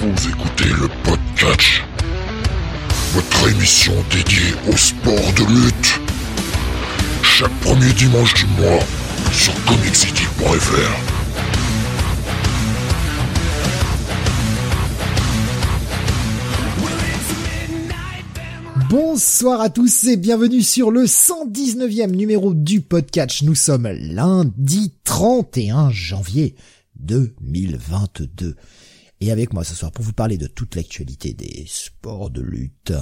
Vous écoutez le podcast, votre émission dédiée au sport de lutte. Chaque premier dimanche du mois sur comiccity.fr. Bonsoir à tous et bienvenue sur le 119e numéro du podcast. Nous sommes lundi 31 janvier 2022. Et avec moi ce soir pour vous parler de toute l'actualité des sports de lutte,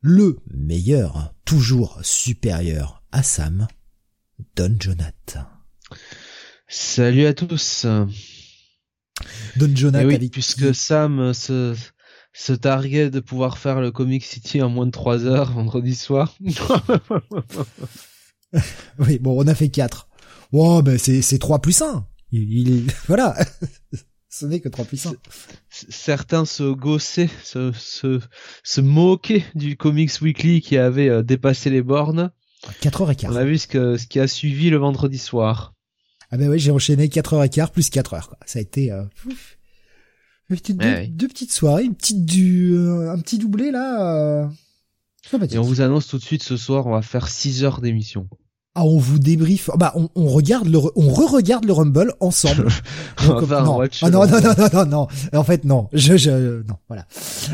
le meilleur, toujours supérieur à Sam, Don Jonathan. Salut à tous. Don Jonathan Eh oui, avec puisque Sam se, se targuait de pouvoir faire le Comic City en moins de 3 heures vendredi soir. Oui, bon, on a fait 4. Oh, ben c'est c'est 3 plus 1. Il, il voilà. Ce n'est que 3 plus 1. Certains se gaussaient, se, se, se moquaient du Comics Weekly qui avait euh, dépassé les bornes. 4h15. On a vu ce, que, ce qui a suivi le vendredi soir. Ah ben oui, j'ai enchaîné 4h15 plus 4 heures. Quoi. Ça a été euh, ouf. Une petite- deux, petites soirées, une petite du, euh, un petit doublé là. Euh... Et on vous annonce tout de suite ce soir, on va faire 6 heures d'émission. Ah, on vous débriefe. Bah, on, on regarde le, on re-regarde le Rumble ensemble. Donc, un non. Ah, non, non, non, non, non, non. En fait, non. Je, je, non, voilà.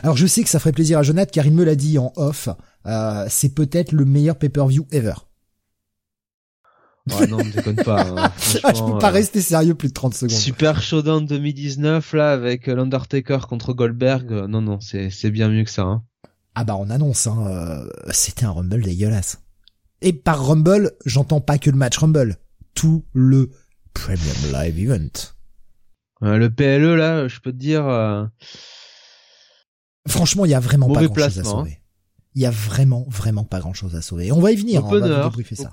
Alors, je sais que ça ferait plaisir à Jonathan car il me l'a dit en off. Euh, c'est peut-être le meilleur pay-per-view ever. Ouais, non, ne déconne pas. hein. Ah, je peux pas euh, rester sérieux plus de 30 secondes. Super Showdown 2019 là avec euh, l'Undertaker contre Goldberg. euh, Non non, c'est c'est bien mieux que ça. Hein. Ah bah on annonce, hein, c'était un Rumble dégueulasse. Et par Rumble, j'entends pas que le match Rumble, tout le Premium Live Event. Euh, le PLE là, je peux te dire. euh, Franchement, il y a vraiment Mauvais pas grand chose à placement, hein. sauver. Il y a vraiment, vraiment pas grand chose à sauver. Et on va y venir, hein, on va vous débriefer ça.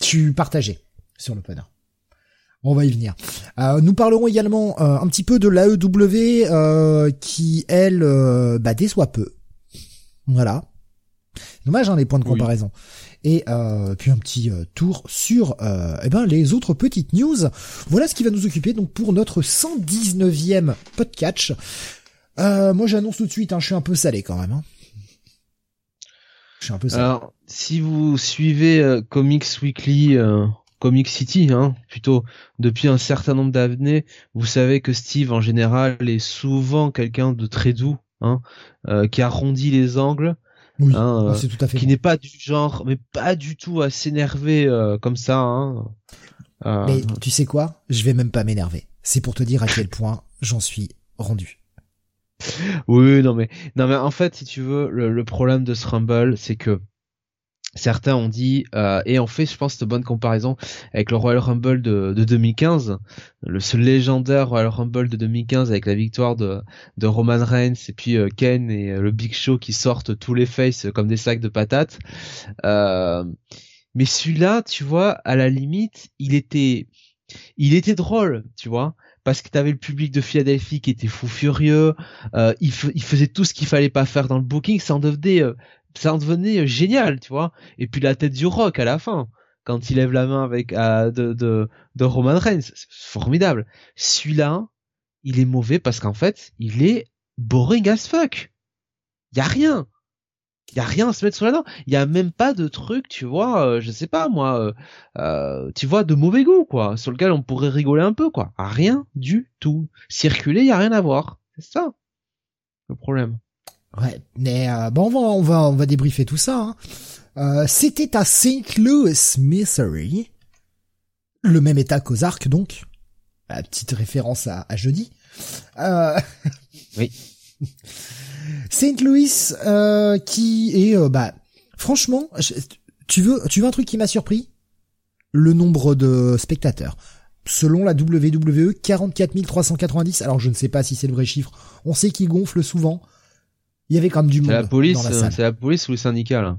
Je suis partagé sur l'opener. On va y venir. Euh, nous parlerons également euh, un petit peu de l'AEW euh, qui, elle, bah, déçoit peu. Voilà. Dommage, hein, les points de Oui. comparaison. Et euh, puis un petit euh, tour sur euh, eh ben, les autres petites news. Voilà ce qui va nous occuper donc pour notre 119e podcast. Moi, j'annonce tout de suite, hein, je suis un peu salé quand même. hein. Je suis un peu salé. Alors, si vous suivez Comics Weekly, Comic City, hein, plutôt depuis un certain nombre d'années, vous savez que Steve en général est souvent quelqu'un de très doux, hein, euh, qui arrondit les angles, oui, hein, ah, euh, c'est tout à fait. qui n'est pas du genre, mais pas du tout à s'énerver euh, comme ça. Hein. Euh, Mais tu sais quoi? Je vais même pas m'énerver. C'est pour te dire à quel point j'en suis rendu. Oui, non mais non mais en fait, si tu veux, le, le problème de ce Rumble, c'est que certains ont dit euh, et on fait, je pense, de bonne comparaison avec le Royal Rumble de, de 2015, le ce légendaire Royal Rumble de 2015 avec la victoire de de Roman Reigns et puis euh, Ken et euh, le Big Show qui sortent tous les faces comme des sacs de patates. Euh, mais celui-là, tu vois, à la limite, il était il était drôle, tu vois parce que t'avais le public de Philadelphie qui était fou furieux, euh, il faisait tout ce qu'il fallait pas faire dans le booking, ça en devenait, euh, ça en devenait euh, génial, tu vois. Et puis la tête du rock à la fin, quand il lève la main avec euh, de, de, Roman Reigns, c'est formidable. Celui-là, il est mauvais parce qu'en fait, il est boring as fuck. Y a rien. Y a rien à se mettre sur la dent. Y a même pas de truc, tu vois, euh, je sais pas moi, euh, euh, tu vois, de mauvais goût, quoi, sur lequel on pourrait rigoler un peu, quoi. Rien du tout. Circuler, y a rien à voir. C'est ça, le problème. Ouais, mais euh, bon, on va, on va, on va débriefer tout ça. hein. Euh, C'était à St. Louis, Missouri, le même état qu'Ozark, donc. La petite référence à, à jeudi. Euh... Oui. St. Louis, euh, qui est, euh, bah, franchement, je- tu veux, tu veux un truc qui m'a surpris? Le nombre de spectateurs. Selon la WWE, 44 390. Alors je ne sais pas si c'est le vrai chiffre. On sait qu'il gonfle souvent. Il y avait quand même du monde la police, dans la euh, salle. c'est la police ou le syndicat, là.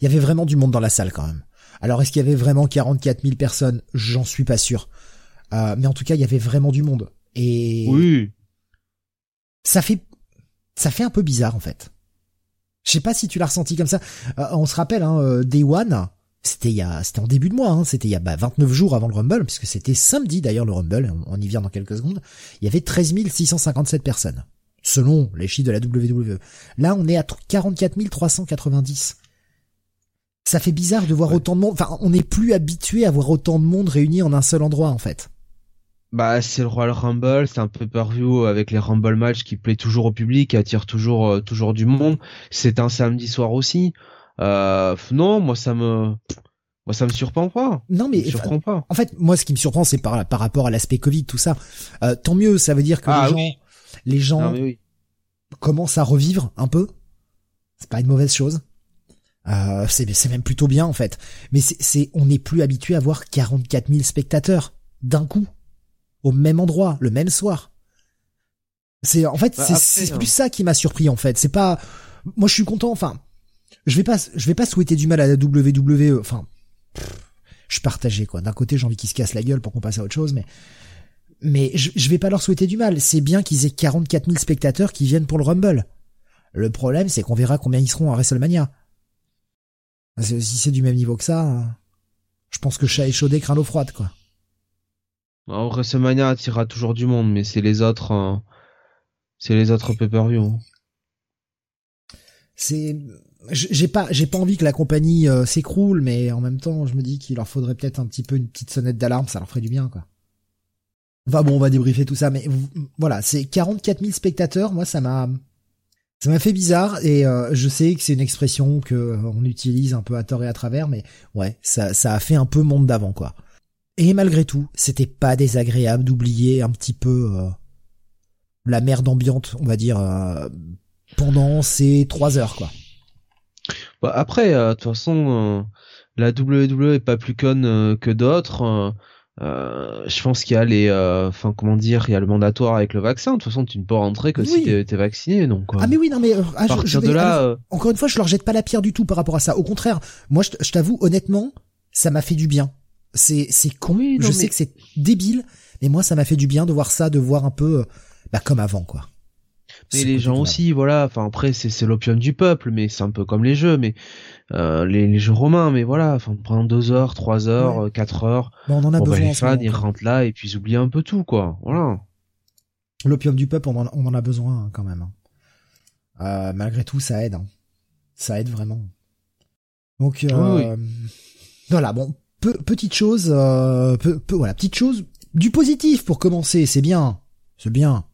Il y avait vraiment du monde dans la salle quand même. Alors est-ce qu'il y avait vraiment 44 000 personnes? J'en suis pas sûr. Euh, mais en tout cas, il y avait vraiment du monde. Et Oui. ça fait ça fait un peu bizarre en fait. Je sais pas si tu l'as ressenti comme ça. Euh, on se rappelle, hein, euh, Day One, C'était il y a, c'était en début de mois, hein, c'était il y a bah, 29 jours avant le Rumble, puisque c'était samedi d'ailleurs le Rumble, on, y vient dans quelques secondes. Il y avait 13 657 personnes, selon les chiffres de la WWE. Là, on est à 44 390. Ça fait bizarre de voir autant de monde. Enfin, on n'est plus habitué à voir autant de monde réuni en un seul endroit, en fait. Bah, c'est le Royal Rumble, c'est un peu per-view avec les Rumble match qui plaît toujours au public, qui attire toujours, euh, toujours du monde. C'est un samedi soir aussi. Euh, non, moi ça me, moi ça me surprend pas. Non mais, surprend pas. En fait, moi ce qui me surprend, c'est par, par rapport à l'aspect Covid, tout ça. Euh, tant mieux, ça veut dire que ah les gens, les gens commencent à revivre un peu. C'est pas une mauvaise chose. Euh, c'est même plutôt bien en fait. Mais c'est on n'est plus habitué à voir 44 000 spectateurs d'un coup au même endroit le même soir. C'est en fait bah, c'est plus ça qui m'a surpris en fait. C'est pas moi je suis content. Enfin je vais pas je vais pas souhaiter du mal à la WWE. Enfin je suis partagé quoi. D'un côté j'ai envie qu'ils se cassent la gueule pour qu'on passe à autre chose, mais mais je, je vais pas leur souhaiter du mal. C'est bien qu'ils aient 44 000 spectateurs qui viennent pour le Rumble. Le problème c'est qu'on verra combien ils seront à WrestleMania. Si c'est du même niveau que ça, je pense que chat échaudé craint l'eau froide, quoi. WrestleMania attirera toujours du monde, mais c'est les autres, euh, c'est les autres pay-per-view. Hein. C'est, j'ai pas, j'ai pas envie que la compagnie euh, s'écroule, mais en même temps, je me dis qu'il leur faudrait peut-être un petit peu une petite sonnette d'alarme, ça leur ferait du bien, quoi. Enfin bon, on va débriefer tout ça, mais voilà, c'est 44 000 spectateurs, moi ça m'a, ça m'a fait bizarre et euh, je sais que c'est une expression que euh, on utilise un peu à tort et à travers, mais ouais, ça, ça a fait un peu monde d'avant quoi. Et malgré tout, c'était pas désagréable d'oublier un petit peu euh, la merde ambiante, on va dire, pendant ces trois heures quoi. Bah après, de toute façon, la WWE est pas plus conne que d'autres. Euh, je pense qu'il y a les, euh, enfin comment dire, il y a le mandatoire avec le vaccin. De toute façon, tu ne peux rentrer que si t'es vacciné. Donc ah mais oui non mais euh, ah, je, de là, encore une fois, je leur jette pas la pierre du tout par rapport à ça. Au contraire, moi je, t'avoue honnêtement, ça m'a fait du bien. C'est c'est con. je sais que c'est débile, mais moi ça m'a fait du bien de voir ça, de voir un peu bah, comme avant quoi. Mais les gens aussi, voilà. Enfin après, c'est l'opium du peuple, mais c'est un peu comme les jeux, mais euh, les, jeux romains. Mais voilà, enfin pendant deux heures, trois heures, quatre heures. on en a bah, besoin. les fans, ils rentrent là et puis ils oublient un peu tout, quoi. Voilà. L'opium du peuple, on en, a besoin hein, quand même. Hein. Euh, malgré tout, ça aide. Hein. Ça aide vraiment. Donc euh, voilà, bon, petite chose, peu, voilà, petite chose du positif pour commencer. C'est bien, c'est bien.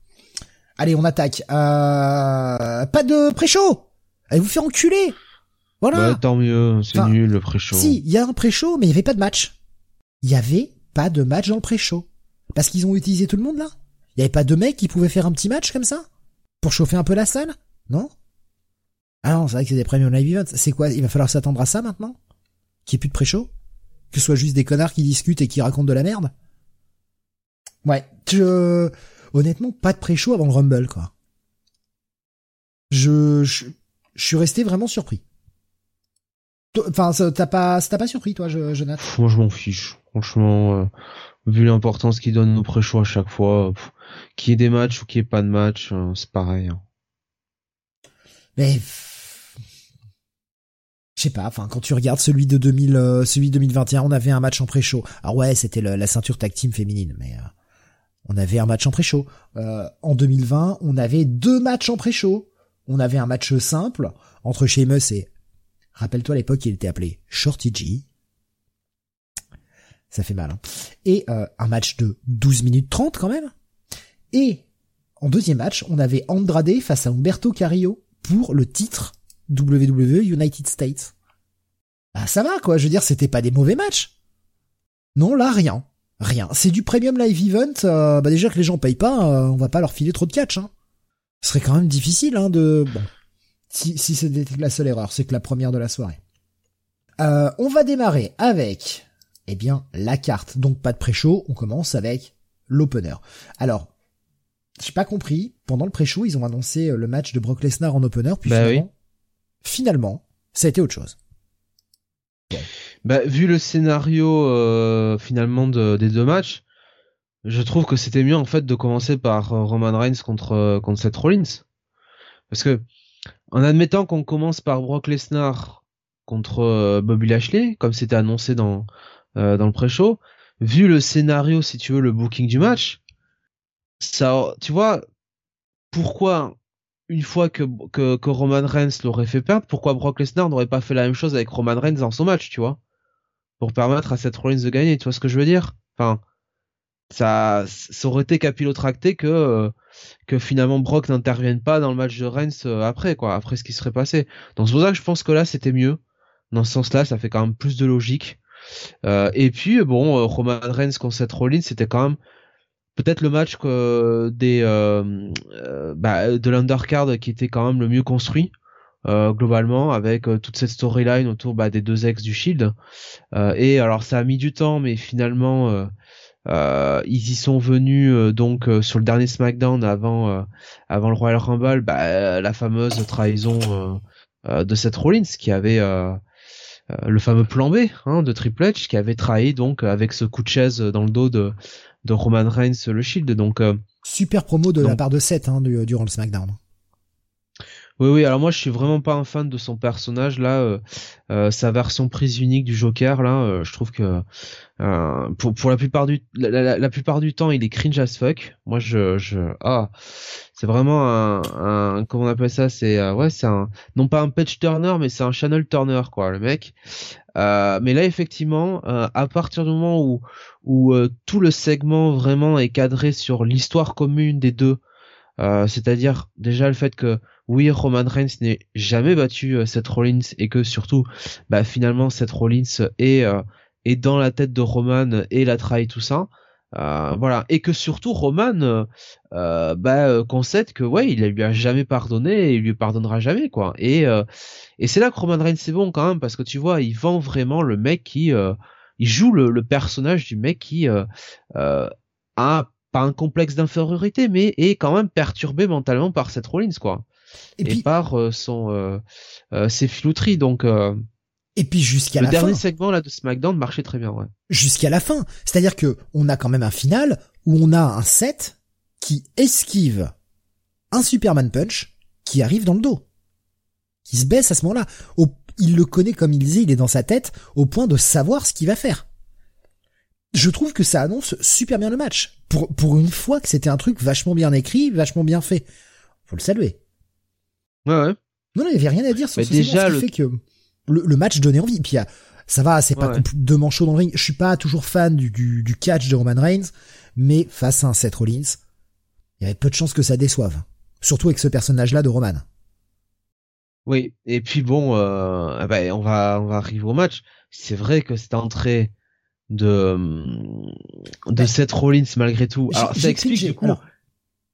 Allez, on attaque. Euh, pas de pré-show. Allez vous faire enculer. Voilà. Bah, tant mieux, c'est nul le pré-show. Si, il y a un pré-show, mais il y avait pas de match. Il y avait pas de match dans le pré-show. Parce qu'ils ont utilisé tout le monde là. Il y avait pas de mecs qui pouvaient faire un petit match comme ça? Pour chauffer un peu la salle, non? Ah non, c'est vrai que c'est des premium live events. C'est quoi? Il va falloir s'attendre à ça maintenant? Qu'il n'y ait plus de pré-show? Que ce soit juste des connards qui discutent et qui racontent de la merde? Ouais, je honnêtement, pas de pré-show avant le Rumble, quoi. Je, je, suis resté vraiment surpris. Enfin, ça t'a pas, ça t'a pas surpris, toi, Jonathan? Moi, je m'en fiche. Franchement, euh, vu l'importance qu'il donne nos pré-shows à chaque fois, qu'il y ait des matchs ou qu'il n'y ait pas de match, euh, c'est pareil. Hein. Mais je sais pas, enfin quand tu regardes celui de 2000, euh, celui de 2021, on avait un match en pré-show. Ah ouais, c'était la ceinture tag team féminine, mais on avait un match en pré-show. Euh, en 2020, on avait deux matchs en pré-show. On avait un match simple entre Sheamus et... Rappelle-toi à l'époque, il était appelé Shorty G. Ça fait mal. Hein. Et euh, un match de 12 minutes 30 quand même. Et en deuxième match, on avait Andrade face à Umberto Carrillo pour le titre WWE United States. Ah ça va quoi, je veux dire, c'était pas des mauvais matchs. Non, là, rien. Rien. C'est du premium live event. Euh, bah déjà que les gens payent pas, euh, on va pas leur filer trop de catch. Hein. Ce serait quand même difficile hein, de. Bon, si, si c'était la seule erreur, c'est que la première de la soirée. Euh, on va démarrer avec, eh bien, la carte. Donc pas de pré-show. On commence avec l'opener. Alors, j'ai pas compris. Pendant le pré-show, ils ont annoncé le match de Brock Lesnar en opener, puis bah finalement, finalement, ça a été autre chose. Bah, vu le scénario euh, finalement des deux matchs, je trouve que c'était mieux en fait de commencer par euh, Roman Reigns contre euh, contre Seth Rollins, parce que en admettant qu'on commence par Brock Lesnar contre Bobby Lashley, comme c'était annoncé dans dans le pré-show. Vu le scénario, si tu veux, le booking du match, ça, tu vois, pourquoi une fois que, que, Roman Reigns l'aurait fait perdre, pourquoi Brock Lesnar n'aurait pas fait la même chose avec Roman Reigns dans son match, tu vois? Pour permettre à Seth Rollins de gagner, tu vois ce que je veux dire? Ça, ça aurait été capillotracté que que finalement Brock n'intervienne pas dans le match de Reigns euh, après, quoi, après ce qui serait passé. Donc c'est pour ça que je pense que là c'était mieux. Dans ce sens-là, ça fait quand même plus de logique. Euh, et puis bon, euh, Roman Reigns contre Seth Rollins, c'était quand même peut-être le match des euh, euh, bah, de l'undercard qui était quand même le mieux construit euh, globalement avec toute cette storyline autour bah, des deux ex du Shield et alors ça a mis du temps mais finalement ils y sont venus donc sur le dernier SmackDown avant avant le Royal Rumble bah, la fameuse trahison de Seth Rollins qui avait le fameux plan B hein, de Triple H qui avait trahi donc avec ce coup de chaise dans le dos de de Roman Reigns le Shield. Donc euh, super promo de la part de Seth hein, durant le SmackDown. Oui, oui. Alors moi, je suis vraiment pas un fan de son personnage là. Euh, euh, sa version prise unique du Joker là, je trouve que pour pour la plupart du la, plupart du temps, il est cringe as fuck. Moi, je je ah, c'est vraiment un, un comment on appelle ça C'est ouais, c'est un non pas un patch turner, mais c'est un channel turner quoi, le mec. mais là, effectivement, à partir du moment où où euh, tout le segment vraiment est cadré sur l'histoire commune des deux. Euh, c'est-à-dire déjà le fait que oui, Roman Reigns n'ait jamais battu euh, Seth Rollins et que surtout, bah, finalement, Seth Rollins est, est dans la tête de Roman et la trahit tout ça. voilà et que surtout Roman bah concède que ouais il lui a jamais pardonné et il lui pardonnera jamais quoi et et c'est là que Roman Reigns c'est bon quand même parce que tu vois il vend vraiment le mec qui il joue le, personnage du mec qui euh, euh, a pas un complexe d'infériorité, mais est quand même perturbé mentalement par cette Rollins, quoi. Et, par euh, son ses filouteries, donc. et puis jusqu'à la fin. Le dernier segment là de SmackDown marchait très bien, ouais. Jusqu'à la fin, c'est-à-dire que on a quand même un final où on a un set qui esquive un Superman Punch qui arrive dans le dos, qui se baisse à ce moment-là. Il le connaît comme il disait, il est dans sa tête au point de savoir ce qu'il va faire. Je trouve que ça annonce super bien le match. Pour, pour une fois que c'était un truc vachement bien écrit, vachement bien fait. Faut le saluer. Ouais, ouais. Non, non, il y avait rien à dire sur ce déjà, qui fait que le, match donnait envie. Puis, ça va, c'est pas deux manchots dans le ring. Je suis pas toujours fan du, du, du, catch de Roman Reigns, mais face à un Seth Rollins, il y avait peu de chances que ça déçoive. Surtout avec ce personnage-là de Roman. Oui, et puis bon, euh, ah bah, on va on va arriver au match. C'est vrai que cette entrée de de bah, Seth Rollins malgré tout. Alors ça explique du coup.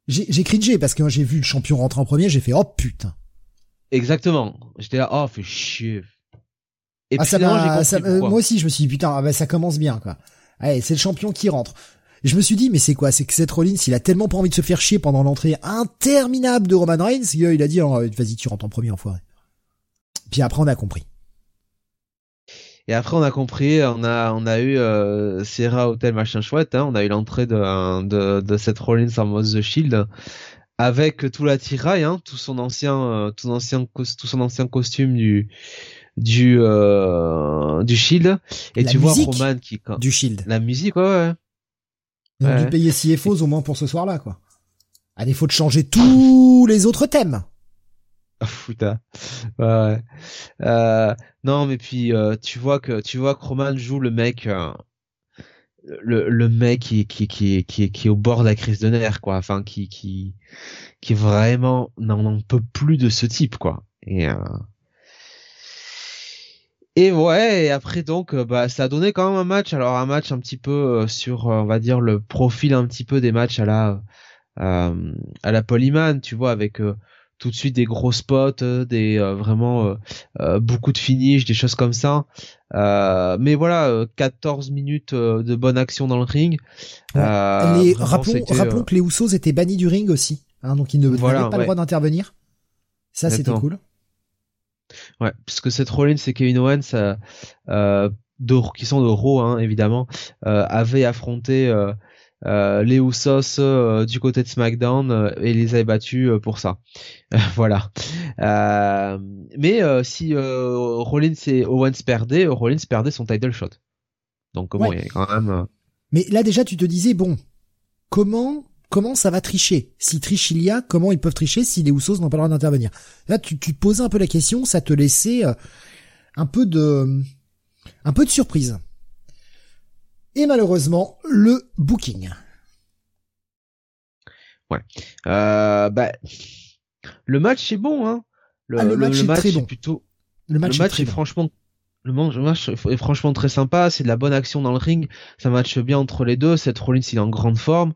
J'ai cringé parce que j'ai vu le champion rentrer en premier, j'ai fait oh putain. Exactement. J'étais là oh fait chier. Et ah, ça, euh, moi aussi je me suis dit putain ah bah, ça commence bien quoi. Allez, c'est le champion qui rentre. je me suis dit mais c'est quoi? C'est que Seth Rollins il a tellement pas envie de se faire chier pendant l'entrée interminable de Roman Reigns, il a dit oh, vas-y tu rentres en premier enfoiré. Puis après, on a compris. Et après, on a compris, on a, on a eu euh, Sierra Hotel machin chouette. Hein, on a eu l'entrée de, de, de cette Rollins en mode The Shield avec tout l'attirail, hein, tout son ancien, euh, tout ancien, tout son ancien costume du du euh, du Shield. Et tu vois Roman qui du Shield. La musique, ouais. ouais. Ils ont dû payer CFOs au moins pour ce soir-là, quoi. À défaut de changer tous les autres thèmes. Fouta. Ouais, Euh, non, mais puis euh, tu vois que tu vois que Roman joue le mec, euh, le, le mec qui qui qui qui qui est au bord de la crise de nerfs, quoi. Enfin, qui qui qui vraiment n'en peut plus de ce type, quoi. Et euh, et ouais, et après donc, bah, ça a donné quand même un match. Alors un match un petit peu sur, on va dire le profil un petit peu des matchs à la à la Polyman, tu vois, avec tout de suite des gros spots, euh, des euh, vraiment euh, beaucoup de finish, des choses comme ça. mais voilà, 14 minutes de bonne action dans le ring. Les, rappelons, rappelons que les Usos étaient bannis du ring aussi, hein, donc ils ne n'avaient pas le droit d'intervenir. Ça, c'était cool. Ouais, puisque cette Rollins et Kevin Owens, euh, de, qui sont de Raw hein, évidemment, euh, avaient affronté les Usos du côté de SmackDown et les avait battus pour ça. voilà. mais si Rollins et Owens perdaient, Rollins perdait son title shot. Donc comment il y a quand même. Mais là déjà tu te disais bon comment comment ça va tricher? Si triche il y a, comment ils peuvent tricher si les Usos n'ont pas le droit d'intervenir? Là, tu, tu te posais un peu la question, ça te laissait euh, un peu de un peu de surprise. Et malheureusement, le booking. Ouais. Euh, bah, le match est bon, hein. Le, ah, match, est, très bon. plutôt. Le match, est, franchement le match est franchement très sympa, c'est de la bonne action dans le ring, ça matche bien entre les deux, cette Rollins il est en grande forme.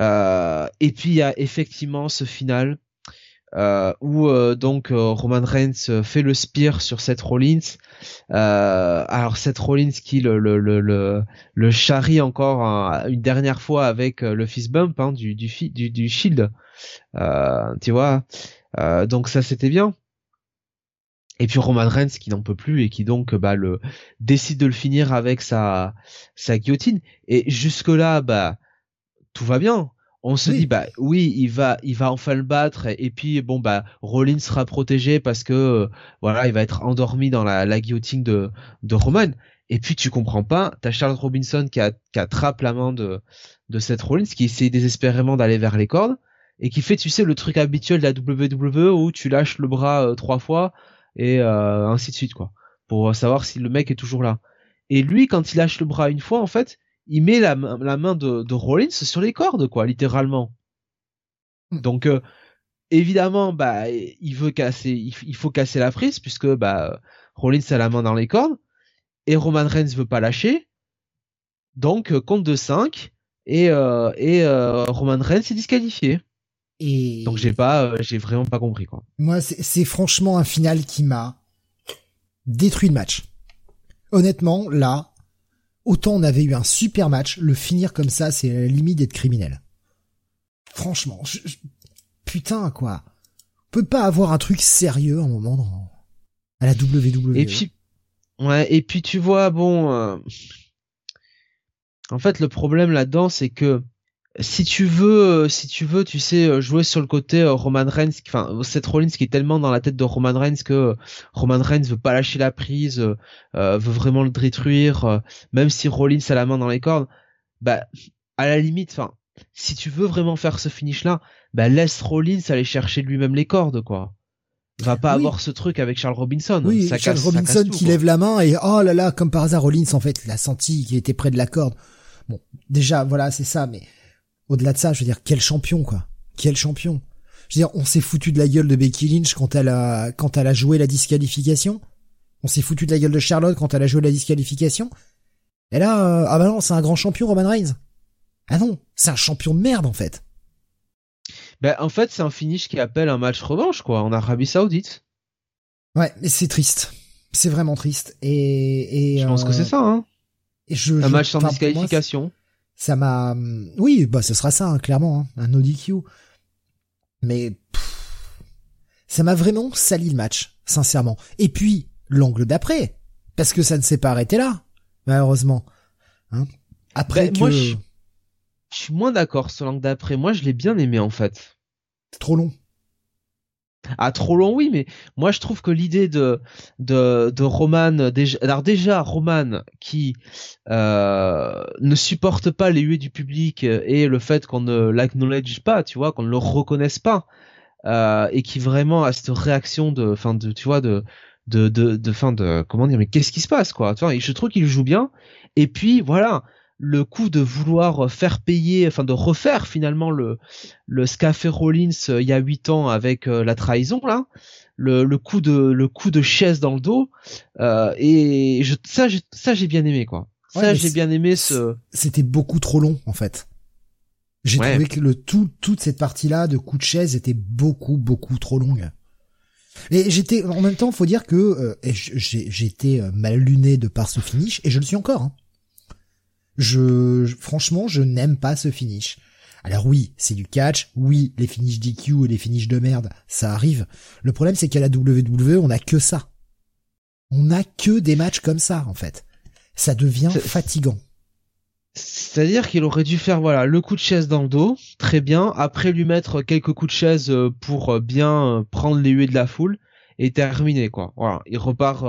Euh, et puis il y a effectivement ce final euh, où euh, donc Roman Reigns fait le spear sur Seth Rollins. alors Seth Rollins qui le le le le, charrie encore une dernière fois avec le fist bump hein, du du, du du shield. tu vois. donc ça c'était bien. Et puis Roman Reigns qui n'en peut plus et qui donc bah le décide de le finir avec sa sa guillotine. Et jusque là bah tout va bien. On se dit bah oui, il va il va enfin le battre et, puis bon bah Rollins sera protégé parce que euh, voilà, il va être endormi dans la, la guillotine de de Roman. Et puis tu comprends pas, t'as Charles Robinson qui, a, qui attrape la main de de cette Rollins qui essaie désespérément d'aller vers les cordes et qui fait tu sais le truc habituel de la WWE où tu lâches le bras euh, trois fois et euh, ainsi de suite quoi pour savoir si le mec est toujours là. Et lui quand il lâche le bras une fois en fait, il met la, la main de, de, Rollins sur les cordes, quoi, littéralement. Hmm. Donc, euh, évidemment, bah, il veut casser, il, faut casser la prise puisque bah, Rollins a la main dans les cordes et Roman Reigns veut pas lâcher. Donc, euh, compte de 5 et, euh, et Roman Reigns est disqualifié. Et... Donc j'ai pas, j'ai vraiment pas compris quoi. Moi, c'est franchement un final qui m'a détruit le match. Honnêtement, là, Autant on avait eu un super match, le finir comme ça, c'est la limite d'être criminel. Franchement, putain quoi. On peut pas avoir un truc sérieux un moment à la WWE. Et puis, ouais, et puis tu vois, bon, euh, en fait le problème là-dedans, c'est que si tu veux, euh, si tu veux, tu sais, euh, jouer sur le côté euh, Roman Reigns, enfin, cette Rollins qui est tellement dans la tête de Roman Reigns que Roman Reigns veut pas lâcher la prise, veut vraiment le détruire, même si Rollins a la main dans les cordes, bah, à la limite, enfin, si tu veux vraiment faire ce finish là, bah, laisse Rollins aller chercher lui-même les cordes, quoi. Va pas avoir ce truc avec Charles Robinson. Oui, Charles Robinson qui lève la main et oh là là, comme par hasard, Rollins en fait, il a senti qu'il était près de la corde. Bon, déjà, voilà, c'est ça, mais au-delà de ça, je veux dire, quel champion, quoi. Quel champion. Je veux dire, on s'est foutu de la gueule de Becky Lynch quand elle a, quand elle a joué la disqualification. On s'est foutu de la gueule de Charlotte quand elle a joué la disqualification. Et là, euh, ah bah non, c'est un grand champion, Roman Reigns. Ah non, c'est un champion de merde, en fait. Ben, en fait, c'est un finish qui appelle un match revanche, quoi, en Arabie Saoudite. Ouais, mais c'est triste. C'est vraiment triste. Et, et je pense que c'est euh, ça, hein. Et je, un match sans disqualification ça m'a, oui, bah ce sera ça, hein, clairement, hein, un no Mais ça m'a vraiment sali le match, sincèrement. Et puis l'angle d'après, parce que ça ne s'est pas arrêté là, malheureusement. Hein. Après, moi, je, suis moins d'accord sur l'angle d'après. Moi, je l'ai bien aimé en fait. Trop long. Ah trop long oui mais moi je trouve que l'idée de de de Roman alors déjà Roman qui euh, ne supporte pas les huées du public et le fait qu'on ne l'acknowledge pas tu vois qu'on ne le reconnaisse pas euh, et qui vraiment a cette réaction de fin de tu vois de de de fin de comment dire mais qu'est-ce qui se passe quoi tu je trouve qu'il joue bien. Et puis voilà le coup de vouloir faire payer, enfin de refaire finalement le le Scafé Rollins euh, il y a huit ans avec euh, la trahison là, le, le coup de le coup de chaise dans le dos euh, et je, ça ça j'ai bien aimé quoi. Ça j'ai bien aimé ce. C'était beaucoup trop long en fait. J'ai trouvé que le tout toute cette partie là de coup de chaise était beaucoup beaucoup trop longue. Et j'étais en même temps, faut dire que euh, j'étais mal luné de par ce finish et je le suis encore. Hein. Je, franchement, je n'aime pas ce finish. Alors oui, c'est du catch, oui, les finishes DQ et les finishes de merde, ça arrive. Le problème, c'est qu'à la WWE, on a que ça. On a que des matchs comme ça, en fait. Ça devient fatigant. C'est-à-dire qu'il aurait dû faire voilà le coup de chaise dans le dos, très bien. Après lui mettre quelques coups de chaise euh, pour euh, bien euh, prendre les huées de la foule et terminer quoi. Voilà, il repart.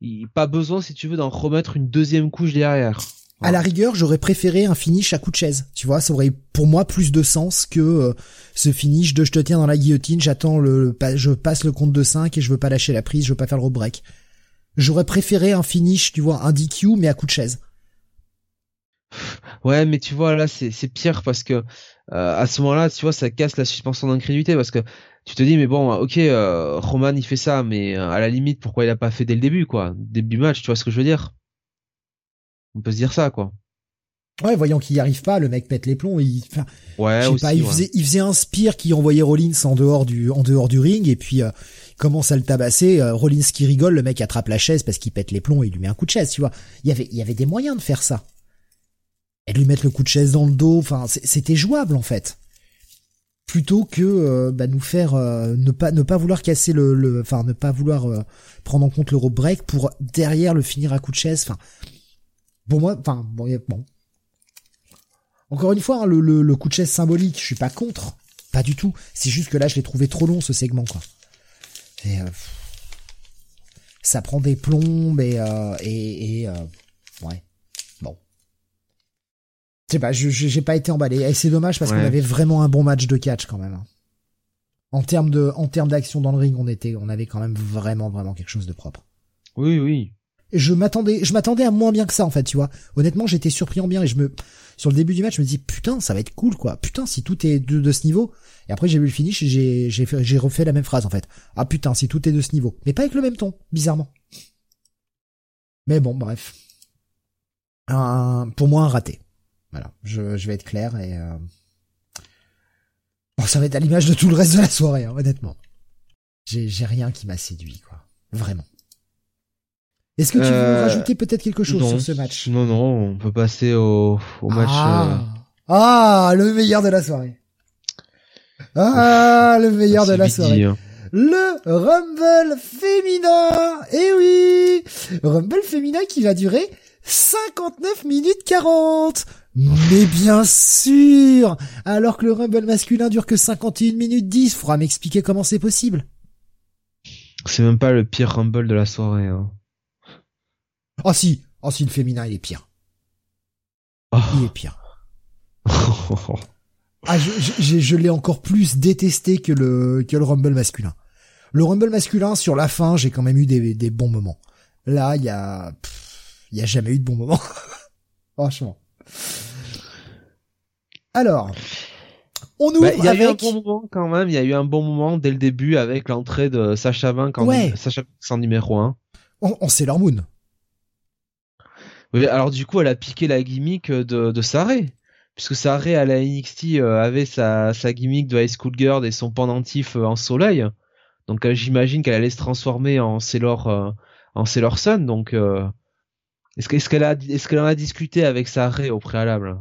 il, pas besoin si tu veux d'en remettre une deuxième couche derrière. À la rigueur, j'aurais préféré un finish à coup de chaise. Tu vois, ça aurait pour moi plus de sens que ce finish de je te tiens dans la guillotine, j'attends le, je passe le compte de 5 et je veux pas lâcher la prise, je veux pas faire le rope break. J'aurais préféré un finish, tu vois, un DQ mais à coup de chaise. Ouais, mais tu vois là, c'est c'est pire parce que euh, à ce moment-là, tu vois, ça casse la suspension d'incrédulité parce que tu te dis mais bon, ok, euh, Roman il fait ça, mais euh, à la limite, pourquoi il a pas fait dès le début, quoi, début match, tu vois ce que je veux dire? On peut se dire ça, quoi. Ouais, voyant qu'il y arrive pas, le mec pète les plombs. Il, enfin, ouais, je sais pas, il faisait, il faisait un spear qui envoyait Rollins en dehors du, en dehors du ring, et puis euh, il commence à le tabasser. Rollins qui rigole, le mec attrape la chaise parce qu'il pète les plombs et il lui met un coup de chaise, tu vois. Il y avait, il y avait des moyens de faire ça et lui mettre le coup de chaise dans le dos. Enfin, c'était jouable en fait. Plutôt que euh, bah, nous faire euh, ne pas ne pas vouloir casser le, enfin ne pas vouloir euh, prendre en compte le rope break pour derrière le finir à coup de chaise. Enfin, pour moi, enfin bon, bon. Encore une fois, hein, le, le, coup de chaise symbolique, je suis pas contre, pas du tout. C'est juste que là, je l'ai trouvé trop long ce segment, quoi. Et, ça prend des plombes et et, et ouais. Je sais pas, je j'ai pas été emballé. Et c'est dommage parce qu'on avait vraiment un bon match de catch quand même. Hein. En termes de, en termes d'action dans le ring, on était, on avait quand même vraiment, vraiment quelque chose de propre. Oui, oui. Je m'attendais, je m'attendais à moins bien que ça en fait, tu vois. Honnêtement, j'étais surpris en bien et je me, sur le début du match, je me dis putain, ça va être cool quoi. Putain, si tout est de, ce niveau. Et après, j'ai vu le finish et j'ai, j'ai refait la même phrase en fait. Ah putain, si tout est de ce niveau. Mais pas avec le même ton, bizarrement. Mais bon, bref. Pour moi, un raté. Voilà, je, je vais être clair et euh... bon, ça va être à l'image de tout le reste de la soirée, hein, honnêtement. J'ai j'ai rien qui m'a séduit, quoi, vraiment. Est-ce que tu veux euh, rajouter peut-être quelque chose sur ce match? Non, non, on peut passer au, au match. Ah. Euh, ah, le meilleur de la soirée. Ah, le meilleur de la soirée. Hein. Le Rumble féminin. Eh oui, Rumble féminin qui va durer 59 minutes 40. Mais bien sûr Alors que le Rumble masculin dure que 51 minutes 10, faudra m'expliquer comment c'est possible. C'est même pas le pire Rumble de la soirée. Hein. Oh si, oh si, le féminin il est pire. Oh. Il est pire. ah, je, je, l'ai encore plus détesté que le que le Rumble masculin. Le Rumble masculin sur la fin, j'ai quand même eu des, des bons moments. Là, il y a il y a jamais eu de bons moments. Franchement. Alors, on ouvre bah, Il y avait un bon moment quand même. Il y a eu un bon moment dès le début avec l'entrée de Sacha Banks en, Sacha en numéro 1. On, on Sailor Moon. Oui, alors du coup, elle a piqué la gimmick de, de Saré. Puisque Saré à la NXT euh, avait sa, sa gimmick de High School Girl et son pendentif euh, en soleil. Donc euh, j'imagine qu'elle allait se transformer en Sailor, en Sailor Sun. Donc est-ce qu'elle a, est-ce qu'elle en a discuté avec Saré au préalable,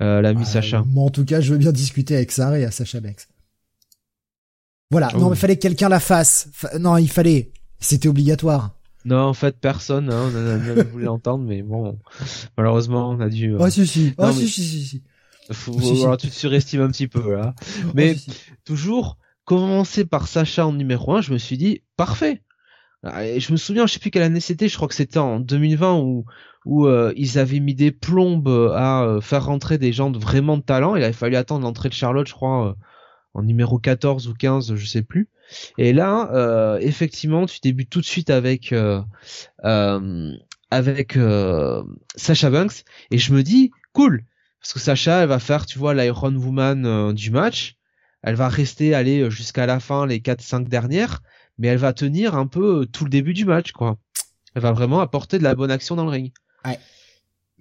euh, l'ami ah, Sacha? Moi, en tout cas, je veux bien discuter avec Saré à Sacha Bex. Voilà. Non, oh. mais fallait que quelqu'un la fasse. non, il fallait. C'était obligatoire. Non, en fait, personne. Hein, on a, voulu l'entendre, mais bon, malheureusement, on a dû. Euh... Oh si si. Oh si, si si si. Faut, oh, tu te surestimes un petit peu là. Oh, mais toujours commencer par Sacha en numéro 1, je me suis dit parfait. Ah, et je me souviens, je sais plus quelle année c'était, je crois que c'était en 2020 où où euh, ils avaient mis des plombes à euh, faire rentrer des gens de vraiment de talent. Il avait fallu attendre l'entrée de Charlotte, je crois, en numéro 14 ou 15, je sais plus. Et là, effectivement, tu débutes tout de suite avec avec Sacha Banks et je me dis cool parce que Sacha, elle va faire, tu vois, l'Iron Woman du match. Elle va rester aller jusqu'à la fin, les 4-5 dernières mais elle va tenir un peu euh, tout le début du match, quoi. Elle va vraiment apporter de la bonne action dans le ring. Ouais.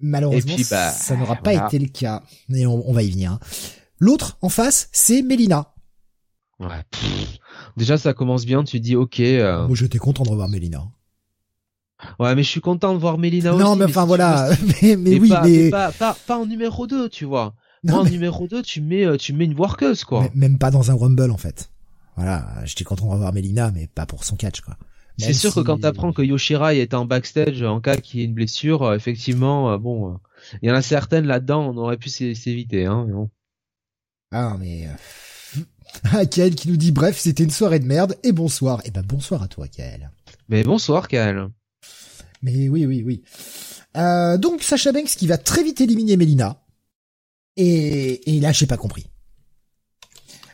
Malheureusement, bah, ça n'aura pas été le cas. Mais on, va y venir. Hein. L'autre en face, c'est Melina. Ouais. Déjà, ça commence bien. Tu dis, ok. Euh... Moi, j'étais content de revoir Melina. Ouais, mais je suis content de voir Melina aussi. Non, mais, enfin voilà. mais, mais, oui, pas, mais... Pas, pas, pas, en numéro 2, tu vois. Moi, en numéro 2, tu mets, euh, tu mets une workeuse, quoi. même pas dans un Rumble, en fait. Voilà, j'étais content de revoir Melina, mais pas pour son catch, quoi. C'est sûr que quand t'apprends que Yoshirai est en backstage en cas qu'il y ait une blessure, euh, effectivement, euh, bon, il y en a certaines là-dedans, on aurait pu s'é- s'éviter, hein. mais bon. Ah mais euh... ah, Kael qui nous dit bref c'était une soirée de merde et bonsoir. Et ben bonsoir à toi Kael. Mais bonsoir, Kael. Mais oui oui oui. Euh, donc Sacha Banks qui va très vite éliminer Melina. Et, et là j'ai pas compris.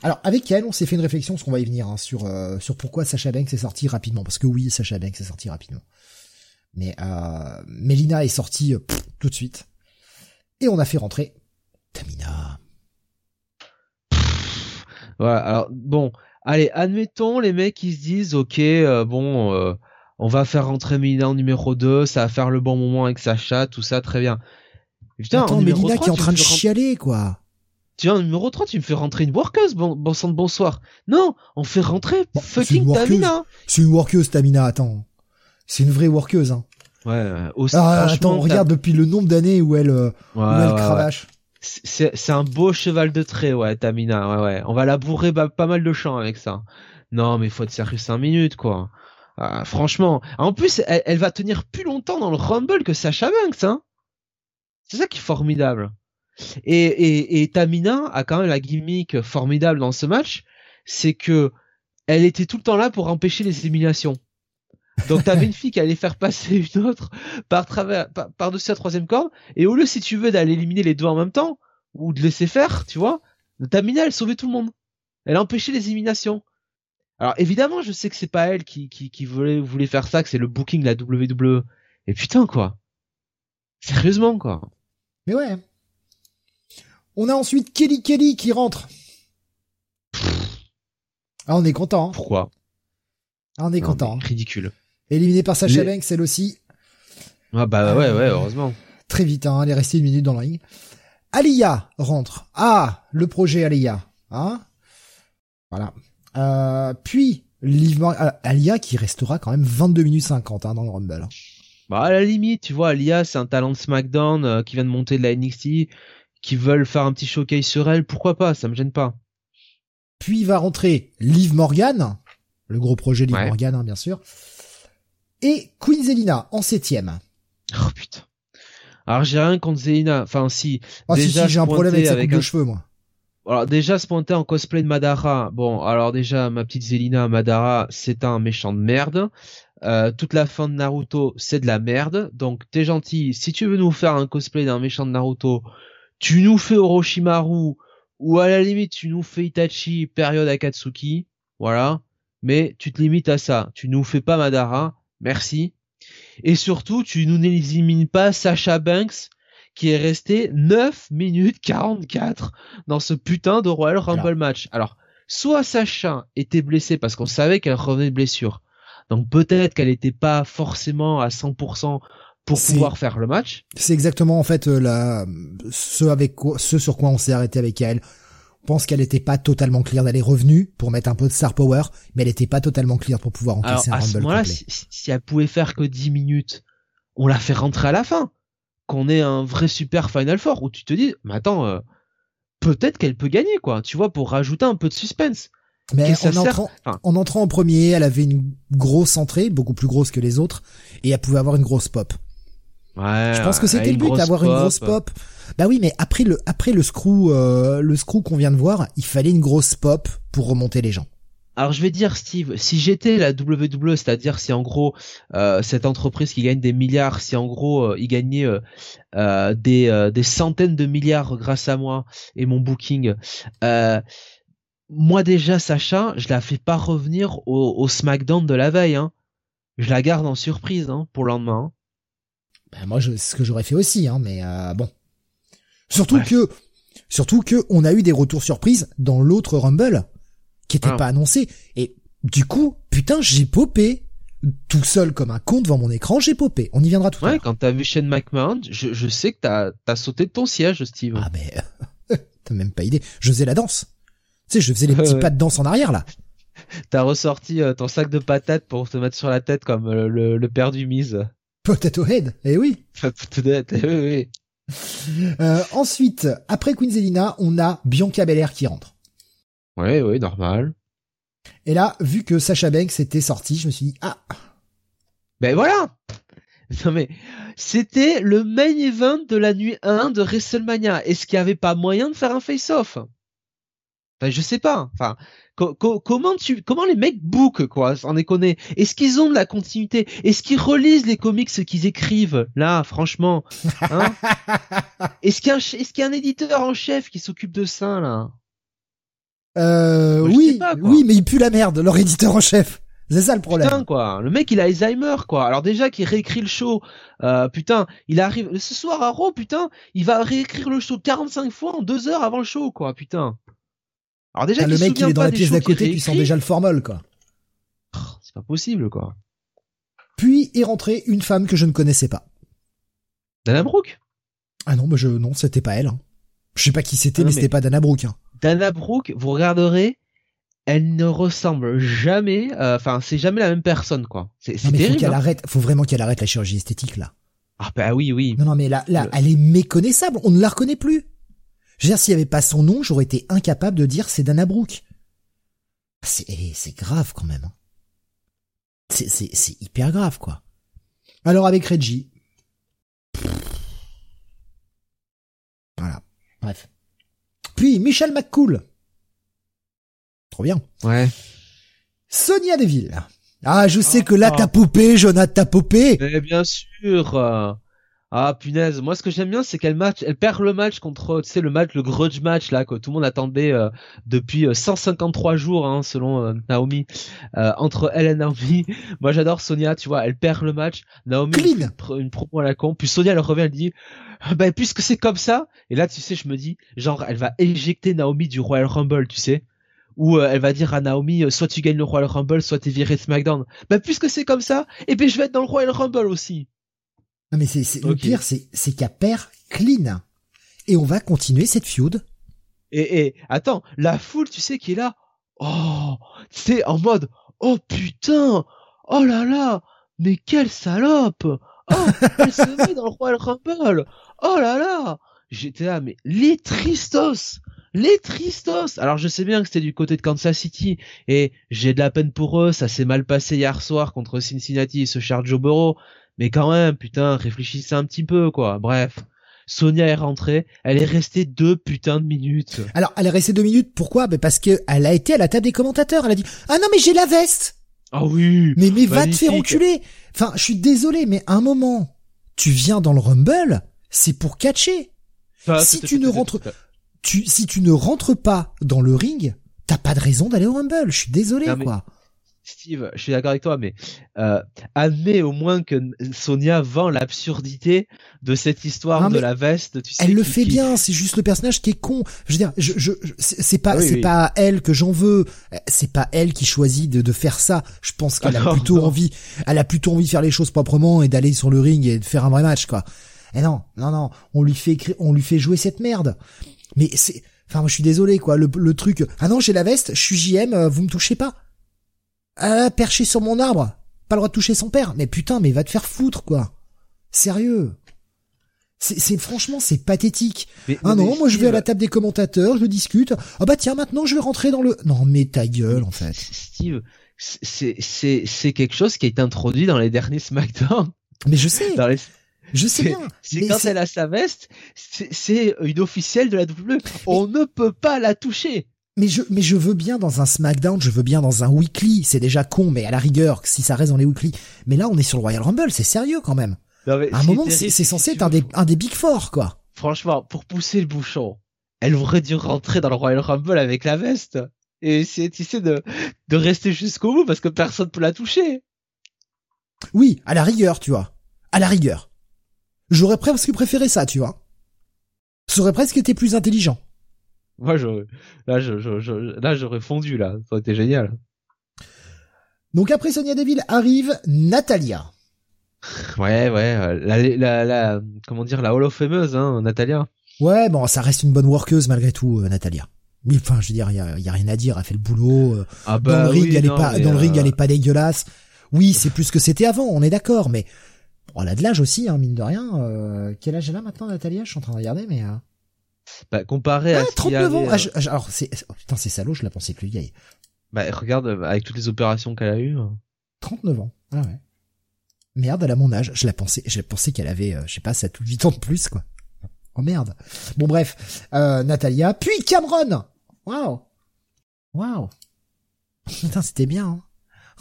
Alors avec Kael on s'est fait une réflexion parce qu'on va y venir hein, sur euh, sur pourquoi Sacha Banks est sorti rapidement parce que oui Sacha Banks est sorti rapidement. Mais euh, Melina est sortie euh, pff, tout de suite et on a fait rentrer Tamina. Voilà. Alors bon, allez, admettons les mecs qui se disent, ok, euh, bon, euh, on va faire rentrer Melina en numéro 2, ça va faire le bon moment avec Sacha, tout ça, très bien. Putain, Attends en numéro Melina 3, qui est en tu me train de fais rentrer- chialer quoi. Tu en numéro 3, tu me fais rentrer une workeuse, bon, bon sang de bonsoir. Non, on fait rentrer Bon, une fucking. Tamina. C'est une workeuse, Tamina, attends. C'est une vraie workeuse, hein. Ouais, aussi, Ah, attends, regarde depuis le nombre d'années où elle, euh, Ouais, où elle ouais. cravache. C'est un beau cheval de trait, ouais, Tamina, ouais, ouais. On va la bourrer bah, pas mal de champs avec ça. Non, mais faut être sérieux 5 minutes, quoi. Ah, franchement. En plus, elle, elle va tenir plus longtemps dans le Rumble que Sacha Banks, hein. C'est ça qui est formidable. Et, et, et Tamina a quand même la gimmick formidable dans ce match, c'est que elle était tout le temps là pour empêcher les éliminations. Donc t'avais une fille qui allait faire passer une autre par travers, par, par-dessus la troisième corde, et au lieu, si tu veux, d'aller éliminer les deux en même temps, ou de laisser faire, tu vois, Tamina, elle sauvait tout le monde. Elle empêchait les éliminations. Alors évidemment, je sais que c'est pas elle qui, qui, qui voulait, voulait faire ça, que c'est le booking de la WWE. Et putain, quoi. Sérieusement, quoi. Mais ouais. On a ensuite Kelly Kelly qui rentre. Ah, on est content. hein. Pourquoi? Ah, on est Non, content. hein. Ridicule. Éliminée par Sacha Les- Banks, elle aussi. Ah bah ouais, ouais, heureusement. Très vite, hein. Elle est restée une minute dans le ring. Alia rentre. Ah, le projet Alia. Hein voilà. Euh, puis, Liv ah, Alia qui restera quand même 22 minutes 50 hein, dans le Rumble. hein. Bah à la limite, tu vois, Alia, c'est un talent de SmackDown euh, qui vient de monter de la NXT, qui veulent faire un petit showcase sur elle, pourquoi pas, ça me gêne pas. Puis va rentrer Liv Morgan, le gros projet Liv Ouais. Morgan, hein, bien sûr, et Queen Zelina en septième. Oh putain. Alors j'ai rien contre Zelina, enfin si. Ah si, Déjà, si, j'ai un problème avec sa avec de cheveux, moi. Alors déjà se pointer en cosplay de Madara. Bon, alors déjà ma petite Zelina Madara, c'est un méchant de merde. Euh, toute la fin de Naruto, c'est de la merde. Donc t'es gentil. Si tu veux nous faire un cosplay d'un méchant de Naruto, tu nous fais Orochimaru ou à la limite tu nous fais Itachi période Akatsuki. Voilà. Mais tu te limites à ça. Tu nous fais pas Madara. Merci. Et surtout, tu nous n'élimines pas Sacha Banks qui est resté 9 minutes 44 dans ce putain de Royal Rumble Alors. match. Alors, soit Sacha était blessée parce qu'on savait qu'elle revenait de blessure. Donc peut-être qu'elle n'était pas forcément à 100% pour pouvoir faire le match. C'est exactement en fait euh, la, ce avec quoi, ce sur quoi on s'est arrêté avec elle. Pense qu'elle était pas totalement claire. Elle est revenue pour mettre un peu de star power, mais elle était pas totalement claire pour pouvoir Alors encaisser un à ce moment-là, si, elle pouvait faire que 10 minutes, on la fait rentrer à la fin. Qu'on ait un vrai super Final Four où tu te dis, mais attends, euh, peut-être qu'elle peut gagner quoi. Tu vois, pour rajouter un peu de suspense. Mais en entrant, Enfin- en entrant en premier, elle avait une grosse entrée, beaucoup plus grosse que les autres, et elle pouvait avoir une grosse pop. Ouais. Je pense que c'était une le but d'avoir une grosse pop. Bah oui, mais après le après le screw euh, le screw qu'on vient de voir, il fallait une grosse pop pour remonter les gens. Alors je vais dire Steve, si j'étais la WWE, c'est-à-dire si en gros euh, cette entreprise qui gagne des milliards, si en gros euh, il gagnait euh, euh, des, euh, des centaines de milliards grâce à moi et mon booking, euh, moi déjà Sacha, je la fais pas revenir au, au SmackDown de la veille, hein. Je la garde en surprise hein, pour le lendemain. Bah moi, c'est ce que j'aurais fait aussi, hein, mais euh, bon. Surtout que surtout que on a eu des retours surprises dans l'autre Rumble qui était Ah. pas annoncé et du coup, putain, j'ai popé tout seul comme un con devant mon écran, j'ai popé. On y viendra tout à Ouais, l'heure. quand t'as vu Shane McMahon, je, je sais que t'as as sauté de ton siège, Steve. Ah mais t'as même pas idée. Je faisais la danse. Tu sais, je faisais les petits Ouais. pas de danse en arrière là. T'as ressorti euh, ton sac de patates pour te mettre sur la tête comme euh, le, le père du mise. Potato Head. Eh oui. Peut-être, oui, oui. Euh, ensuite, après Queen Zelina, on a Bianca Belair qui rentre. Oui, oui, normal. Et là, vu que Sacha Banks était sorti, je me suis dit ah, Ben voilà. Non mais c'était le main event de la nuit 1 de WrestleMania. Est-ce qu'il n'y avait pas moyen de faire un face-off? Enfin, je sais pas. Enfin, comment tu, comment les mecs book quoi On est connaît. Est-ce qu'ils ont de la continuité? Est-ce qu'ils relisent les comics qu'ils écrivent? Là Franchement, hein? Est-ce qu'il y a un, est-ce qu'il y a un éditeur en chef qui s'occupe de ça là? Euh, oui, oui, mais il pue la merde, leur éditeur en chef. C'est ça le problème. Putain quoi, le mec il a Alzheimer quoi. Alors déjà qu'il réécrit le show, euh, putain, il arrive ce soir à Raw, putain, il va réécrire le show 45 fois en deux heures avant le show quoi, putain. Alors déjà, le mec il est dans la pièce d'à côté, tu sens déjà le formol quoi. C'est pas possible quoi. Puis est rentrée une femme que je ne connaissais pas. Dana Brooke? Ah non, mais je non, c'était pas elle. Hein. Je sais pas qui c'était, ah mais, c'était pas Dana Brooke. Hein. Dana Brooke, vous regarderez, elle ne ressemble jamais, euh, enfin c'est jamais la même personne quoi. C'est terrible. Faut qu'elle hein. arrête, faut vraiment qu'elle arrête la chirurgie esthétique là. Ah bah oui oui. Non non mais là là, elle est méconnaissable, on ne la reconnaît plus. Je veux dire s'il y avait pas son nom, j'aurais été incapable de dire c'est Dana Brooke. C'est eh, c'est grave quand même. Hein. C'est c'est c'est hyper grave quoi. Alors avec Reggie. Voilà. Bref. Puis Michel McCool. Trop bien. Ouais. Sonia Deville. Ah, je sais que là t'as poupé, Jonathan t'as poupé. Mais bien sûr. Ah punaise, moi ce que j'aime bien c'est qu'elle match, elle perd le match contre, tu sais le match, le grudge match là que tout le monde attendait euh, depuis 153 euh, jours hein, selon euh, Naomi entre elle et Naomi. Moi j'adore Sonia, tu vois, elle perd le match, Naomi Clean. Une, une promo à la con, puis Sonia elle revient, elle dit bah puisque c'est comme ça, et là tu sais je me dis genre elle va éjecter Naomi du Royal Rumble, tu sais où elle va dire à Naomi soit tu gagnes le Royal Rumble soit tu viré SmackDown. Bah puisque c'est comme ça, et eh puis je vais être dans le Royal Rumble aussi. Non mais c'est le pire, c'est c'est qu'elle perd clean et on va continuer cette feud. Et, et attends, la foule, tu sais qui est là Oh, c'est en mode oh putain, oh là là, mais quelle salope Oh, elle se met dans le Royal Rumble. Oh là là, j'étais là, mais les tristos, les tristos. Alors je sais bien que c'était du côté de Kansas City et j'ai de la peine pour eux. Ça s'est mal passé hier soir contre Cincinnati et ce cher Joe Burrow. Mais quand même, putain, réfléchissez un petit peu, quoi. Bref. Sonia est rentrée, elle est restée deux putains de minutes. Alors, elle est restée deux minutes, pourquoi? Ben Parce que elle a été à la table des commentateurs, elle a dit « Ah non, mais j'ai la veste !» Ah oui Mais, mais va te faire enculer Enfin, je suis désolé, mais un moment, tu viens dans le Rumble, c'est pour catcher. si tu ne rentres... Tu, si tu ne rentres pas dans le ring, t'as pas de raison d'aller au Rumble. Je suis désolé, quoi. Steve, je suis d'accord avec toi, mais euh, admets au moins que Sonia vend l'absurdité de cette histoire de la veste. Tu sais, elle le fait bien, c'est juste le personnage qui est con. Je veux dire, je, je, c'est pas, c'est pas elle que j'en veux. C'est pas elle qui choisit de, de faire ça. Je pense qu'elle a plutôt envie, elle a plutôt envie de faire les choses proprement et d'aller sur le ring et de faire un vrai match, quoi. Et non, non, non, on lui fait on lui fait jouer cette merde. Mais c'est, enfin, moi je suis désolé, quoi. Le, le truc, ah non, j'ai la veste, je suis JM, euh, vous me touchez pas. Ah, perché sur mon arbre. Pas le droit de toucher son père. Mais putain, mais va te faire foutre, quoi. Sérieux. C'est franchement c'est pathétique. ah non, moi je vais à la table des commentateurs, je discute. Ah bah tiens, maintenant je vais rentrer dans le. Non mais ta gueule en fait. Steve, c'est c'est c'est quelque chose qui a été introduit dans les derniers SmackDown. Mais je sais. Je sais bien. C'est quand elle a sa veste, c'est une officielle de la WWE. On ne peut pas la toucher. Mais je, mais je veux bien dans un SmackDown, je veux bien dans un weekly, c'est déjà con, mais à la rigueur, si ça reste dans les weekly. Mais là, on est sur le Royal Rumble, c'est sérieux quand même. à un moment, c'est censé être un des, un des Big Four, quoi. Franchement, pour pousser le bouchon, elle aurait dû rentrer dans le Royal Rumble avec la veste. Et essayer, tu sais, de, de rester jusqu'au bout parce que personne peut la toucher. Oui, à la rigueur, tu vois. À la rigueur. J'aurais presque préféré ça, tu vois. Ça aurait presque été plus intelligent. Moi, je, là, je, je, là, j'aurais fondu, là. Ça aurait été génial. Donc après Sonia Deville arrive Natalia. Ouais, ouais, euh, la, la, la, comment dire, la Hall of Fameuse, hein, Natalia. Ouais, bon, ça reste une bonne workeuse malgré tout, euh, Natalia. Oui, enfin, je veux dire, il y a, y a, rien à dire. Elle fait le boulot. Euh, ah bah, dans le ring, elle est pas, dans le ring, elle est pas dégueulasse. Oui, c'est plus que c'était avant, on est d'accord, mais bon, elle a de l'âge aussi, hein, mine de rien. quel âge elle a maintenant, Natalia? Je suis en train de regarder, mais. Bah, comparé à ah, 39 ans. Ah, alors c'est oh, putain c'est salaud, je la pensais plus vieille. Bah regarde avec toutes les opérations qu'elle a eues. 39 ans. Ah ouais. Merde, elle a mon âge. Je la pensais, je pensais qu'elle avait, euh, je sais pas, ça tout 8 ans de plus, quoi. Oh merde. Bon bref, euh, Natalia, puis Cameron. Waouh. Waouh. Putain, c'était bien. Hein.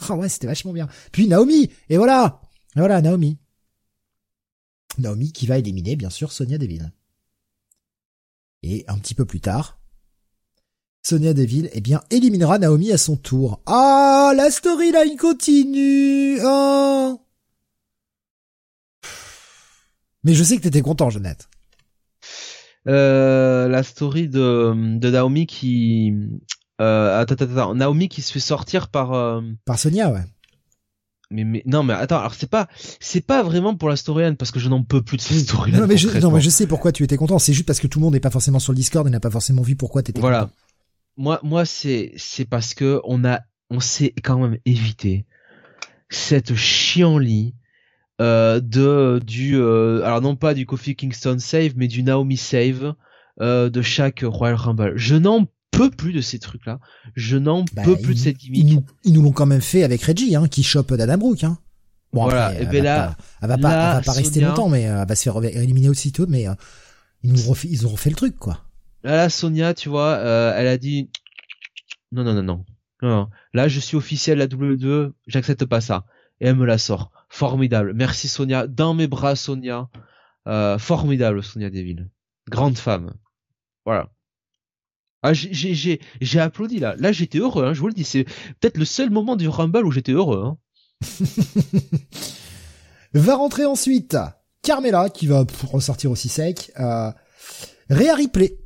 Oh ouais, c'était vachement bien. Puis Naomi. Et voilà. Et voilà, Naomi. Naomi qui va éliminer, bien sûr, Sonia Deville. Et un petit peu plus tard, Sonia Deville, eh bien, éliminera Naomi à son tour. Ah, la storyline continue. Oh. Mais je sais que t'étais content, Jeannette. Euh, la story de, de Naomi qui euh, attends, attends, attends, Naomi qui se fait sortir par euh, par Sonia, ouais. Mais, mais non, mais attends, alors c'est pas c'est pas vraiment pour la storyline parce que je n'en peux plus de cette storyline. Non, mais je, non, mais je sais pourquoi tu étais content. C'est juste parce que tout le monde n'est pas forcément sur le Discord et n'a pas forcément vu pourquoi t'étais voilà. content. Moi, moi, c'est c'est parce que on a on s'est quand même évité cette chienlit euh, de du euh, alors non pas du Kofi Kingston save mais du Naomi save euh, de chaque Royal Rumble. Je n'en peux plus de ces trucs là. Je n'en Bah, peux plus de cette Ils gimmick. nous, ils nous l'ont quand même fait avec Reggie, hein, qui chope Dana Brooke, hein. Bon, Voilà, après, et elle, ben va là- pas, elle va pas, là, elle va pas rester Sonia- longtemps, mais euh, elle va se faire éliminer aussitôt, mais euh, ils nous refait, ils ont refait le truc, quoi. Là, là, Sonia, tu vois, euh, elle a dit non, non, non, non, non. Là, je suis officiel la W2, j'accepte pas ça. Et elle me la sort. Formidable. Merci Sonia. Dans mes bras, Sonia. Euh, formidable, Sonia Deville. Grande femme. Voilà. Ah, j'ai, applaudi là. Là, j'étais heureux. Hein, je vous le dis, c'est peut-être le seul moment du Rumble où j'étais heureux. Hein. Va rentrer ensuite Carmela, qui va ressortir aussi sec, euh, Rhea Ripley.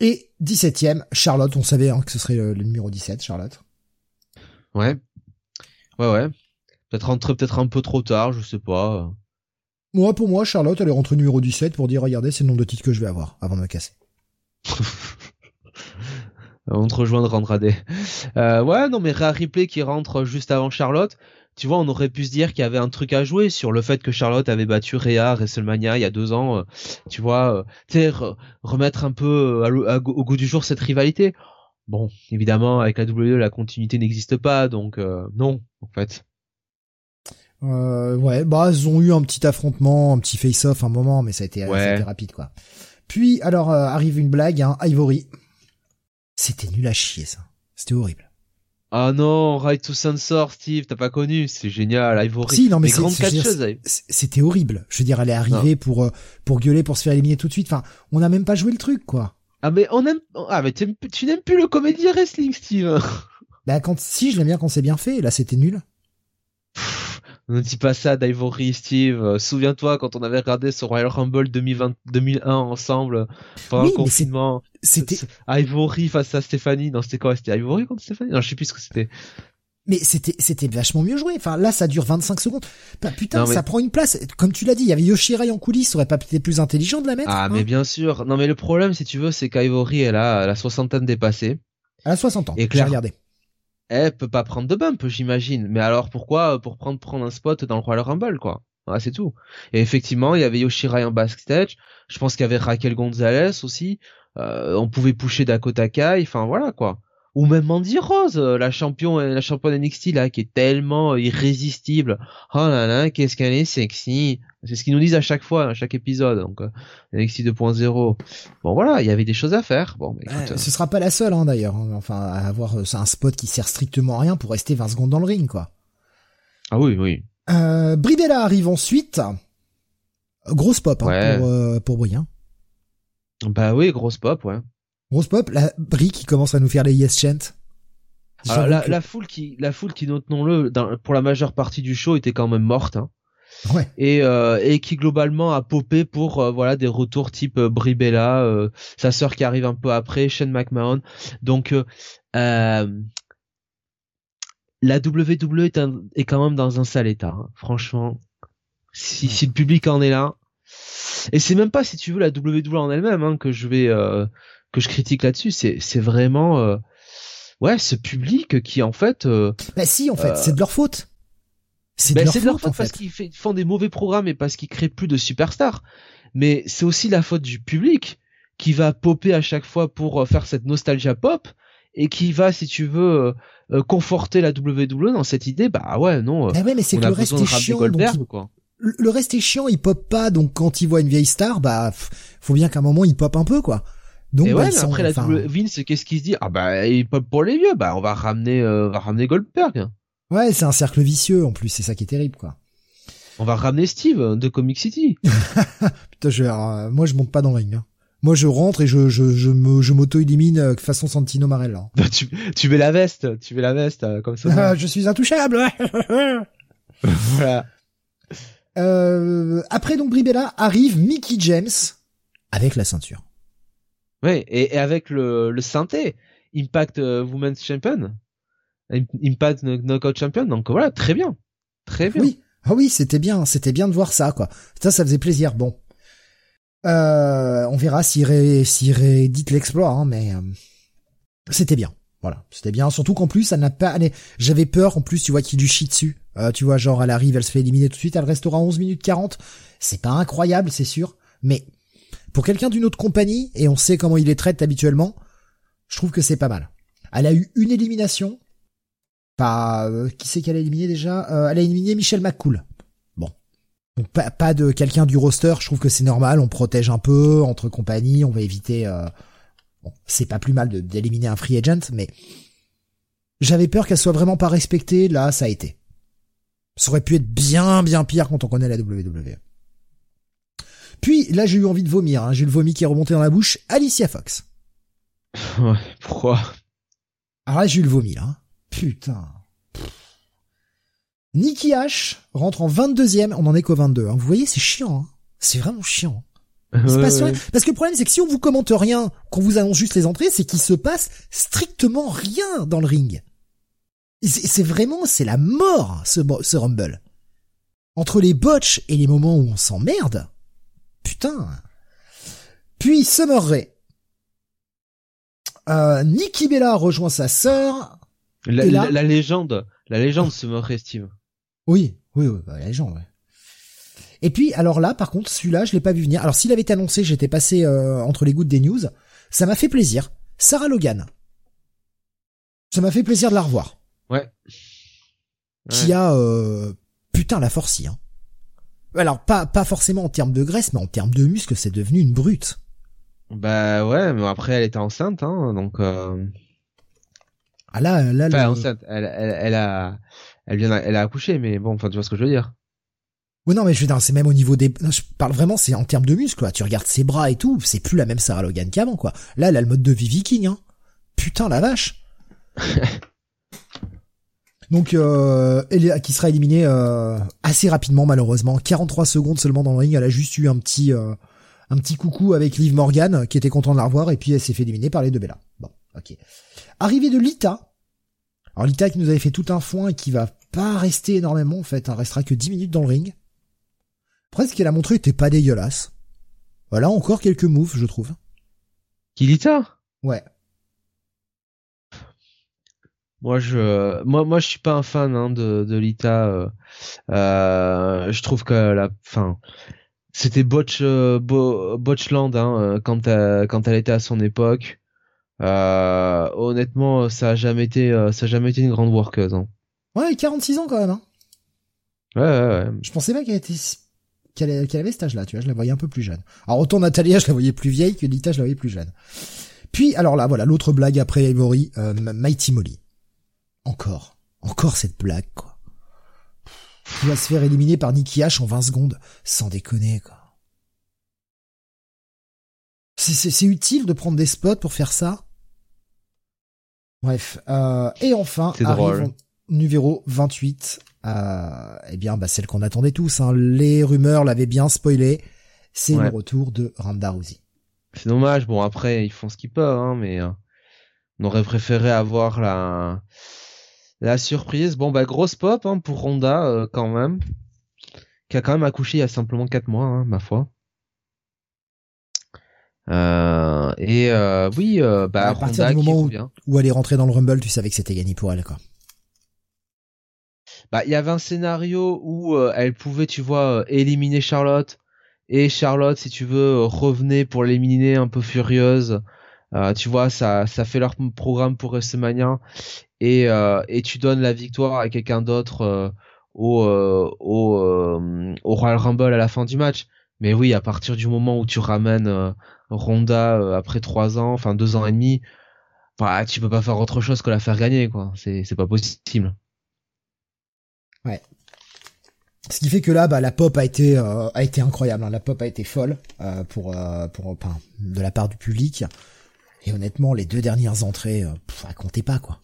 Et 17ème, Charlotte, on savait hein, que ce serait le, le numéro 17, Charlotte. Ouais. Ouais, ouais. Peut-être rentrer peut-être un peu trop tard, je sais pas. Moi, pour moi, Charlotte, elle est rentrée numéro 17 pour dire, regardez, c'est le nombre de titres que je vais avoir, avant de me casser. On te rejoindre Andrade. Euh, ouais, non, mais Ripley qui rentre juste avant Charlotte. Tu vois, on aurait pu se dire qu'il y avait un truc à jouer sur le fait que Charlotte avait battu Rhea à WrestleMania il y a deux ans. euh, tu vois, euh, tu sais, re- remettre un peu euh, à à au goût du jour cette rivalité. Bon, évidemment, avec la WWE, la continuité n'existe pas, donc euh, non, en fait. Euh, ouais, bah ils ont eu un petit affrontement, un petit face-off un moment, mais ça a été, Ouais. ça a été rapide quoi. Puis alors euh, arrive une blague, hein, Ivory. C'était nul à chier ça. C'était horrible. Ah non, Right to Censor, Steve, t'as pas connu, c'est génial, Ivory. Si, non, mais C'était horrible. Je veux dire, elle est arrivée pour euh, pour gueuler, pour se faire éliminer tout de suite. Enfin, on n'a même pas joué le truc quoi. Ah mais on aime, ah mais tu n'aimes plus le comédie wrestling, Steve. Bah quand si, je l'aime bien quand c'est bien fait. Là, c'était nul. Ne dis pas ça d'Ivory, Steve. Euh, Souviens-toi quand on avait regardé ce Royal Rumble 2020, 2001 ensemble pendant Oui, le confinement. C'était, Ivory face à Stéphanie. Non, c'était quoi? C'était Ivory contre Stéphanie? Non, je sais plus ce que c'était. mais c'était c'était vachement mieux joué. Enfin là, ça dure 25 secondes. Bah putain, Non, mais- ça prend une place. Comme tu l'as dit, il y avait Yoshirai en coulisses. Ça aurait pas été plus intelligent de la mettre Ah, hein mais bien sûr. Non, mais le problème, si tu veux, c'est qu'Ivory, elle a la soixantaine dépassée. Elle a 60 ans. Et J'ai clair. regardé. Elle peut pas prendre de bump, j'imagine. Mais alors pourquoi pour prendre un spot dans le Royal Rumble, quoi? Voilà, c'est tout. Et effectivement, il y avait Yoshirai en backstage. Je pense qu'il y avait Raquel Gonzalez aussi. Euh, on pouvait pusher Dakota Kai. Enfin voilà quoi. Ou même Mandy Rose, euh, la champion, la championne NXT là, qui est tellement euh, irrésistible. Oh là là, qu'est-ce qu'elle est sexy. C'est ce qu'ils nous disent à chaque fois, à chaque épisode. Donc euh, NXT 2.0. Bon voilà, il y avait des choses à faire. Bon, mais écoute, Ouais, ce sera pas la seule hein, d'ailleurs. hein. Enfin, à avoir euh, un spot qui sert strictement à rien pour rester 20 secondes dans le ring, quoi. ah oui, oui. Euh, Brie Bella arrive ensuite. Grosse pop hein, Ouais. pour euh, pour hein. Bah oui, grosse pop, ouais. Grosse pop. La Brie qui commence à nous faire les yes chant. Alors, J'avoue la, que- la foule qui, la foule qui, notons-le, pour la majeure partie du show était quand même morte, hein, Ouais. et euh, et qui globalement a popé pour euh, voilà des retours type euh, Brie Bella, euh, sa sœur qui arrive un peu après, Shane McMahon. Donc la WWE est, un- est quand même dans un sale état, hein. franchement. Si, si le public en est là, et c'est même pas si tu veux la WWE en elle-même hein, que je vais euh, que je critique là-dessus, c'est vraiment euh, ouais ce public qui en fait euh, Bah si, en fait, c'est de leur faute. C'est ben, de leur faute, de leur faute en parce qu'ils font des mauvais programmes et parce qu'ils créent plus de superstars. Mais c'est aussi la faute du public qui va popper à chaque fois pour euh, faire cette nostalgia pop et qui va, si tu veux, euh, conforter la WWE dans cette idée, bah ouais, non. Mais ouais, mais c'est que le reste est chiant. Goldberg, quoi. Le, reste est chiant, il pop pas, donc quand il voit une vieille star, bah faut bien qu'à un moment il pop un peu, quoi. Donc, et bah, ouais, mais après la Vince, qu'est-ce qu'il se dit? Ah bah il pop pour les vieux, bah on va ramener, on va ramener Goldberg. Ouais, c'est un cercle vicieux en plus, c'est ça qui est terrible, quoi. On va ramener Steve de Comic City. Putain, je, euh, moi je monte pas dans le ring. Hein. Moi je rentre et je je je me je m'auto-élimine euh, façon Santino Marella. Bah, tu tu mets la veste, tu mets la veste euh, comme ça. je suis intouchable. voilà. après donc Bribella arrive Mickey James avec la ceinture. Ouais, et, avec le, le synthé Impact Women's Champion, Impact Knockout Champion, donc voilà, très bien, très bien. Oui, ah oui, c'était bien, c'était bien de voir ça, quoi. Ça, ça faisait plaisir. Bon, euh, on verra s'il ré, réédite l'exploit, hein, mais euh, c'était bien. Voilà, c'était bien. Surtout qu'en plus, ça n'a pas. J'avais peur en plus, tu vois, qu'il du chie dessus. Euh, tu vois, genre elle arrive, elle se fait éliminer tout de suite, elle restera 11 minutes 40. C'est pas incroyable, c'est sûr, mais pour quelqu'un d'une autre compagnie, et on sait comment il les traite habituellement, je trouve que c'est pas mal. Elle a eu une élimination, pas euh, qui c'est qu'elle a éliminé déjà euh, Elle a éliminé Michel McCool. Bon, donc pas, pas de quelqu'un du roster. Je trouve que c'est normal. On protège un peu entre compagnies. On va éviter. Euh... Bon, c'est pas plus mal d'éliminer un free agent, mais j'avais peur qu'elle soit vraiment pas respectée. Là, ça a été. Ça aurait pu être bien bien pire quand on connaît la WWE. Puis là, j'ai eu envie de vomir. Hein. J'ai eu le vomi qui est remonté dans la bouche. Alicia Fox. Ouais, pourquoi? Alors là, j'ai eu le vomi là. Hein. Putain. Nikki H rentre en 22e, on en est qu'au 22. Hein. Vous voyez, c'est chiant. Hein. C'est vraiment chiant. Parce que le problème, c'est que si on vous commente rien, qu'on vous annonce juste les entrées, c'est qu'il se passe strictement rien dans le ring. C'est vraiment, c'est la mort, ce, ce Rumble. Entre les botches et les moments où on s'emmerde. Putain. Puis Summer Rae. Euh, Nikki Bella rejoint sa sœur. La, légende, la légende se moquerait Steve. Oui, oui, oui, bah, la légende, ouais. Et puis, alors là, par contre, celui-là, je l'ai pas vu venir. Alors, s'il avait été annoncé, j'étais passé euh, entre les gouttes des news. Ça m'a fait plaisir. Sarah Logan. Ça m'a fait plaisir de la revoir. Ouais. Qui a, euh, putain, la force, hein. Alors, pas, pas forcément en termes de graisse, mais en termes de muscles, c'est devenu une brute. Bah ouais, mais après, elle était enceinte, hein, donc... Euh... Ah là, là, enfin, elle, elle, elle, a, elle vient, elle a accouché, mais bon, enfin, tu vois ce que je veux dire. Oui, non, mais je veux dire, c'est même au niveau des, je parle vraiment, c'est en termes de muscles, quoi. Tu regardes ses bras et tout, c'est plus la même Sarah Logan qu'avant, quoi. Là, elle a le mode de vie viking, hein. Putain, la vache. Donc, euh, elle, qui sera éliminée euh, assez rapidement, malheureusement. 43 secondes seulement dans le ring. Elle a juste eu un petit, euh, un petit coucou avec Liv Morgan, qui était content de la revoir, et puis elle s'est fait éliminer par les deux Bella. Bon, ok. Arrivée de Lita. Alors Lita qui nous avait fait tout un foin et qui va pas rester énormément en fait, elle restera que 10 minutes dans le ring. Après ce qu'elle a montré était pas dégueulasse. Voilà encore quelques moves je trouve. Qui Lita? Ouais. Moi je moi moi je suis pas un fan hein, de de Lita. Euh, euh, je trouve que la fin c'était Botch euh, Botchland hein, quand quand elle était à son époque. Euh, honnêtement, ça a jamais été, euh, ça a jamais été une grande workeuse. Hein. Ouais, 46 ans quand même. Hein. Ouais, ouais, ouais. Je pensais pas qu'elle était qu'elle avait cet âge-là, tu vois, je la voyais un peu plus jeune. Alors autant Natalia, je la voyais plus vieille que Lita, je la voyais plus jeune. Puis alors là, voilà, l'autre blague après Ivory, euh, Mighty Molly. Encore, encore cette blague quoi. Il va se faire éliminer par Nicky H en 20 secondes, sans déconner quoi. C'est utile de prendre des spots pour faire ça Bref. Euh, et enfin, arrive numéro 28. Euh, eh bien, bah, celle qu'on attendait tous. Hein. Les rumeurs l'avaient bien spoilé. C'est le retour de Ronda Rousey. C'est dommage. Bon, après, ils font ce qu'ils peuvent, hein, mais euh, on aurait préféré avoir la la surprise. Bon, bah, grosse pop hein, pour Ronda quand même, qui a quand même accouché il y a simplement 4 mois, ma foi. Euh, et euh, oui, euh, bah, à partir du moment où, où, elle est rentrée dans le Rumble, tu savais que c'était gagné pour elle, quoi. Bah, il y avait un scénario où elle pouvait, tu vois, éliminer Charlotte et Charlotte, si tu veux, revenait pour l'éliminer un peu furieuse tu vois, ça, ça fait leur programme pour WrestleMania et et tu donnes la victoire à quelqu'un d'autre au au au Royal Rumble à la fin du match. Mais oui, à partir du moment où tu ramènes Ronda après trois ans, enfin deux ans et demi, bah, tu peux pas faire autre chose que la faire gagner, quoi. C'est, c'est pas possible. Ouais. Ce qui fait que là, bah, la pop a été euh, a été incroyable. Hein. La pop a été folle euh, pour euh, pour enfin, de la part du public. Et honnêtement, les deux dernières entrées, pff, elles comptaient pas quoi.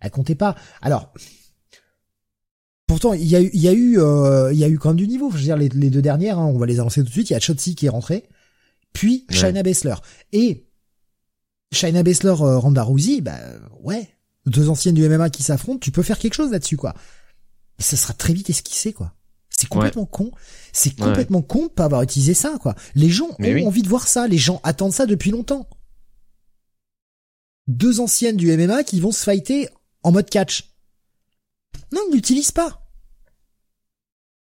Elles comptaient pas. Alors, pourtant, il y a y a eu il y a eu quand même du niveau. Je veux dire, les, les deux dernières, hein, on va les annoncer tout de suite. Il y a Chotzi qui est rentré, puis ouais. Shayna Baszler. Et Shayna Baszler, euh, Ronda Rousey, bah ouais, deux anciennes du MMA qui s'affrontent, tu peux faire quelque chose là-dessus quoi. Et ça sera très vite esquissé quoi. C'est complètement con. C'est complètement con de pas avoir utilisé ça quoi. Les gens ont envie de voir ça, les gens attendent ça depuis longtemps. Deux anciennes du MMA qui vont se fighter en mode catch. Non, ils n'utilisent pas.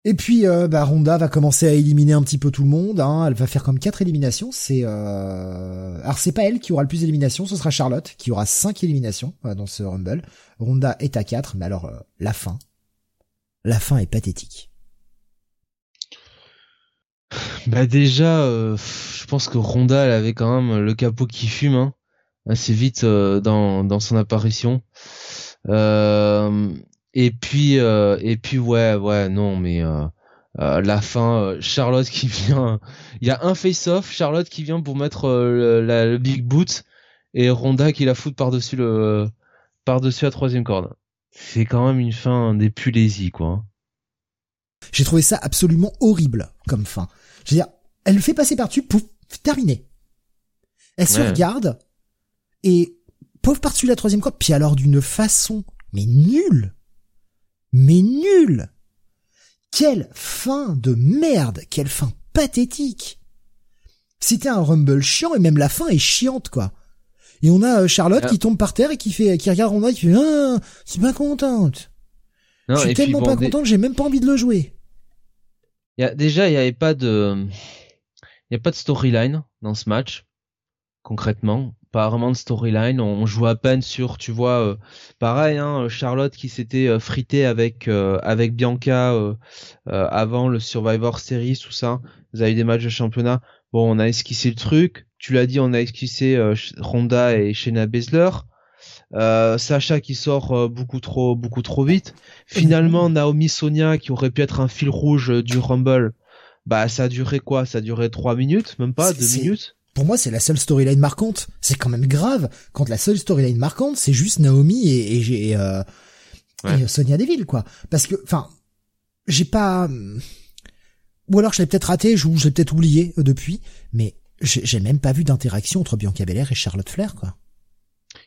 Et puis euh, bah, Ronda va commencer à éliminer un petit peu tout le monde. Hein. Elle va faire comme quatre éliminations. C'est euh... alors c'est pas elle qui aura le plus d'éliminations, ce sera Charlotte qui aura cinq éliminations euh, dans ce Rumble. Ronda est à quatre, mais alors euh, la fin, la fin est pathétique. Bah déjà, je pense que Ronda elle avait quand même le capot qui fume hein, assez vite dans dans son apparition. Euh, et puis euh, et puis ouais ouais non mais euh, euh, la fin Charlotte qui vient il y a un face off Charlotte qui vient pour mettre le, le, big boot et Ronda qui la fout par dessus le par dessus la troisième corde. C'est quand même une fin des plus lazy quoi. J'ai trouvé ça absolument horrible comme fin. Je veux dire elle le fait passer par dessus pouf terminé. Elle se regarde et pauvre par-dessus la troisième corde puis alors d'une façon mais nulle mais nul. Quelle fin de merde, quelle fin pathétique. C'était un rumble chiant et même la fin est chiante quoi. Et on a euh, Charlotte qui tombe par terre et qui fait, qui regarde Ronda et qui fait, ah, c'est pas contente. je suis tellement pas contente, j'ai même pas envie de le jouer. Y a, déjà, il n'y avait pas de, il y a pas de storyline dans ce match, concrètement pas vraiment de storyline. On, joue à peine sur, tu vois, euh, pareil, hein, Charlotte qui s'était euh, fritée avec euh, avec Bianca avant le Survivor Series, tout ça. Vous avez des matchs de championnat. Bon, on a esquissé le truc. Tu l'as dit, on a esquissé Ronda et Shayna Baszler. Sacha qui sort beaucoup trop beaucoup trop vite. Finalement, Naomi Sonia qui aurait pu être un fil rouge du Rumble. Bah, ça a duré quoi? Ça a duré trois minutes, même pas? Deux minutes? Pour moi, c'est la seule storyline marquante. C'est quand même grave quand la seule storyline marquante, c'est juste Naomi et, et, et, euh, et Sonia Deville, quoi. Parce que, enfin, j'ai pas, ou alors je l'ai peut-être raté, ou j'ai peut-être oublié euh, depuis, mais j'ai même pas vu d'interaction entre Bianca Belair et Charlotte Flair, quoi.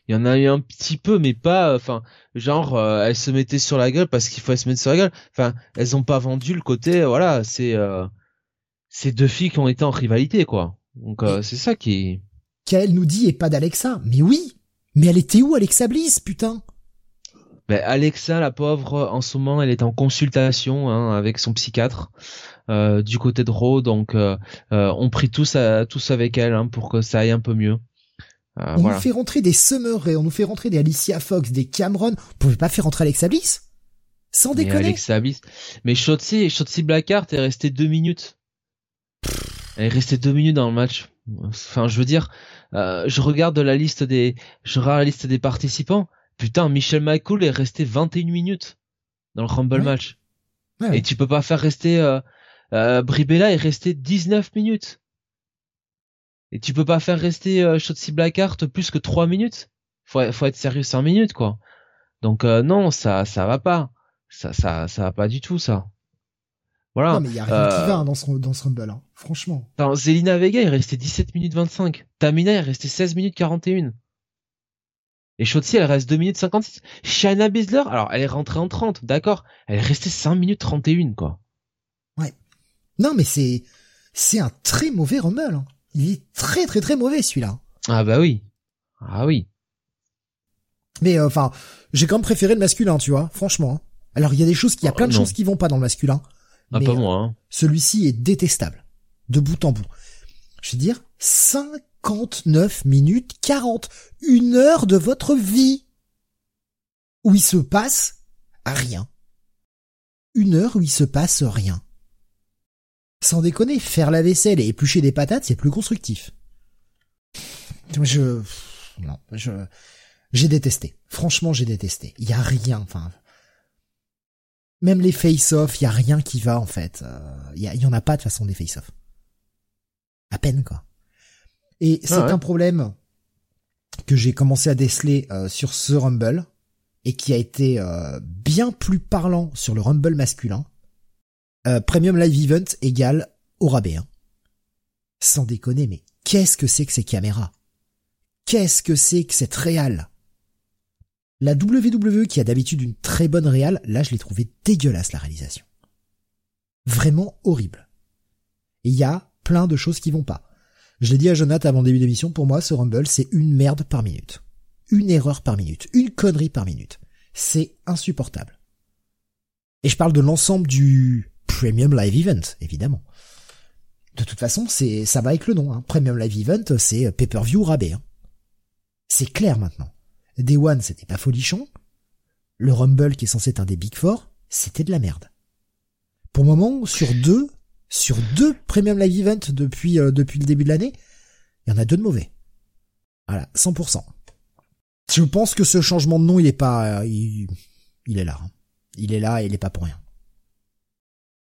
Il y en a eu un petit peu, mais pas, enfin, genre, euh, elles se mettaient sur la gueule parce qu'il faut se mettre sur la gueule. Enfin, elles ont pas vendu le côté, voilà, c'est, euh, c'est deux filles qui ont été en rivalité, quoi. Donc euh, c'est ça qui Qu'elle nous dit et pas d'Alexa. Mais oui. Mais elle était où Alexa Bliss, putain? Ben Alexa, la pauvre, en ce moment, elle est en consultation hein, avec son psychiatre euh, du côté de Raw, donc euh, on prie tous, à, tous avec elle hein, pour que ça aille un peu mieux. On nous fait rentrer des Summer Rae, on nous fait rentrer des Alicia Fox, des Cameron. On pouvait pas faire rentrer Alexa Bliss? Sans déconner. Mais Alexa Bliss. Mais Shotzi, Shotzi Blackheart est resté deux minutes. Elle est restée deux minutes dans le match. Enfin, je veux dire, euh, je regarde la liste des, je regarde la liste des participants. Putain, Michel Michael est resté 21 minutes dans le Rumble match. Et tu peux pas faire rester euh, euh, Bribella est resté 19 minutes. Et tu peux pas faire rester euh, Shotzi Blackheart plus que 3 minutes. Faut, faut être sérieux 5 minutes quoi. Donc euh, non, ça ça va pas. Ça ça ça va pas du tout ça. Voilà. Non, mais il y a rien qui euh, va hein, dans ce, dans ce Rumble, hein. franchement. Zelina Vega, il restait 17 minutes 25. Tamina, il restait 16 minutes 41. Et Shotzi, elle reste 2 minutes 56. Shayna Baszler, alors, elle est rentrée en 30, d'accord. Elle est restée 5 minutes 31, quoi. Ouais. Non, mais c'est, c'est un très mauvais Rumble, hein. Il est très très très mauvais, celui-là. Ah bah oui. Ah oui. Mais, euh, enfin, j'ai quand même préféré le masculin, tu vois, franchement. Alors, il y a des choses, il y a plein de oh, choses qui vont pas dans le masculin. Ah, pas moi. Hein. Celui-ci est détestable, de bout en bout. Je veux dire, 59 minutes 40. Une heure de votre vie. Où il se passe rien. Une heure où il se passe rien. Sans déconner, faire la vaisselle et éplucher des patates, c'est plus constructif. Je, non, je, j'ai détesté. Franchement, j'ai détesté. Il y a rien, enfin, même les face-off, il y a rien qui va en fait. Il y, y, en a pas de façon des face-off. À peine quoi. Et c'est un problème que j'ai commencé à déceler euh, sur ce Rumble et qui a été euh, bien plus parlant sur le Rumble masculin. Euh, Premium Live Event égale au rabais. Hein. Sans déconner, mais qu'est-ce que c'est que ces caméras? Qu'est-ce que c'est que cette réal? La WWE qui a d'habitude une très bonne réal, là je l'ai trouvé dégueulasse la réalisation. Vraiment horrible. Il y a plein de choses qui vont pas. Je l'ai dit à Jonathan avant le début d'émission, pour moi, ce Rumble, c'est une merde par minute. Une erreur par minute. Une connerie par minute. C'est insupportable. Et je parle de l'ensemble du Premium Live Event, évidemment. De toute façon, c'est, ça va avec le nom, hein. Premium Live Event, c'est pay-per-view rabais, hein. C'est clair maintenant. Day One, c'était pas folichon. Le Rumble, qui est censé être un des Big Four, c'était de la merde. Pour le moment, sur deux, sur deux Premium Live Events depuis, euh, depuis le début de l'année, il y en a deux de mauvais. Voilà, 100%. Je pense que ce changement de nom, il est pas, euh, il, est là. Hein. Il est là et il est pas pour rien.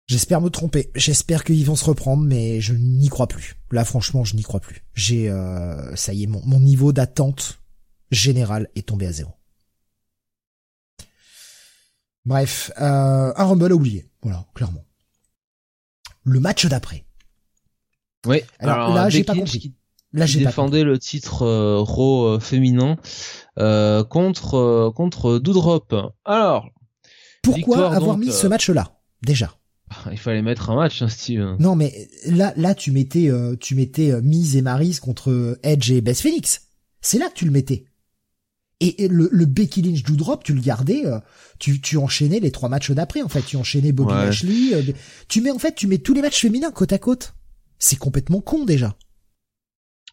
J'espère me tromper. J'espère qu'ils vont se reprendre, mais je n'y crois plus. Là, franchement, je n'y crois plus. J'ai, euh, ça y est, mon, mon niveau d'attente générale est tombé à zéro. Bref, euh, un Rumble à oublier. Voilà, clairement le match d'après. Oui. Alors, là, j'ai pas compris. Là, j'ai défendait le titre euh, Raw euh, féminin euh, contre euh, contre Doudrop. Alors, pourquoi avoir mis ce match-là déjà? Il fallait mettre un match, hein, Steve. Non, mais là, là, tu mettais, tu mettais Miz et Maris contre Edge et Beth Phoenix. C'est là que tu le mettais. Et, le, le Becky Lynch Doudrop, tu le gardais, euh, tu, tu enchaînais les trois matchs d'après, en fait. Tu enchaînais Bobby Lashley. Euh, tu mets, en fait, tu mets tous les matchs féminins côte à côte. C'est complètement con, déjà.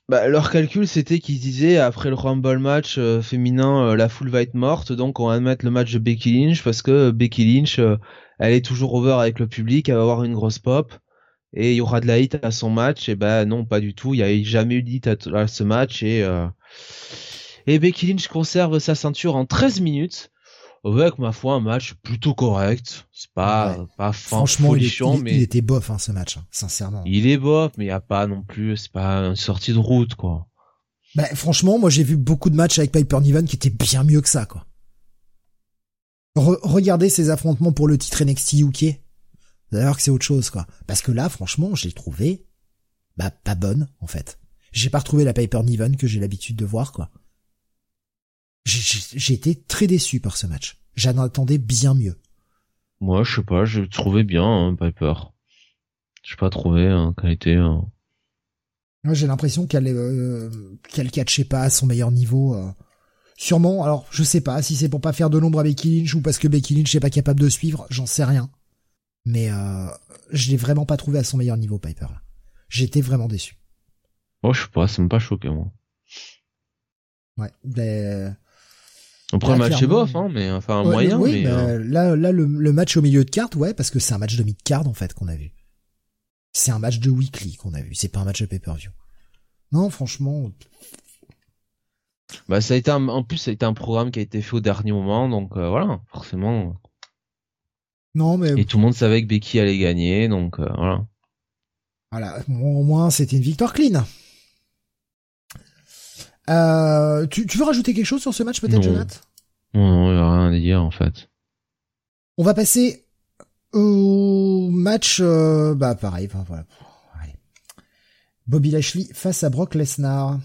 Bah, leur calcul, c'était qu'ils disaient, après le Rumble match euh, féminin, la foule va être morte, donc on va mettre le match de Becky Lynch, parce que Becky Lynch, elle est toujours over avec le public, elle va avoir une grosse pop, et il y aura de la hit à son match, et ben non, pas du tout, il y a jamais eu de hit à, ce match, et... Et Becky Lynch conserve sa ceinture en 13 minutes avec ma foi un match plutôt correct. C'est pas pas franchement il, mais il était bof hein, ce match, hein, sincèrement. Il est bof, mais il y a pas non plus, c'est pas une sortie de route quoi. Bah franchement, moi j'ai vu beaucoup de matchs avec Piper Niven qui étaient bien mieux que ça quoi. regardez ces affrontements pour le titre NXT UK. D'ailleurs que c'est autre chose quoi. Parce que là franchement, j'ai trouvé bah pas bonne en fait. J'ai pas retrouvé la Piper Niven que j'ai l'habitude de voir quoi j'ai été très déçu par ce match. J'en attendais bien mieux. Moi, je sais pas, je trouvais bien hein, Piper. J'ai pas trouvé hein, qu'elle était. Hein. Moi, j'ai l'impression qu'elle euh, qu'elle catchait pas à son meilleur niveau. Euh. Sûrement, alors je sais pas si c'est pour pas faire de l'ombre à Becky Lynch ou parce que Becky Lynch n'est pas capable de suivre, j'en sais rien. Mais euh, je l'ai vraiment pas trouvé à son meilleur niveau, Piper. J'étais vraiment déçu. Oh, je sais pas, ça m'a pas choqué moi. Ouais, ben après le match est bof, hein, mais enfin un moyen. Oui, mais, euh, là, là le, match au milieu de carte, ouais, parce que c'est un match de mid-card en fait qu'on a vu. C'est un match de weekly qu'on a vu, c'est pas un match de pay-per-view. Non, franchement. Bah ça a été un, en plus ça a été un programme qui a été fait au dernier moment, donc euh, voilà, forcément. Non mais. Et tout le monde savait que Becky allait gagner, donc euh, voilà. Voilà, au moins c'était une victoire clean. Euh, tu, tu veux rajouter quelque chose sur ce match peut-être, Jonathan? Non, il n'y a rien à dire en fait. On va passer au match, euh, bah pareil, enfin, voilà. Allez. Bobby Lashley face à Brock Lesnar.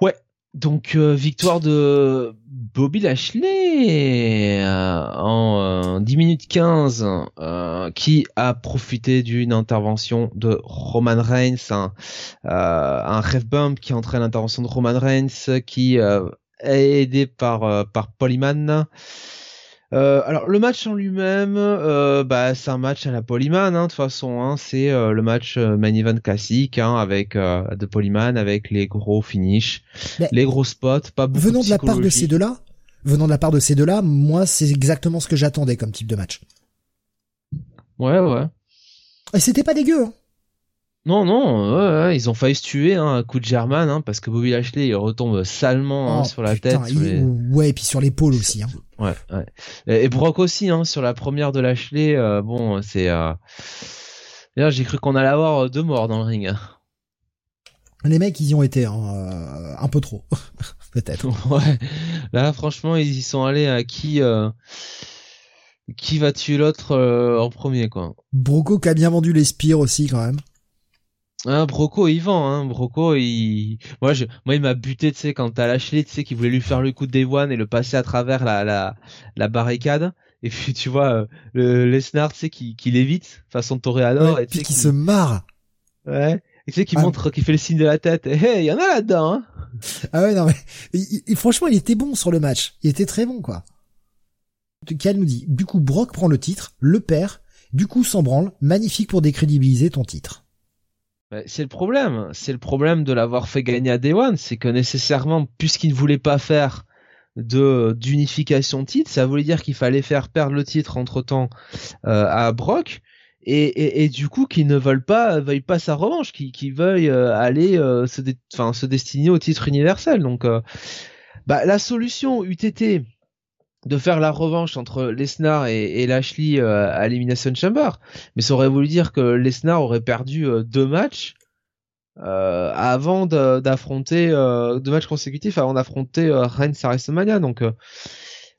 Ouais, donc euh, victoire de Bobby Lashley euh, en 10 minutes 15 qui a profité d'une intervention de Roman Reigns, un, euh, un ref bump qui entraîne l'intervention de Roman Reigns, qui euh, est aidé par euh, par Polyman. Euh, alors le match en lui-même, euh, bah c'est un match à la Polyman, hein, de toute façon. Hein, c'est euh, le match main event classique hein, avec de Polyman, avec les gros finishes, les gros spots, pas beaucoup venant de la part de ces deux-là, venant de la part de ces deux-là, moi c'est exactement ce que j'attendais comme type de match. Ouais, ouais. Et c'était pas dégueu. Hein. Non, non, ouais, ouais, ils ont failli se tuer, hein, un coup de German, hein, parce que Bobby Lashley il retombe salement hein, Oh, sur la putain, tête. sur il- les- Ouais, et puis sur l'épaule aussi. Hein. Ouais, ouais. Et, Brock aussi, hein, sur la première de Lashley, euh, bon, c'est. Euh... J'ai cru qu'on allait avoir euh, deux morts dans le ring. Les mecs, ils y ont été hein, un peu trop, peut-être. Ouais. Là, franchement, ils y sont allés à qui. Euh... Qui va tuer l'autre euh, en premier, quoi. Broco qui a bien vendu les spires aussi quand même. Ah, Broco, il vend, hein. Broco, il. Moi, je... Moi il m'a buté, tu sais, quand t'as Lashley, tu sais, qui voulait lui faire le coup de Day One et le passer à travers la, la, la barricade. Et puis, tu vois, euh, le Lesnar, tu sais, qui, qui l'évite, façon Toréador. Ouais, et puis qui qui- se marre. Ouais. Et tu sais, qui Ah. montre, qui fait le signe de la tête. Eh, hey, il y en a là-dedans, hein. Ah ouais, non mais il- il- franchement, il était bon sur le match. Il était très bon, quoi. Cal nous dit, du coup, Brock prend le titre, le perd, du coup, s'en branle, magnifique pour décrédibiliser ton titre. Ouais, C'est le problème. C'est le problème de l'avoir fait gagner à Day One. C'est que nécessairement, puisqu'il ne voulait pas faire de d'unification titre, ça voulait dire qu'il fallait faire perdre le titre entre temps à Brock. Et, du coup, qu'ils ne veulent pas, veuillent pas sa revanche, qu'ils qu'ils veuillent euh, aller euh, se, se destiner au titre universel. Donc, euh, bah, la solution été de faire la revanche entre Lesnar et, Lashley euh, à Elimination Chamber, mais ça aurait voulu dire que Lesnar aurait perdu euh, deux matchs euh, avant d'affronter euh, deux matchs consécutifs avant d'affronter Reigns à WrestleMania. Donc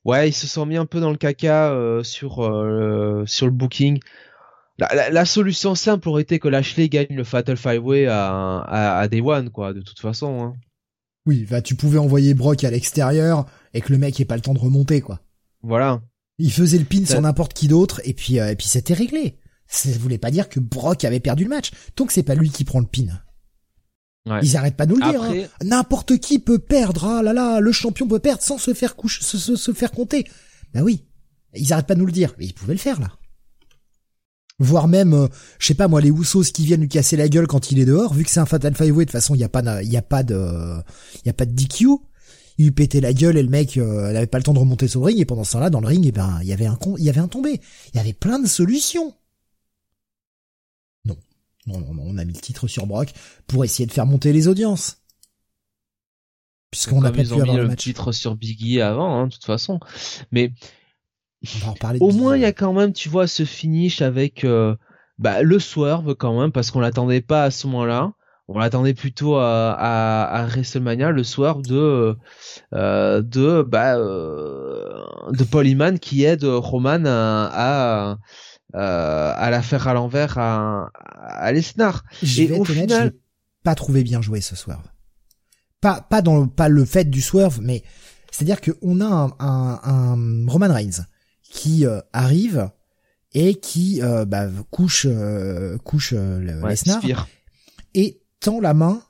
ouais, ils se sont mis un peu dans le caca sur euh, sur le booking. La, solution simple aurait été que Lashley gagne le Fatal Five Way à, à, à Day One, quoi, de toute façon. Hein. Oui, bah tu pouvais envoyer Brock à l'extérieur et que le mec ait pas le temps de remonter, quoi. Voilà. Il faisait le pin sur n'importe qui d'autre et puis euh, et puis c'était réglé. Ça voulait pas dire que Brock avait perdu le match. Tant que c'est pas lui qui prend le pin. Ouais. Ils arrêtent pas de nous le dire. Hein. N'importe qui peut perdre. Ah là là, le champion peut perdre sans se faire couche, se, se, se faire compter. Bah oui. Ils arrêtent pas de nous le dire. Mais ils pouvaient le faire là. Voire même, euh, je sais pas moi, les Usos qui viennent lui casser la gueule quand il est dehors, vu que c'est un Fatal Five Way, de toute façon, il y a pas, de- il y a pas de, il y a pas de DQ. Il lui pétait la gueule et le mec euh, n'avait pas le temps de remonter sur le ring et pendant ce temps-là, dans le ring, eh ben, il y avait un con, il y avait un tombé. Il y avait plein de solutions. Non. Non, non, non, on a mis le titre sur Brock pour essayer de faire monter les audiences. Puisqu'on comme pas pu mis avoir le le match. titre sur Biggie avant, hein, de toute façon. Mais On va en reparler. de au moins il y a quand même tu vois ce finish avec euh, bah, le swerve quand même parce qu'on l'attendait pas à ce moment-là on l'attendait plutôt à, à, à WrestleMania le swerve de euh, de bah euh, de Paul Heyman qui aide Roman à à, à la faire à l'envers à, à Lesnar et au honnête, final- pas trouvé bien joué ce swerve. Pas pas dans le, pas le fait du swerve, mais c'est-à-dire que on a un, un, un Roman Reigns qui euh, arrive et qui euh, bah, couche euh, couche euh, le- ouais, Lesnar et tend la main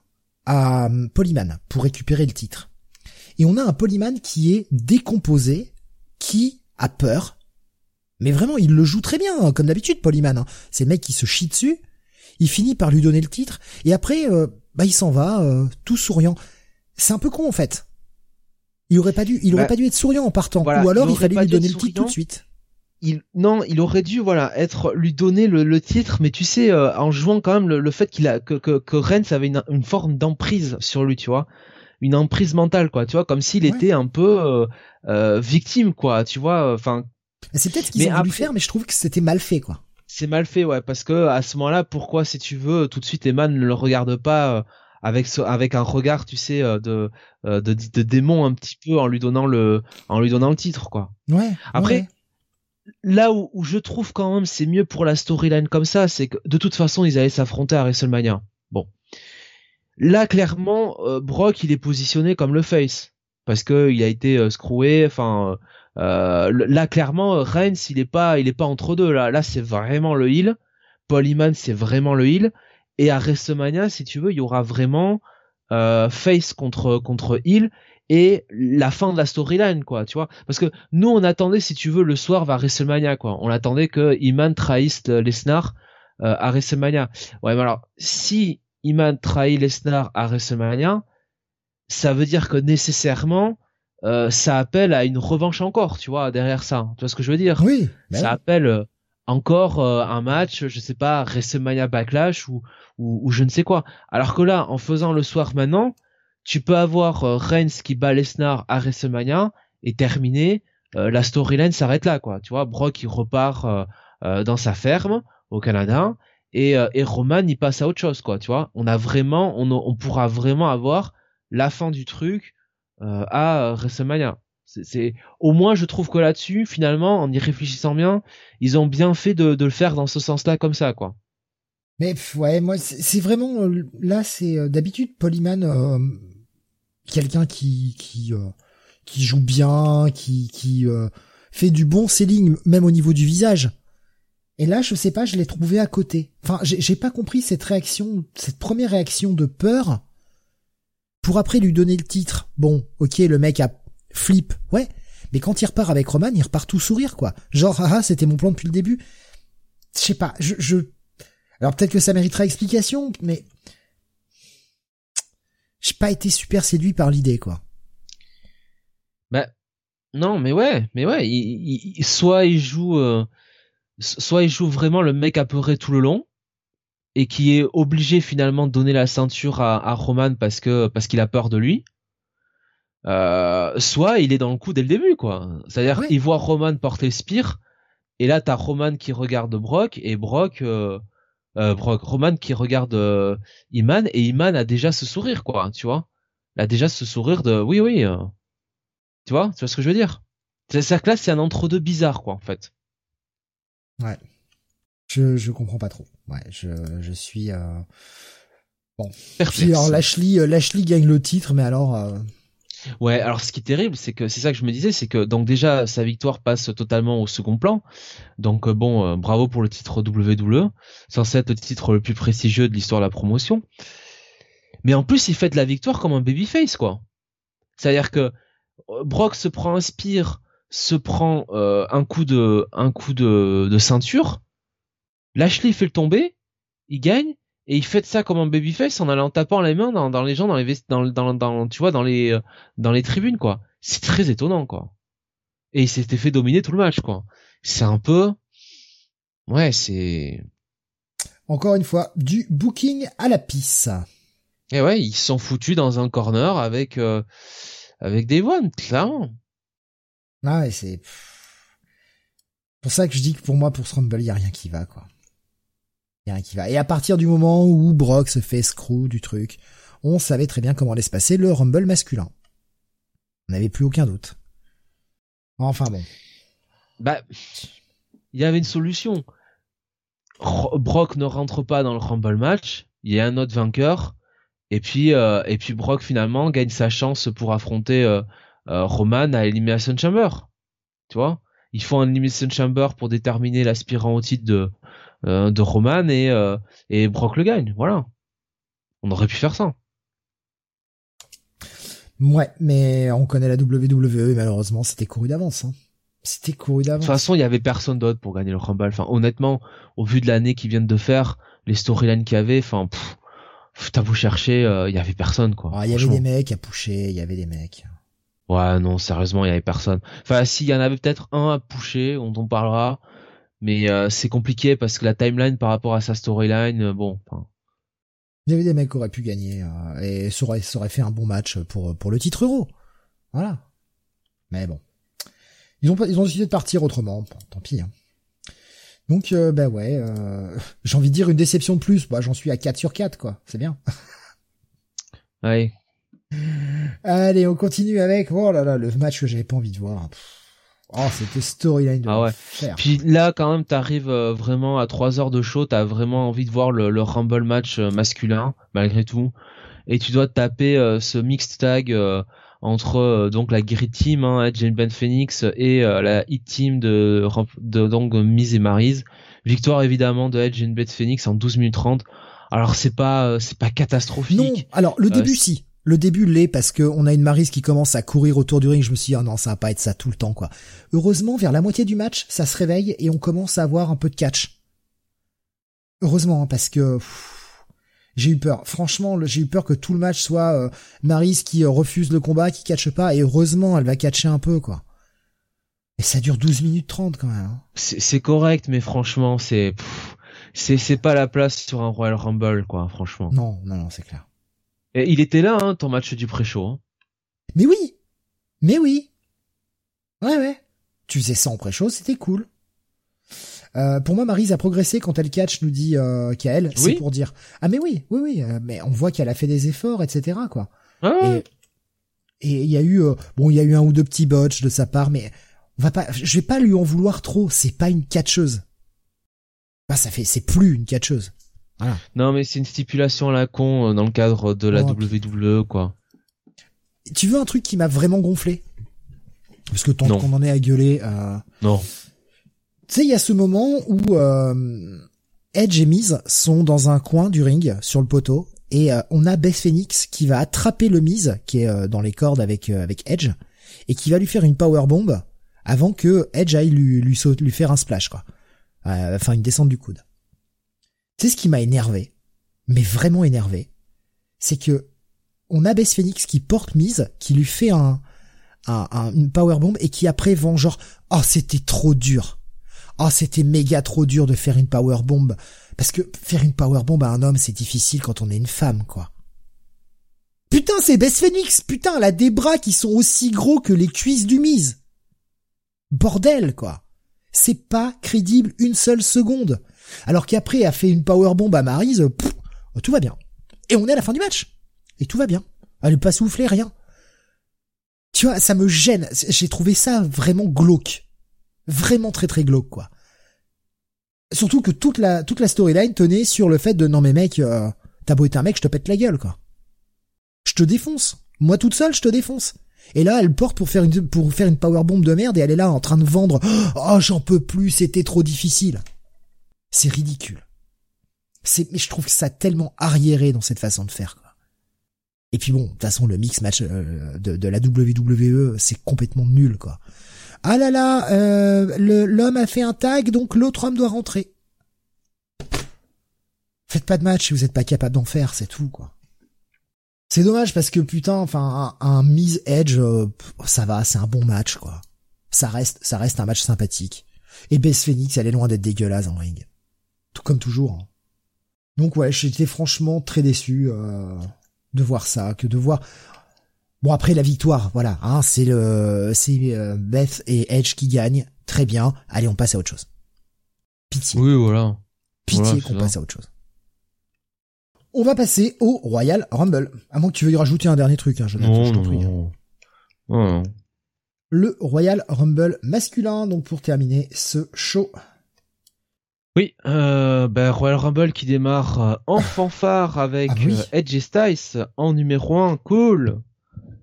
à euh, Polyman pour récupérer le titre. Et on a un Polyman qui est décomposé, qui a peur. Mais vraiment, il le joue très bien, hein, comme d'habitude, Polyman. hein. C'est le mec qui se chie dessus. Il finit par lui donner le titre. Et après, euh, bah, il s'en va, euh, tout souriant. C'est un peu con, en fait. Il aurait pas dû, il aurait Bah, pas dû être souriant en partant. voilà, Ou alors, il il, fallait lui donner le titre tout de suite. il non il aurait dû voilà être lui donner le, le titre mais tu sais euh, en jouant quand même le, le fait qu'il a que que, avait une, une forme d'emprise sur lui tu vois une emprise mentale quoi tu vois comme s'il Ouais. était un peu euh, euh, victime quoi tu vois enfin C'est peut-être ce qu'ils ont voulu faire, mais je trouve que c'était mal fait, quoi. c'est mal fait ouais parce que à ce moment-là pourquoi si tu veux tout de suite Eman ne le regarde pas avec ce, avec un regard tu sais euh, de, euh, de de démon un petit peu en lui donnant le en lui donnant le titre quoi Ouais. Après, ouais. là où, où je trouve quand même c'est mieux pour la storyline comme ça, c'est que de toute façon ils allaient s'affronter à WrestleMania. Bon, là clairement euh, Brock il est positionné comme le face parce que il a été euh, screwé. Enfin euh, là clairement Reigns il est pas il est pas entre deux là. Là c'est vraiment le heel. Paul Heyman c'est vraiment le heel. Et à WrestleMania si tu veux il y aura vraiment euh, face contre contre heel et la fin de la storyline quoi tu vois. Parce que nous on attendait si tu veux le soir vers WrestleMania quoi. On attendait que Iman trahisse Lesnar euh, à WrestleMania. Ouais mais alors si Iman trahit Lesnar à WrestleMania ça veut dire que nécessairement euh, ça appelle à une revanche encore tu vois derrière ça. Tu vois ce que je veux dire? Oui ben ça appelle euh, encore un match je sais pas WrestleMania Backlash ou, ou, ou je ne sais quoi alors que là en faisant le soir maintenant tu peux avoir euh, Reigns qui bat Lesnar à WrestleMania et terminé, euh, la storyline s'arrête là, quoi. Tu vois, Brock il repart euh, dans sa ferme au Canada et, et Roman il passe à autre chose, quoi. Tu vois, on a vraiment, on, on pourra vraiment avoir la fin du truc à WrestleMania. C'est au moins je trouve que là-dessus finalement en y réfléchissant bien ils ont bien fait de, le faire dans ce sens-là comme ça quoi. Mais ouais moi c'est vraiment là c'est d'habitude Polyman quelqu'un qui qui euh, qui joue bien, qui qui euh, fait du bon selling même au niveau du visage. Et là, je sais pas, je l'ai trouvé à côté. Enfin, j'ai pas compris cette réaction, cette première réaction de peur pour après lui donner le titre. Bon, ok, le mec a flip, ouais, mais quand il repart avec Roman, il repart tout sourire, quoi. Genre, ah, c'était mon plan depuis le début. Je sais pas, je. Alors peut-être que ça méritera explication, mais j'ai pas été super séduit par l'idée, quoi. Bah, non, mais ouais, mais ouais, soit il joue, euh, soit il joue vraiment le mec apeuré tout le long, et qui est obligé finalement de donner la ceinture à, Roman parce que parce qu'il a peur de lui. Euh, soit il est dans le coup dès le début, quoi. C'est-à-dire qu'il voit Roman porter le Spear, et là t'as Roman qui regarde Brock, et Brock, euh, euh, Roman qui regarde euh, Iman et Iman a déjà ce sourire quoi, tu vois. Il a déjà ce sourire de oui oui. Euh. tu vois, tu vois ce que je veux dire C'est-à-dire que là c'est un entre-deux bizarre quoi en fait. Ouais. Je je comprends pas trop. Ouais, je je suis bon. Puis alors Lashley Lashley gagne le titre mais alors Ouais, alors ce qui est terrible, c'est que c'est ça que je me disais, c'est que donc déjà sa victoire passe totalement au second plan. Donc euh, bon, euh, bravo pour le titre WWE, censé être le titre le plus prestigieux de l'histoire de la promotion. Mais en plus, il fait de la victoire comme un babyface, quoi. C'est-à-dire que euh, Brock se prend un spire, se prend un coup de un coup de ceinture. Lashley fait le tomber, il gagne et il fait ça comme un babyface en allant tapant les mains dans, dans les gens dans les dans, dans, dans tu vois dans les euh, dans les tribunes quoi. C'est très étonnant quoi. Et il s'était fait dominer tout le match quoi. C'est un peu ouais c'est encore une fois du booking à la pisse. Et ouais ils sont foutus dans un corner avec euh, avec des one clairement. Ah ouais c'est pour ça que je dis que pour moi pour ce Rumble il y a rien qui va quoi Et à partir du moment où Brock se fait screw du truc, on savait très bien comment allait se passer le Rumble masculin. On n'avait plus aucun doute. Enfin bon. Bah, il y avait une solution. Brock ne rentre pas dans le Rumble match, il y a un autre vainqueur, et puis euh, et puis Brock finalement gagne sa chance pour affronter euh, euh, Roman à Elimination Chamber. Tu vois, ils font un Elimination Chamber pour déterminer l'aspirant au titre de de Roman et, euh, et Brock le gagne. Voilà. On aurait pu faire ça. Ouais, mais on connaît la WWE et malheureusement c'était couru d'avance. Hein. C'était couru d'avance. De toute façon, il y avait personne d'autre pour gagner le Rumble. Enfin, honnêtement, au vu de l'année qu'ils viennent de faire, les storylines qu'il y avait, enfin, t'as beau chercher, euh, il y avait personne quoi. Ah, il y avait des mecs à pousser, il y avait des mecs. Ouais, non, sérieusement, il y avait personne. Enfin, s'il y en avait peut-être un à pousser, dont on parlera, mais euh, c'est compliqué parce que la timeline par rapport à sa storyline, euh, bon. Il y avait des mecs qui auraient pu gagner euh, et ça aurait, ça aurait fait un bon match pour pour le titre euro. Voilà. Mais bon, ils ont ils ont décidé de partir autrement. tant pis. Hein. Donc ben ouais, j'ai envie de dire une déception de plus. Bah j'en suis à 4 sur 4 quoi. C'est bien. ouais. Allez, on continue avec oh là là le match que j'avais pas envie de voir. Oh, c'était storyline de ah ouais. Puis là, quand même, t'arrives euh, vraiment à 3 heures de show, t'as vraiment envie de voir le, le Rumble match euh, masculin, malgré tout. Et tu dois taper euh, ce mixed tag entre donc la Grid Team, hein, Edge and Ben Phoenix, et la Hit Team de, de donc Miz et Maryse. Victoire évidemment de Edge and Ben Phoenix en 12 minutes 30. Alors c'est pas c'est pas catastrophique. Non, alors le début si. Le début l'est parce que on a une Maryse qui commence à courir autour du ring. Je me suis dit, oh non, ça va pas être ça tout le temps, quoi. Heureusement, vers la moitié du match, ça se réveille et on commence à avoir un peu de catch. Heureusement, hein, parce que j'ai eu peur. Franchement, j'ai eu peur que tout le match soit euh, Maryse qui euh, refuse le combat, qui catche pas, et heureusement, elle va catcher un peu, quoi. Et ça dure 12 minutes 30 quand même. Hein. C'est correct, mais franchement, c'est c'est c'est pas la place sur un Royal Rumble, quoi, franchement. Non, non, non, c'est clair. Et il était là, hein, ton match du pré-show. Hein. Mais oui, mais oui. Ouais, ouais. Tu faisais ça en pré-show, c'était cool. Euh, pour moi, Marise a progressé quand elle catch, nous dit euh, Kael. C'est pour dire ah mais oui, oui, oui. Euh, mais on voit qu'elle a fait des efforts, etc. Quoi. Ah. Et il y a eu euh, bon, il y a eu un ou deux petits botches de sa part, mais on va pas, je vais pas lui en vouloir trop. C'est pas une catcheuse. Bah, ça fait, c'est plus une catcheuse. Voilà. Non, mais c'est une stipulation à la con dans le cadre de la WWE, quoi. Tu veux un truc qui m'a vraiment gonflé? Parce que tant qu'on en est à gueuler. Euh... Non. Tu sais, il y a ce moment où euh, Edge et Miz sont dans un coin du ring sur le poteau et euh, on a Beth Phoenix qui va attraper le Miz qui est euh, dans les cordes avec avec Edge et qui va lui faire une power bomb avant que Edge aille lui lui, lui faire un splash quoi. enfin une descente du coude. Tu ce qui m'a énervé, mais vraiment énervé, c'est que on a Beth Phoenix qui porte Miz, qui lui fait un, un, un une power bomb et qui après vend genre oh c'était trop dur oh c'était méga trop dur de faire une power bomb parce que faire une power bomb à un homme c'est difficile quand on est une femme quoi. Putain c'est Bess Phoenix, putain elle a des bras qui sont aussi gros que les cuisses du mise. Bordel quoi. C'est pas crédible une seule seconde. Alors qu'après a fait une power bomb à Maryse, tout va bien. Et on est à la fin du match. Et tout va bien. Elle n'est pas soufflé, rien. Tu vois, ça me gêne. J'ai trouvé ça vraiment glauque vraiment très très glauque quoi. Surtout que toute la toute la storyline tenait sur le fait de non mais mec, euh, t'as beau être un mec, je te pète la gueule quoi. Je te défonce. Moi toute seule, je te défonce. Et là, elle porte pour faire une pour faire une power bomb de merde et elle est là en train de vendre. Oh, j'en peux plus, c'était trop difficile. C'est ridicule. C'est mais je trouve ça tellement arriéré dans cette façon de faire quoi. Et puis bon, de toute façon, le mix match euh, de, de la WWE, c'est complètement nul quoi ah là là, euh, l'homme a fait un tag, donc l'autre homme doit rentrer. Faites pas de match si vous êtes pas capable d'en faire, c'est tout quoi. C'est dommage parce que putain, enfin un, un mise edge, euh, ça va, c'est un bon match quoi. Ça reste, ça reste un match sympathique. Et Bess Phoenix, elle est loin d'être dégueulasse en ring, tout comme toujours. Donc ouais, j'étais franchement très déçu euh, de voir ça, que de voir. Bon après la victoire, voilà, hein, c'est le c'est euh, Beth et Edge qui gagnent, très bien. Allez, on passe à autre chose. Pitié. Oui, voilà. Pitié qu'on passe à autre chose. On va passer au Royal Rumble. À moins que tu veuilles rajouter un dernier truc, hein, je, non, non, non. Le Royal Rumble masculin, donc pour terminer ce show. Oui, euh, ben Royal Rumble qui démarre euh, en fanfare avec ah euh, Edge et Styles en numéro 1, cool.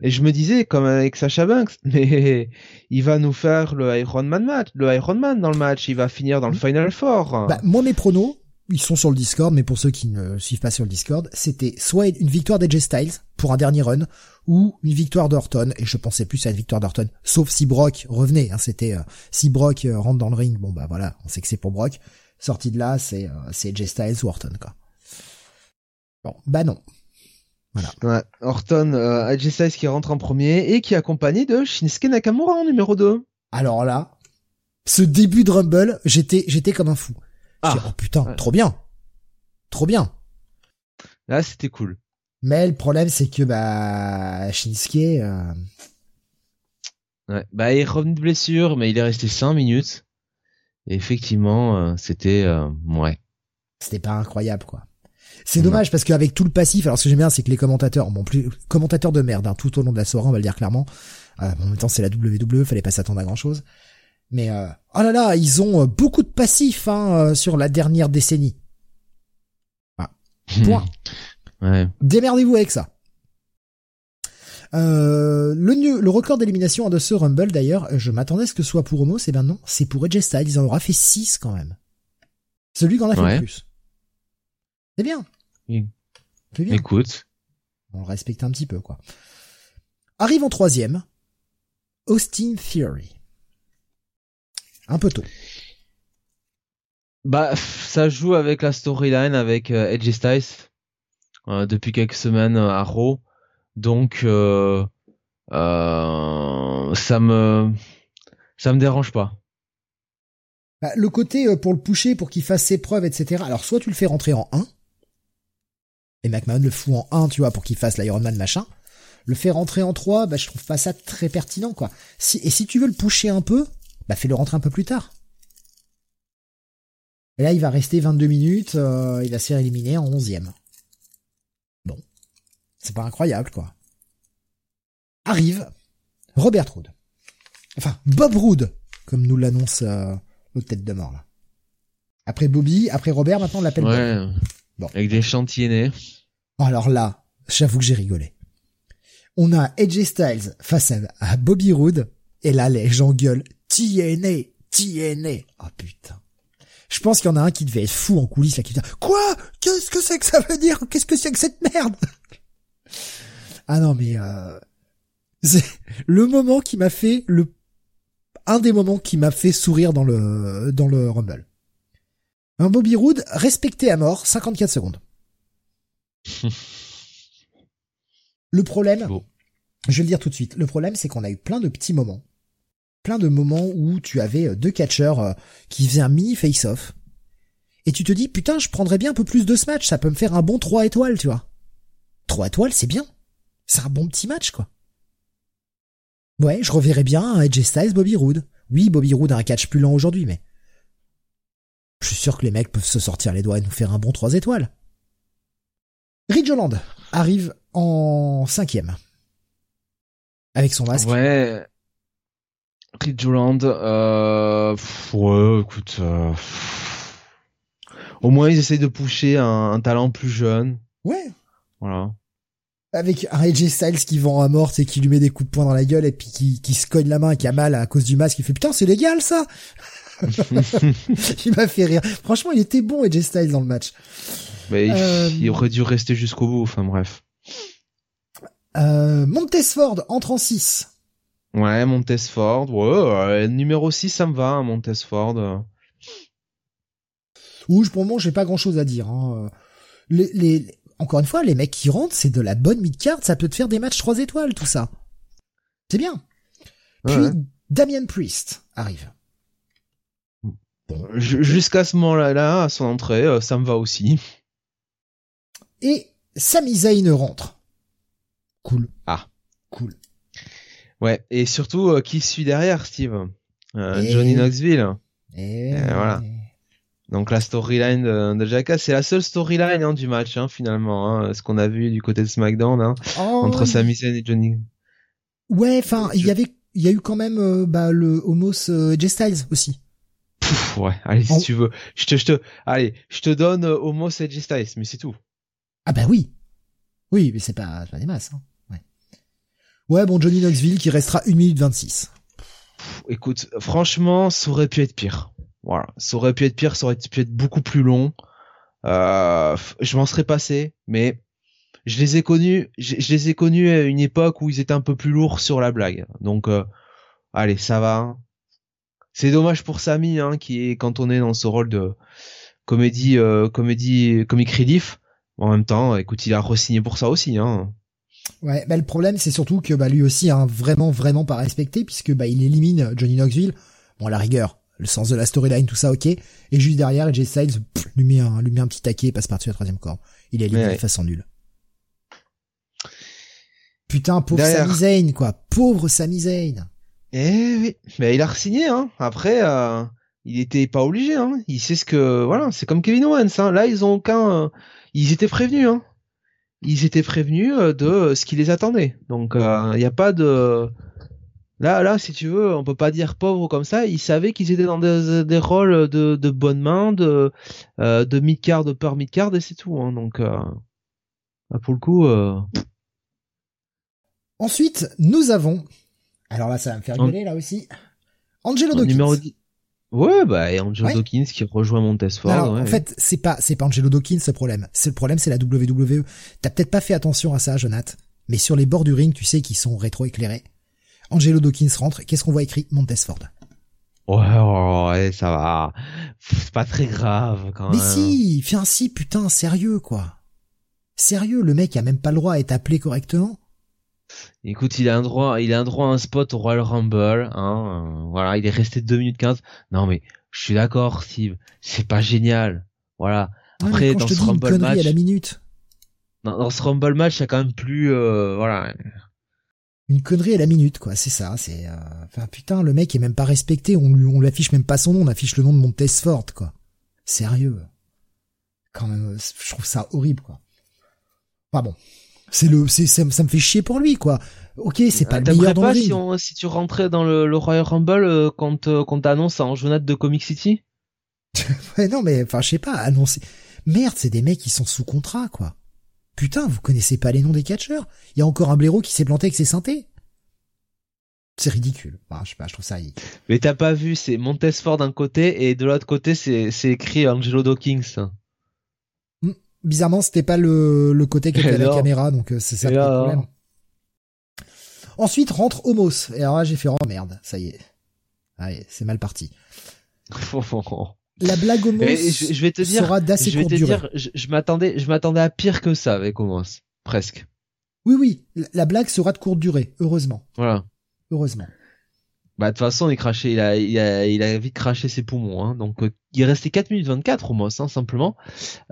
Et je me disais, comme avec Sacha Banks, mais il va nous faire le Iron Man match, le Iron Man dans le match, il va finir dans le Final Four. Bah, moi, mes pronos, ils sont sur le Discord, mais pour ceux qui ne suivent pas sur le Discord, c'était soit une victoire d'Edge Styles pour un dernier run, ou une victoire d'Orton, et je pensais plus à une victoire d'Orton, sauf si Brock revenait, hein, c'était, euh, si Brock rentre dans le ring, bon bah voilà, on sait que c'est pour Brock, sorti de là, c'est, euh, c'est Edge Styles ou Orton, quoi. Bon, bah non. Voilà. Ouais, Orton, euh, qui rentre en premier et qui est accompagné de Shinsuke Nakamura en numéro 2. Alors là, ce début de Rumble, j'étais j'étais comme un fou. Ah. oh putain, trop bien. Trop bien. Là, c'était cool. Mais le problème, c'est que bah Shinsuke... Euh... Ouais, bah il est revenu de blessure, mais il est resté 5 minutes. Et effectivement, euh, c'était... Euh, ouais. C'était pas incroyable, quoi. C'est dommage parce qu'avec tout le passif, alors ce que j'aime bien, c'est que les commentateurs, bon, plus commentateurs de merde, hein, tout au long de la soirée, on va le dire clairement. Euh, en même temps, c'est la WWE, fallait pas s'attendre à grand chose. Mais euh, oh là là, ils ont euh, beaucoup de passifs hein, sur la dernière décennie. Ah. Point. ouais. Démerdez-vous avec ça. Euh, le, le record d'élimination de ce Rumble d'ailleurs, je m'attendais à ce que ce soit pour Homo, c'est ben non, c'est pour Edge Styles, ils en aura fait 6 quand même. Celui qui en a fait le plus. C'est bien. Écoute. On le respecte un petit peu, quoi. Arrive en troisième, Austin Theory. Un peu tôt. Bah, ça joue avec la storyline avec euh, Edge Styles euh, depuis quelques semaines à Raw, donc euh, ça me ça me dérange pas. Bah, le côté pour le pousser, pour qu'il fasse ses preuves, etc. Alors soit tu le fais rentrer en 1, et McMahon le fout en 1, tu vois, pour qu'il fasse l'Ironman machin. Le faire rentrer en 3, bah je trouve pas ça très pertinent, quoi. Si, et si tu veux le pousser un peu, bah fais-le rentrer un peu plus tard. Et là, il va rester 22 minutes, euh, il va se faire éliminer en 11e. C'est pas incroyable, quoi. Arrive Robert Roode. Enfin, Bob Roode, comme nous l'annonce euh, notre tête de mort, là. Après Bobby, après Robert, maintenant on l'appelle ouais, Bon. Avec des chantiers Alors là, j'avoue que j'ai rigolé. On a AJ Styles face à, Bobby Roode, et là les gens gueulent TNA, TNA. Oh putain. Je pense qu'il y en a un qui devait être fou en coulisses là qui dit quoi? Qu'est-ce que c'est que ça veut dire? Qu'est-ce que c'est que cette merde? Ah non mais euh, c'est le moment qui m'a fait le un des moments qui m'a fait sourire dans le dans le Rumble. Un Bobby Roode respecté à mort, 54 secondes. le problème, je vais le dire tout de suite, le problème c'est qu'on a eu plein de petits moments plein de moments où tu avais euh, deux catcheurs euh, qui faisaient un mini face-off. Et tu te dis, putain, je prendrais bien un peu plus de ce match, ça peut me faire un bon 3 étoiles, tu vois. 3 étoiles, c'est bien. C'est un bon petit match, quoi. Ouais, je reverrais bien un Edge Styles Bobby Roode. Oui, Bobby Roode a un catch plus lent aujourd'hui, mais... Je suis sûr que les mecs peuvent se sortir les doigts et nous faire un bon 3 étoiles. Ridge Holland arrive en cinquième. Avec son masque. Ouais, Ridgeland, euh, ouais, écoute, euh, au moins ils essayent de pousser un, talent plus jeune. Ouais. Voilà. Avec un AJ Styles qui vend à mort et qui lui met des coups de poing dans la gueule et puis qui, qui se cogne la main et qui a mal à cause du masque, il fait putain c'est légal ça Il m'a fait rire. Franchement il était bon AJ Styles dans le match. Mais euh, il aurait dû rester jusqu'au bout, enfin bref. Euh, Montesford entre en 6. Ouais, Montesford. Ouais, numéro 6, ça me va, hein, Montesford. Ouh, pour moi, j'ai pas grand chose à dire. Hein. Les, les, encore une fois, les mecs qui rentrent, c'est de la bonne mid-card, ça peut te faire des matchs 3 étoiles, tout ça. C'est bien. Puis, Damien Priest arrive. Jusqu'à ce moment-là, à son entrée, euh, ça me va aussi. Et Sami Zayn rentre. Cool. Ah. Cool. Ouais, et surtout, euh, qui suit derrière, Steve? Euh, Johnny Knoxville. Et... voilà. Donc la storyline de, de Jackass, c'est la seule storyline hein, du match, hein, finalement. Hein, ce qu'on a vu du côté de SmackDown, oh, entre Sami Zayn et Johnny. Ouais, enfin, il y avait, il y a eu quand même euh, bah, le Homos euh, Styles aussi. ouais, allez si tu veux, je te, je te, allez, je te donne Homos et Styles, mais c'est tout. Ah bah oui, oui, mais c'est pas, pas des masses. Hein. Ouais, bon, Johnny Knoxville qui restera 1 minute 26. Écoute, franchement, ça aurait pu être pire. Voilà, ça aurait pu être pire, ça aurait pu être beaucoup plus long. Euh, je m'en serais passé, mais je les ai connus, je, les ai connus à une époque où ils étaient un peu plus lourds sur la blague. Donc, euh, allez, ça va. Hein. C'est dommage pour Samy, hein, qui est quand on est dans ce rôle de comédie, euh, comédie, comic relief. En même temps, écoute, il a re-signé pour ça aussi. Hein. Ouais, bah le problème c'est surtout que bah lui aussi a vraiment vraiment pas respecté puisque bah il élimine Johnny Knoxville. Bon à la rigueur, le sens de la storyline tout ça ok et juste derrière Jay Styles lui met un lui met un petit taquet et passe par-dessus la troisième corde. Il est éliminé de façon nulle. Putain pauvre Sami Zayn quoi, pauvre Sami Zayn. Eh oui, mais il a re-signé hein. Après euh, il était pas obligé hein. Il sait ce que voilà, c'est comme Kevin Owens hein. Là ils ont aucun euh, ils étaient prévenus hein ils étaient prévenus euh, de ce qui les attendait. Donc il euh, n'y a pas de là là si tu veux, on peut pas dire pauvre comme ça. Ils savaient qu'ils étaient dans des, rôles de, de bonne main, de euh, de mid card, de par mid card et c'est tout. Hein. Donc pour le coup. Ensuite, nous avons. Alors là, ça va me faire rigoler là aussi. Angelo Dawkins. Numéro 10. Ouais, bah, et Angelo Dawkins qui rejoint Montesford. Alors, en fait, c'est pas, c'est pas Angelo Dawkins le problème. C'est le problème, c'est la WWE. T'as peut-être pas fait attention à ça, Jonathan. Mais sur les bords du ring, tu sais qu'ils sont rétro-éclairés. Angelo Dawkins rentre. Qu'est-ce qu'on voit écrit Montesford. Ouais, ouais, ça va. C'est pas très grave, quand même. Mais si, fais un si, putain, sérieux, quoi. Sérieux, le mec a même pas le droit à être appelé correctement. Écoute, il a un droit, il a un droit à un spot au Royal Rumble, hein. Euh, voilà, il est resté 2 minutes 15. Non, mais, je suis d'accord, Steve. C'est pas génial. Voilà. Après, dans ce Rumble match. À la minute. Dans, ce Rumble match, il y a quand même plus, euh, voilà une connerie à la minute, quoi. C'est ça. C'est, euh... enfin, putain, le mec est même pas respecté. On lui, on lui affiche même pas son nom. On affiche le nom de Montesfort, quoi. Sérieux. Quand même, je trouve ça horrible, quoi. Pas bon. C'est le, c'est, ça, me fait chier pour lui, quoi. Ok, c'est pas le meilleur dans pas si, si tu rentrais dans le, Royal Rumble euh, quand, euh, quand t'annonces en journal de Comic City? Ouais, non, mais enfin, je sais pas, annoncer. Merde, c'est des mecs qui sont sous contrat, quoi. Putain, vous connaissez pas les noms des catcheurs Il y a encore un blaireau qui s'est planté avec ses synthés. C'est ridicule. je sais pas, je trouve ça Mais t'as pas vu, c'est Montesfort d'un côté et de l'autre côté c'est c'est écrit Angelo Dawkins. Hmm, bizarrement, c'était pas le le côté qui était à la caméra, donc euh, c'est ça le problème. Ensuite rentre Homos. Et alors là, j'ai fait oh merde, ça y est. Allez, c'est mal parti. la blague Homos je, je, vais te dire, sera d'assez je vais te dire, je, m'attendais, je m'attendais à pire que ça avec Homos, presque. Oui, oui, la blague sera de courte durée, heureusement. Voilà. Heureusement. Bah de toute façon, il crachait, il a, il a, il a vite craché ses poumons, hein. Donc euh, il restait 4 minutes 24 Homos, hein, simplement.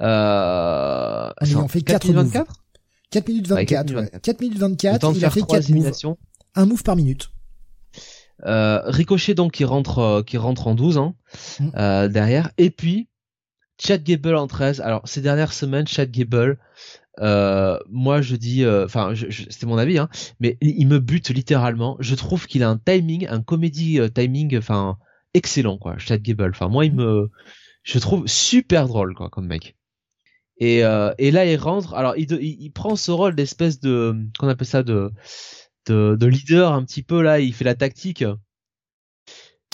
Euh, en fait 4, 4 minutes 24. 4 minutes 24. 4 minutes 24. il a fait 4 moves. Un move par minute. Euh, Ricochet donc qui rentre euh, qui rentre en 12 ans hein, mm. euh, derrière. Et puis Chad Gable en 13 alors ces dernières semaines Chad Gable euh, moi je dis enfin c'est mon avis hein, mais il me bute littéralement. Je trouve qu'il a un timing un comédie timing enfin excellent quoi Chad Gable. Enfin moi il me je trouve super drôle quoi comme mec. Et, et là il rentre. Alors il, il, il prend ce rôle d'espèce de qu'on appelle ça de de, leader un petit peu là, il fait la tactique.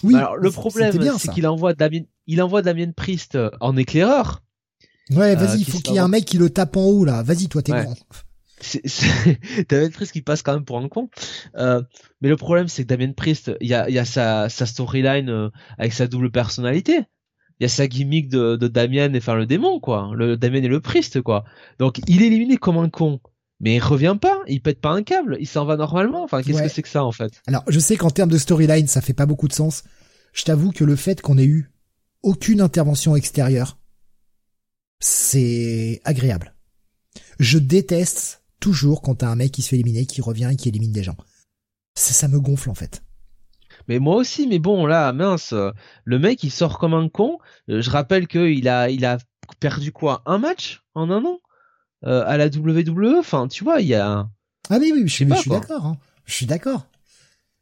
Oui. Alors le problème, c'est qu'il envoie Damien, il envoie Damien Priest en éclaireur. Ouais, vas-y, euh, il faut qu'il y ait un mec qui le tape en haut là. Vas-y, toi, t'es grand. C'est, Damien Priest qui passe quand même pour un con. Euh, mais le problème, c'est que Damien Priest, il y a, y a sa, sa storyline euh, avec sa double personnalité. Il y a sa gimmick de, de Damien et enfin le démon quoi, le Damien et le Priest quoi. Donc il est éliminé comme un con mais il revient pas, il pète pas un câble, il s'en va normalement. Enfin, qu'est-ce que c'est que ça en fait? Alors, je sais qu'en termes de storyline, ça fait pas beaucoup de sens. Je t'avoue que le fait qu'on ait eu aucune intervention extérieure, c'est agréable. Je déteste toujours quand t'as un mec qui se fait éliminer, qui revient et qui élimine des gens. Ça, ça me gonfle en fait. Mais moi aussi, mais bon là, mince, le mec il sort comme un con. Euh, je rappelle qu'il a, il a perdu quoi, un match? En un an? Euh, à la WWE. Enfin, tu vois, il y a. Ah oui, oui, je, suis d'accord. Hein. Je suis d'accord.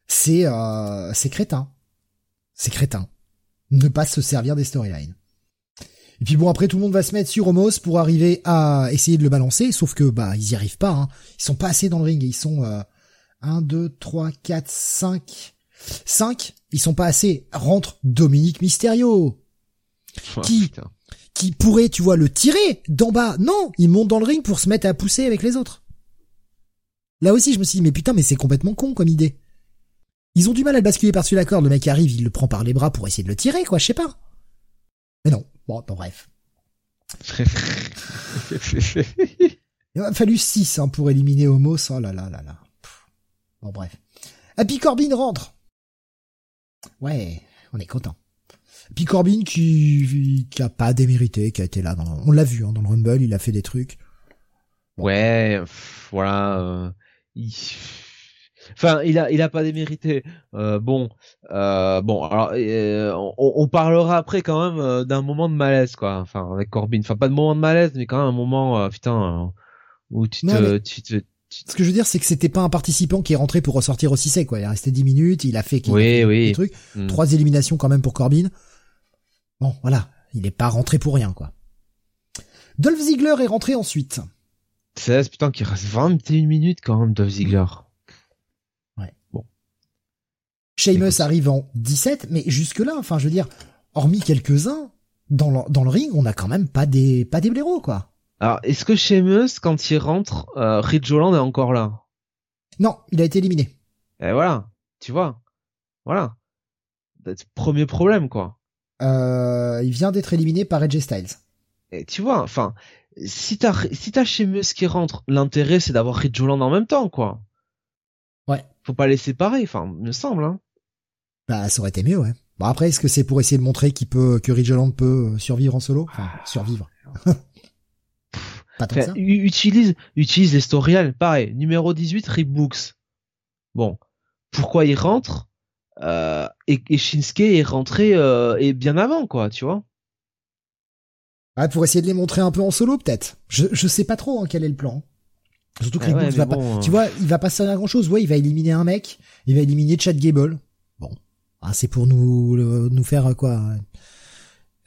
C'est euh, c'est crétin. C'est crétin. Ne pas se servir des storylines. Et puis bon, après tout le monde va se mettre sur Homos pour arriver à essayer de le balancer, sauf que bah ils y arrivent pas. Hein. Ils sont pas assez dans le ring. Ils sont euh, 1, 2, 3, 4, 5. 5, ils sont pas assez. Rentre Dominique Mysterio. Oh, qui qui pourrait, tu vois, le tirer d'en bas. Non, il monte dans le ring pour se mettre à pousser avec les autres. Là aussi, je me suis dit, mais putain, mais c'est complètement con comme idée. Ils ont du mal à le basculer par-dessus la corde. Le mec arrive, il le prend par les bras pour essayer de le tirer, quoi, je sais pas. Mais non. Bon, bref. il a fallu 6 hein, pour éliminer Homos. Oh là là là là. Bon, bref. Happy Corbin rentre. Ouais, on est content. Puis Corbin qui, qui a pas démérité, qui a été là dans, on l'a vu hein, dans le Rumble, il a fait des trucs. Ouais, voilà. Euh, enfin, il a, il a pas démérité. Euh, bon, euh, bon, alors euh, on, on, parlera après quand même d'un moment de malaise, quoi. Enfin, avec Corbin. Enfin, pas de moment de malaise, mais quand même un moment, putain, où tu te, tu te ce que je veux dire, c'est que c'était pas un participant qui est rentré pour ressortir aussi sec, quoi. Il est resté 10 minutes, il a fait, oui, oui. des trucs. Hmm. Trois éliminations quand même pour Corbin. Bon, voilà, il n'est pas rentré pour rien, quoi. Dolph Ziggler est rentré ensuite. 16, putain, qu'il reste 21 minutes quand même, Dolph Ziggler. Ouais. Bon. Sheamus arrive en 17, mais jusque là, enfin, je veux dire, hormis quelques-uns, dans le, dans le ring, on a quand même pas des, pas des blaireaux, quoi. Alors, est-ce que Sheamus, quand il rentre, euh, Rich Holland est encore là? Non, il a été éliminé. Et voilà, tu vois. Voilà. Premier problème, quoi. Euh, il vient d'être éliminé par Edge Styles. Et tu vois, enfin, si t'as si t'as Sheamus qui rentre, l'intérêt c'est d'avoir Rich Holland en même temps, quoi. Ouais. Faut pas les séparer, enfin, me semble, hein. Bah, ça aurait été mieux, ouais. Bon après, est-ce que c'est pour essayer de montrer qu'il peut que Ridge Holland peut euh, survivre en solo? Enfin, survivre. Pas tant enfin, ça. Utilise utilise l'historial, pareil. Numéro 18, Rip Books. Bon, pourquoi il rentre? Euh, et, et, Shinsuke est rentré euh, et bien avant, quoi, tu vois Ouais, pour essayer de les montrer un peu en solo, peut-être. Je je sais pas trop hein, quel est le plan. Surtout que Books va pas. Euh. Tu vois, il va pas servir à grand chose. Ouais, il va éliminer un mec. Il va éliminer Chad Gable. Bon, ah, c'est pour nous nous faire quoi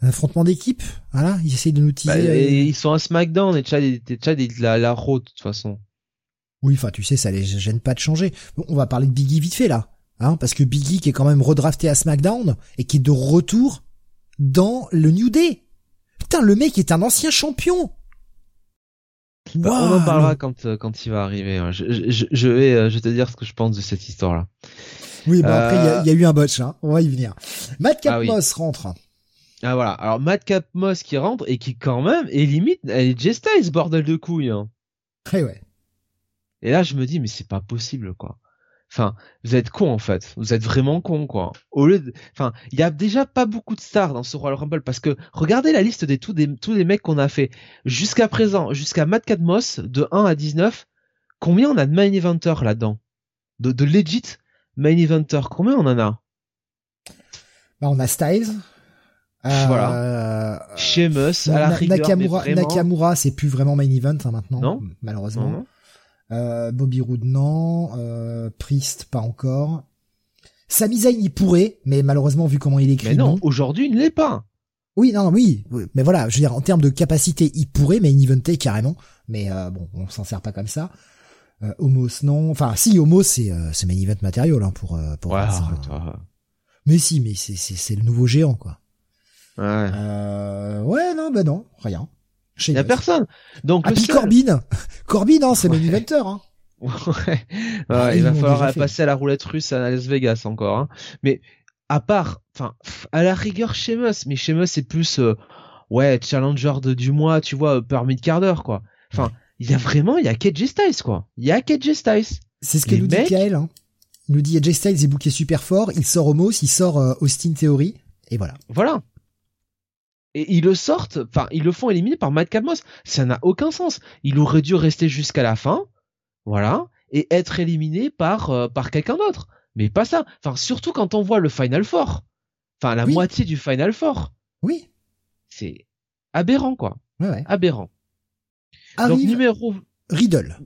un affrontement d'équipe, voilà, ils essayent de nous teaser. Bah, ils sont à SmackDown et Chad, Chad est la, la route de toute façon. Oui, enfin, tu sais, ça les gêne pas de changer. Bon, on va parler de Biggie vite fait là, hein, parce que Biggie qui est quand même redrafté à SmackDown et qui est de retour dans le New Day. Putain, le mec est un ancien champion. Bah, on en parlera quand euh, quand il va arriver. Hein. Je, je, je, vais euh, je vais te dire ce que je pense de cette histoire là. Oui, bon après il y, a, y, a eu un botch, hein. on va y venir. Matt Capmos ah rentre. Ah voilà, alors Madcap Moss qui rentre et qui quand même est limite, elle est J ce bordel de couilles. Hein. Ouais ouais. Et là je me dis mais c'est pas possible quoi. Enfin, vous êtes con en fait. Vous êtes vraiment con quoi. Au lieu de, enfin, il y a déjà pas beaucoup de stars dans ce Royal Rumble parce que regardez la liste des tous des tous les mecs qu'on a fait jusqu'à présent, jusqu'à Madcap Moss de 1 à 19. Combien on a de main eventer là-dedans? De, de legit main eventer Combien on en a? Bah, on a Styles, voilà. Euh, Sheamus, à la rigueur, Nakamura, c'est plus vraiment main event hein, maintenant, non malheureusement. Non, Euh, Bobby Roode, non. Euh, Priest, pas encore. Sami Zayn, il pourrait, mais malheureusement, vu comment il écrit, mais non. Aujourd'hui, il ne l'est pas. Oui, non, oui, mais voilà, je veux dire, en termes de capacité, il pourrait, mais eventé carrément. Mais euh, bon, on s'en sert pas comme ça. Euh, Homos, non. Enfin, si, Homos, c'est euh, c'est main event matériel hein, pour euh, pour. Ouais, mais si, mais c'est c'est le nouveau géant, quoi. Ouais. Euh, ouais, non, bah non, rien. Il y a personne. Donc ah, puis Corbin, Corbin, hein, c'est ouais. eventer, hein. Ouais. ouais il va falloir passer à la roulette russe à Las Vegas encore. Hein. Mais à part, enfin, à la rigueur Sheamus, mais Sheamus c'est plus, euh, ouais, challenger de, du mois, tu vois, per mid quart d'heure, quoi. Enfin, il y a vraiment, il y a KJ Styles, quoi. Il y a KJ Styles. C'est ce que nous dit Kael, hein. Il nous dit, KJ Styles est bouqué super fort, il sort Homos, il sort euh, Austin Theory, et voilà. Voilà et ils le sortent, enfin ils le font éliminer par Matt. Ça n'a aucun sens. Il aurait dû rester jusqu'à la fin, voilà, et être éliminé par euh, par quelqu'un d'autre. Mais pas ça. Enfin surtout quand on voit le Final Four, enfin la moitié du Final Four. Oui. C'est aberrant quoi. Ouais, ouais. Aberrant. Arrive Donc numéro Riddle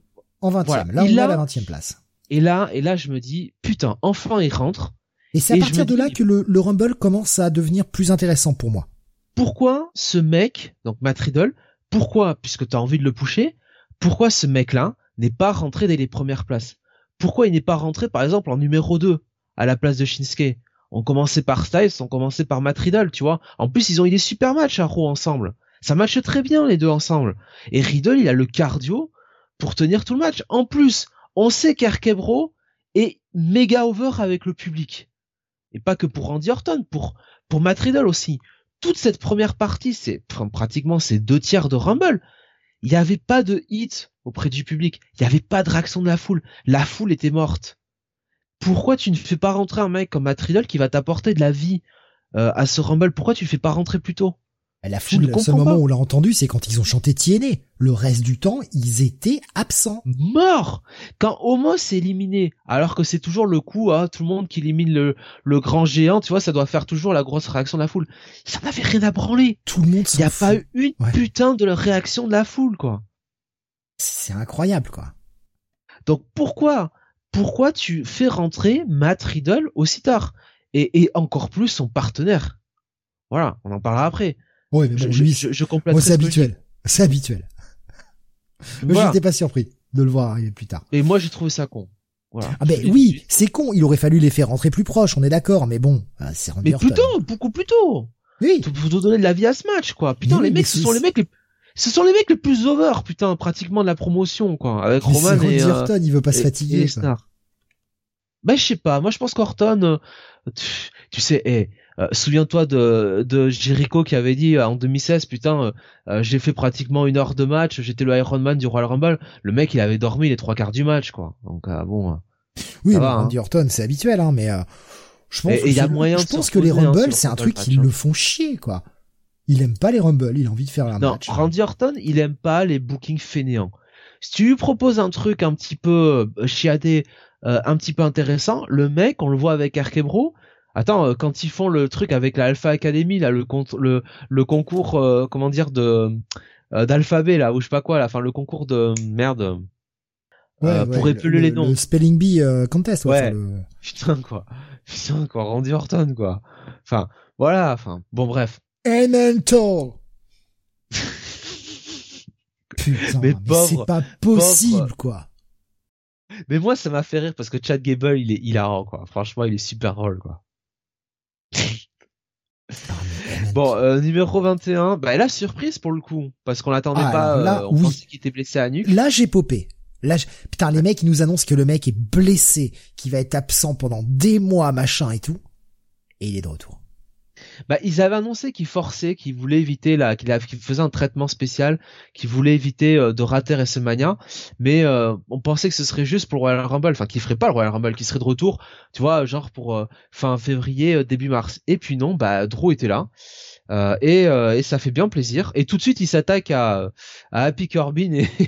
en 20 Là on a la 20 place. Et là et là je me dis putain enfin il rentre. Et c'est à partir de là que le, le Rumble commence à devenir plus intéressant pour moi pourquoi ce mec, donc Matt Riddle, pourquoi, puisque tu as envie de le pousser, pourquoi ce mec-là n'est pas rentré dès les premières places? Pourquoi il n'est pas rentré, par exemple, en numéro 2, à la place de Shinsuke? On commençait par Styles, on commençait par Matt Riddle, tu vois. En plus, ils ont eu des super matchs à Raw ensemble. Ça matche très bien, les deux ensemble. Et Riddle, il a le cardio pour tenir tout le match. En plus, on sait qu'Arkebro est méga over avec le public. Et pas que pour Randy Orton, pour, pour Matt Riddle aussi toute cette première partie, c'est pratiquement ces deux tiers de Rumble, il n'y avait pas de hit auprès du public. Il n'y avait pas de réaction de la foule. La foule était morte. Pourquoi tu ne fais pas rentrer un mec comme Matt Riddle qui va t'apporter de la vie euh, à ce Rumble? Pourquoi tu ne fais pas rentrer plus tôt? La foule, le seul moment où on l'a entendu, c'est quand ils ont chanté TNA. Le reste du temps, ils étaient absents. Morts Quand Homo s'est éliminé, alors que c'est toujours le coup, hein, tout le monde qui élimine le, le grand géant, tu vois, ça doit faire toujours la grosse réaction de la foule. Ça n'avait rien à branler. Tout le monde Il n'y a pas eu une putain de réaction de la foule, quoi. C'est incroyable, quoi. Donc pourquoi Pourquoi tu fais rentrer Matt Riddle aussi tard? Et, et encore plus son partenaire Voilà, on en parlera après. Oui, mais bon, je, lui, je, Moi, c'est habituel. C'est habituel. Moi, j'étais pas surpris de le voir arriver plus tard. Et moi, j'ai trouvé ça con. Voilà. Ah ben oui, c'est con. Il aurait fallu les faire rentrer plus proches. On est d'accord, mais bon, ah, c'est Mais plus tôt, beaucoup plus tôt. Oui. Pour te donner de la vie à ce match, quoi. Putain, les mecs, ce sont les mecs les, ce sont les mecs les plus over, putain, pratiquement de la promotion, quoi. Avec Mais Roman Randy et, euh, Orton, il veut pas se et- et fatiguer. stars. Bah, je sais pas. Moi, je pense qu'Orton, euh, tu, tu sais, eh, euh, souviens-toi de, de Jericho qui avait dit euh, en 2016, putain, euh, j'ai fait pratiquement une heure de match, j'étais le Iron Man du Royal Rumble. Le mec, il avait dormi les trois quarts du match, quoi. Donc, euh, bon. Oui, va, Randy Orton, c'est habituel, hein, mais je pense, Et- et que il y a c'est- moyen je de se pense que les hein, Rumble, sur c'est un truc qui hein. le font chier, quoi. Il aime pas les Rumble, il a envie de faire un Non, match. Randy Orton, il aime pas les bookings fainéants. Si tu lui proposes un truc un petit peu chiadé, un petit peu intéressant, le mec, on le voit avec Arkebro. Attends, euh, quand ils font le truc avec la Alpha Academy, là, le con- le, le concours, euh, comment dire, de euh, d'alphabet là, ou je sais pas quoi, là, enfin le concours de merde. Ouais, euh, ouais, pour le- épeler les le- noms. Le spelling bee euh, contest, ouais. Ouais. enfin, le- Putain quoi, putain quoi, Randy Orton quoi. Enfin, voilà, enfin, bon bref. Elemental. Putain, Mais mais, c'est pas possible, pauvre- quoi. Mais moi, ça m'a fait rire parce que Chad Gable, il est hilarant, quoi. Franchement, il est super drôle, quoi. Bon, euh, numéro 21, bah là, surprise pour le coup, parce qu'on l'attendait Ah, pas, là, euh, on oui. pensait qu'il était blessé à nuque. Là, j'ai popé. Là, je- putain, les mecs, ils nous annoncent que le mec est blessé, qu'il va être absent pendant des mois, machin et tout. Et il est de retour. Bah, ils avaient annoncé qu'il forçait, qu'il voulait éviter la, qu'il a- qu'il faisait un traitement spécial, qu'il voulait éviter euh, de rater WrestleMania, mais euh, on pensait que ce serait juste pour le Royal Rumble, enfin qu'il ferait pas le Royal Rumble, qu'il serait de retour, tu vois, genre pour euh, fin février, euh, début mars. Et puis non, bah Drew était là. Euh, et, euh, et ça fait bien plaisir. Et tout de suite, il s'attaque à, à Happy Corbin et,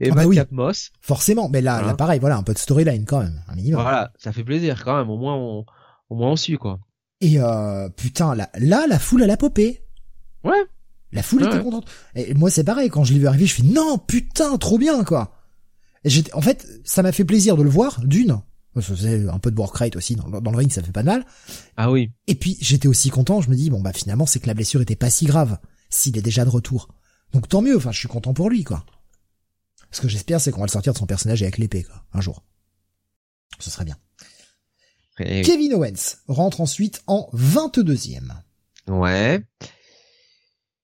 et Ah bah Matt oui. Capmos. Forcément, mais là, Hein là, pareil, voilà, un peu de storyline quand même, un minimum. Voilà, ça fait plaisir quand même. Au moins, on, au moins on suit quoi. Et euh, putain, là, là, la foule, elle a popé. Ouais. La foule Ouais, était contente. Et moi, c'est pareil, quand je l'ai vu arriver, je fais non, putain, trop bien, quoi. Et j'étais, en fait, ça m'a fait plaisir de le voir, d'une. C'est un peu de work rate aussi, dans, dans le ring, ça fait pas de mal. Ah oui. Et puis, j'étais aussi content, je me dis, bon, bah, finalement, c'est que la blessure était pas si grave, s'il est déjà de retour. Donc, tant mieux, enfin, je suis content pour lui, quoi. Ce que j'espère, c'est qu'on va le sortir de son personnage avec l'épée, quoi, un jour. Ce serait bien. Et- Kevin Owens rentre ensuite en 22e. Ouais.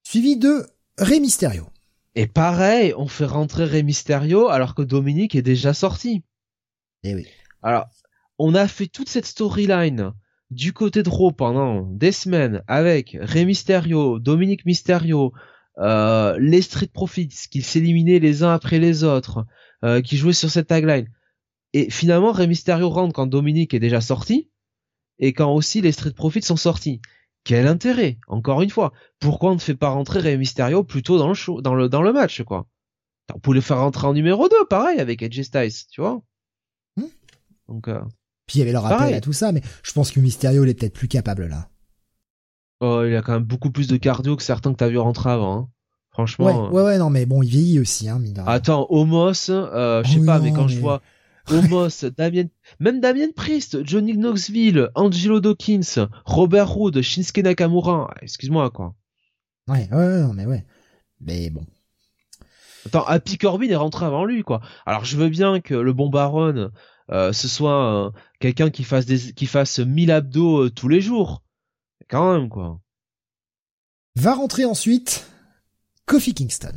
Suivi de Rey Mysterio. Et pareil, on fait rentrer Rey Mysterio alors que Dominique est déjà sorti. Eh oui. Alors, on a fait toute cette storyline du côté de Raw pendant des semaines avec Rey Mysterio, Dominique Mysterio, euh, les Street Profits qui s'éliminaient les uns après les autres, euh, qui jouaient sur cette tagline. Et finalement, Rey Mysterio rentre quand Dominique est déjà sorti et quand aussi les Street Profits sont sortis. Quel intérêt, encore une fois. Pourquoi on ne fait pas rentrer Rey Mysterio plutôt dans le show, dans le, dans le match, quoi? On pouvait le faire rentrer en numéro 2, pareil, avec AJ Styles, tu vois? Hmm. Donc, euh, Puis il y avait le rappel Pareil. à tout ça, mais je pense que Mysterio, il est peut-être plus capable, là. oh, il a quand même beaucoup plus de cardio que certains que t'as vu rentrer avant, hein. Franchement. Ouais, euh, ouais, ouais, non, mais bon, il vieillit aussi, hein, rien. Attends, Homos, euh, je sais Oh pas, non, mais quand je vois Homos, Damien, même Damien Priest, Johnny Knoxville, Angelo Dawkins, Robert Roode, Shinsuke Nakamura, excuse-moi, quoi. Ouais, ouais, ouais, mais ouais. Mais bon. Attends, Happy Corbin est rentré avant lui, quoi. Alors je veux bien que le bon Baron, euh, ce soit euh, quelqu'un qui fasse des, qui fasse 1000 abdos euh, tous les jours. Quand même, quoi. Va rentrer ensuite Kofi Kingston.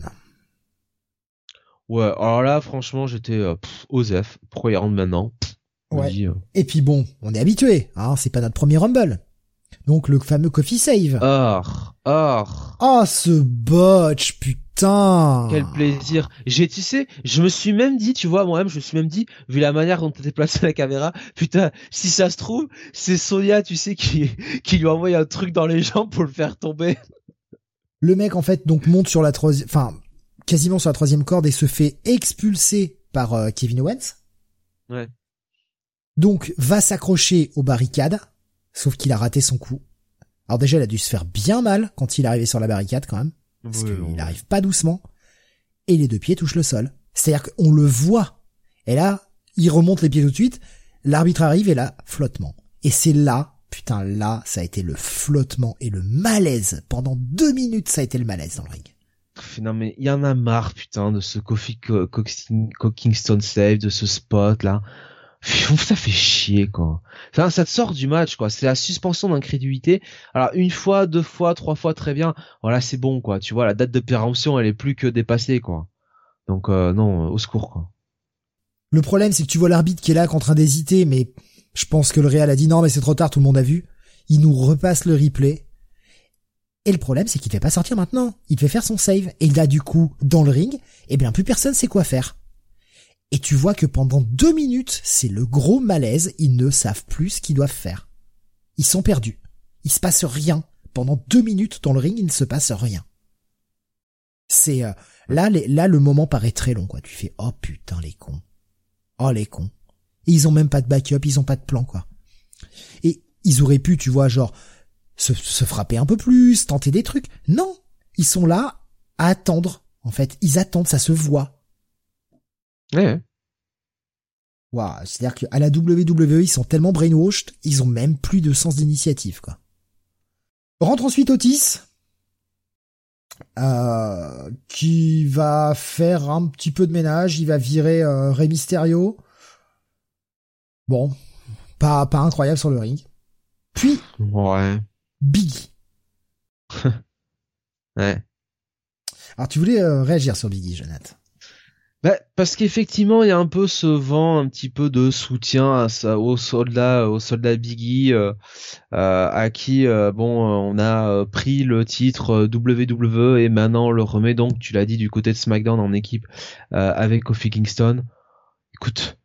Ouais, alors là, franchement, j'étais euh, Osef. Il rentre maintenant? Pff, Ouais. euh, Et puis bon, on est habitué, hein, c'est pas notre premier Rumble. Donc le fameux Kofi Save. Or, or. Ah, ce botch, putain Quel plaisir. J'ai, tu sais, je me suis même dit, tu vois, moi-même, je me suis même dit, vu la manière dont était placée la caméra, putain, si ça se trouve, c'est Sonia, tu sais, qui, qui lui a envoyé un truc dans les jambes pour le faire tomber. Le mec, en fait, donc monte sur la troisième, enfin, quasiment sur la troisième corde et se fait expulser par euh, Kevin Owens. Ouais. Donc, va s'accrocher aux barricades, sauf qu'il a raté son coup. Alors déjà, il a dû se faire bien mal quand il est arrivé sur la barricade, quand même, parce Oui, qu'il bon. arrive pas doucement. Et les deux pieds touchent le sol. C'est-à-dire qu'on le voit. Et là, il remonte les pieds tout de suite, l'arbitre arrive et là, flottement. Et c'est là, putain, là, ça a été le flottement et le malaise. Pendant deux minutes, ça a été le malaise dans le ring. Non mais il y en a marre putain de ce Kofi Co- Co- save, de ce spot là. ça fait chier quoi. Ça, ça te sort du match quoi. C'est la suspension d'incrédulité. Alors une fois, deux fois, trois fois très bien. Voilà c'est bon quoi. Tu vois la date de péremption elle est plus que dépassée quoi. Donc euh, non au secours quoi. Le problème c'est que tu vois l'arbitre qui est là en train d'hésiter mais je pense que le Real a dit non mais c'est trop tard tout le monde a vu. Il nous repasse le replay. Et le problème c'est qu'il fait pas sortir maintenant. Il fait faire son save et là du coup dans le ring eh bien plus personne sait quoi faire. Et tu vois que pendant deux minutes, c'est le gros malaise, ils ne savent plus ce qu'ils doivent faire. Ils sont perdus. Il se passe rien. Pendant deux minutes dans le ring, il ne se passe rien. C'est euh, là, là le moment paraît très long quoi. Tu fais oh putain les cons, oh les cons. Et ils ont même pas de backup, ils ont pas de plan quoi. Et ils auraient pu, tu vois, genre se, se frapper un peu plus, tenter des trucs. Non, ils sont là à attendre. En fait, ils attendent, ça se voit. Ouais. Waouh, c'est-à-dire qu'à la WWE, ils sont tellement brainwashed, ils ont même plus de sens d'initiative, quoi. rentre ensuite Otis, euh, qui va faire un petit peu de ménage, il va virer euh, Rey Mysterio. Bon, pas pas incroyable sur le ring. Puis, ouais. Biggie. ouais. Alors tu voulais euh, réagir sur Biggie, Jonathan bah, parce qu'effectivement, il y a un peu ce vent, un petit peu de soutien à, aux soldats, aux soldats Biggie, euh, euh, à qui, euh, bon, on a pris le titre WWE et maintenant on le remet donc, tu l'as dit, du côté de SmackDown en équipe avec Kofi Kingston. Écoute,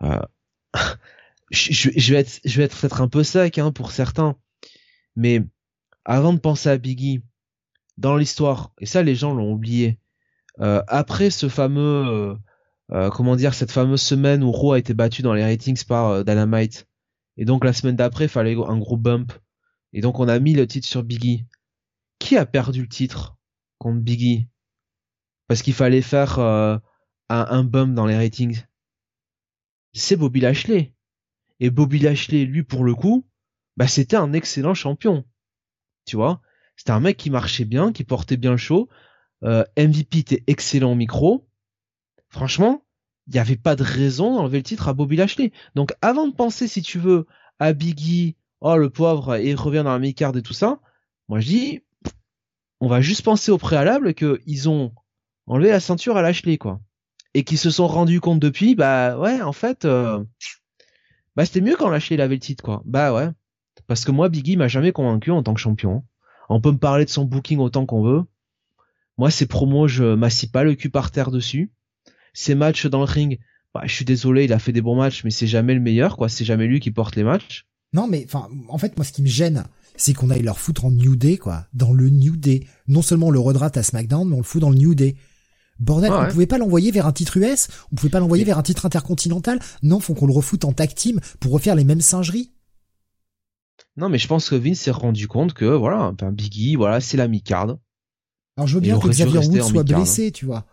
je, je, vais être, je vais être peut-être un peu sec hein, pour certains, mais avant de penser à Biggie, dans l'histoire, et ça les gens l'ont oublié, euh, après ce fameux, euh, euh, comment dire, cette fameuse semaine où Raw a été battu dans les ratings par Dynamite, et donc la semaine d'après, il fallait un gros bump, et donc on a mis le titre sur Biggie. Qui a perdu le titre contre Biggie? Parce qu'il fallait faire un, un bump dans les ratings. C'est Bobby Lashley. Et Bobby Lashley, lui, pour le coup, bah, c'était un excellent champion. Tu vois? C'était un mec qui marchait bien, qui portait bien le show, euh, MVP était excellent au micro. Franchement, il n'y avait pas de raison d'enlever le titre à Bobby Lashley. Donc avant de penser, si tu veux, à Biggie, oh le pauvre, et il revient dans la mid-card et tout ça, moi je dis, on va juste penser au préalable qu'ils ont enlevé la ceinture à Lashley, quoi. Et qu'ils se sont rendus compte depuis, bah ouais, en fait, euh, bah c'était mieux quand Lashley avait le titre, quoi. Bah ouais. Parce que moi, Biggie m'a jamais convaincu en tant que champion. On peut me parler de son booking autant qu'on veut. Moi, ces promos, je m'assis pas le cul par terre dessus. Ces matchs dans le ring, bah, je suis désolé, il a fait des bons matchs, mais c'est jamais le meilleur, quoi. C'est jamais lui qui porte les matchs. Non, mais enfin, en fait, moi, ce qui me gêne, c'est qu'on aille leur foutre en New Day, quoi. Dans le New Day. Non seulement on le redrate à SmackDown, mais on le fout dans le New Day. Bordel, on pouvait pas l'envoyer vers un titre US, on pouvait pas l'envoyer vers un titre intercontinental? Non, faut qu'on le refoute en tag team pour refaire les mêmes singeries. Non, mais je pense que Vince s'est rendu compte que voilà, ben Biggie, voilà, c'est la mi-card. Alors je veux bien que Xavier Woods soit blessé, tu vois.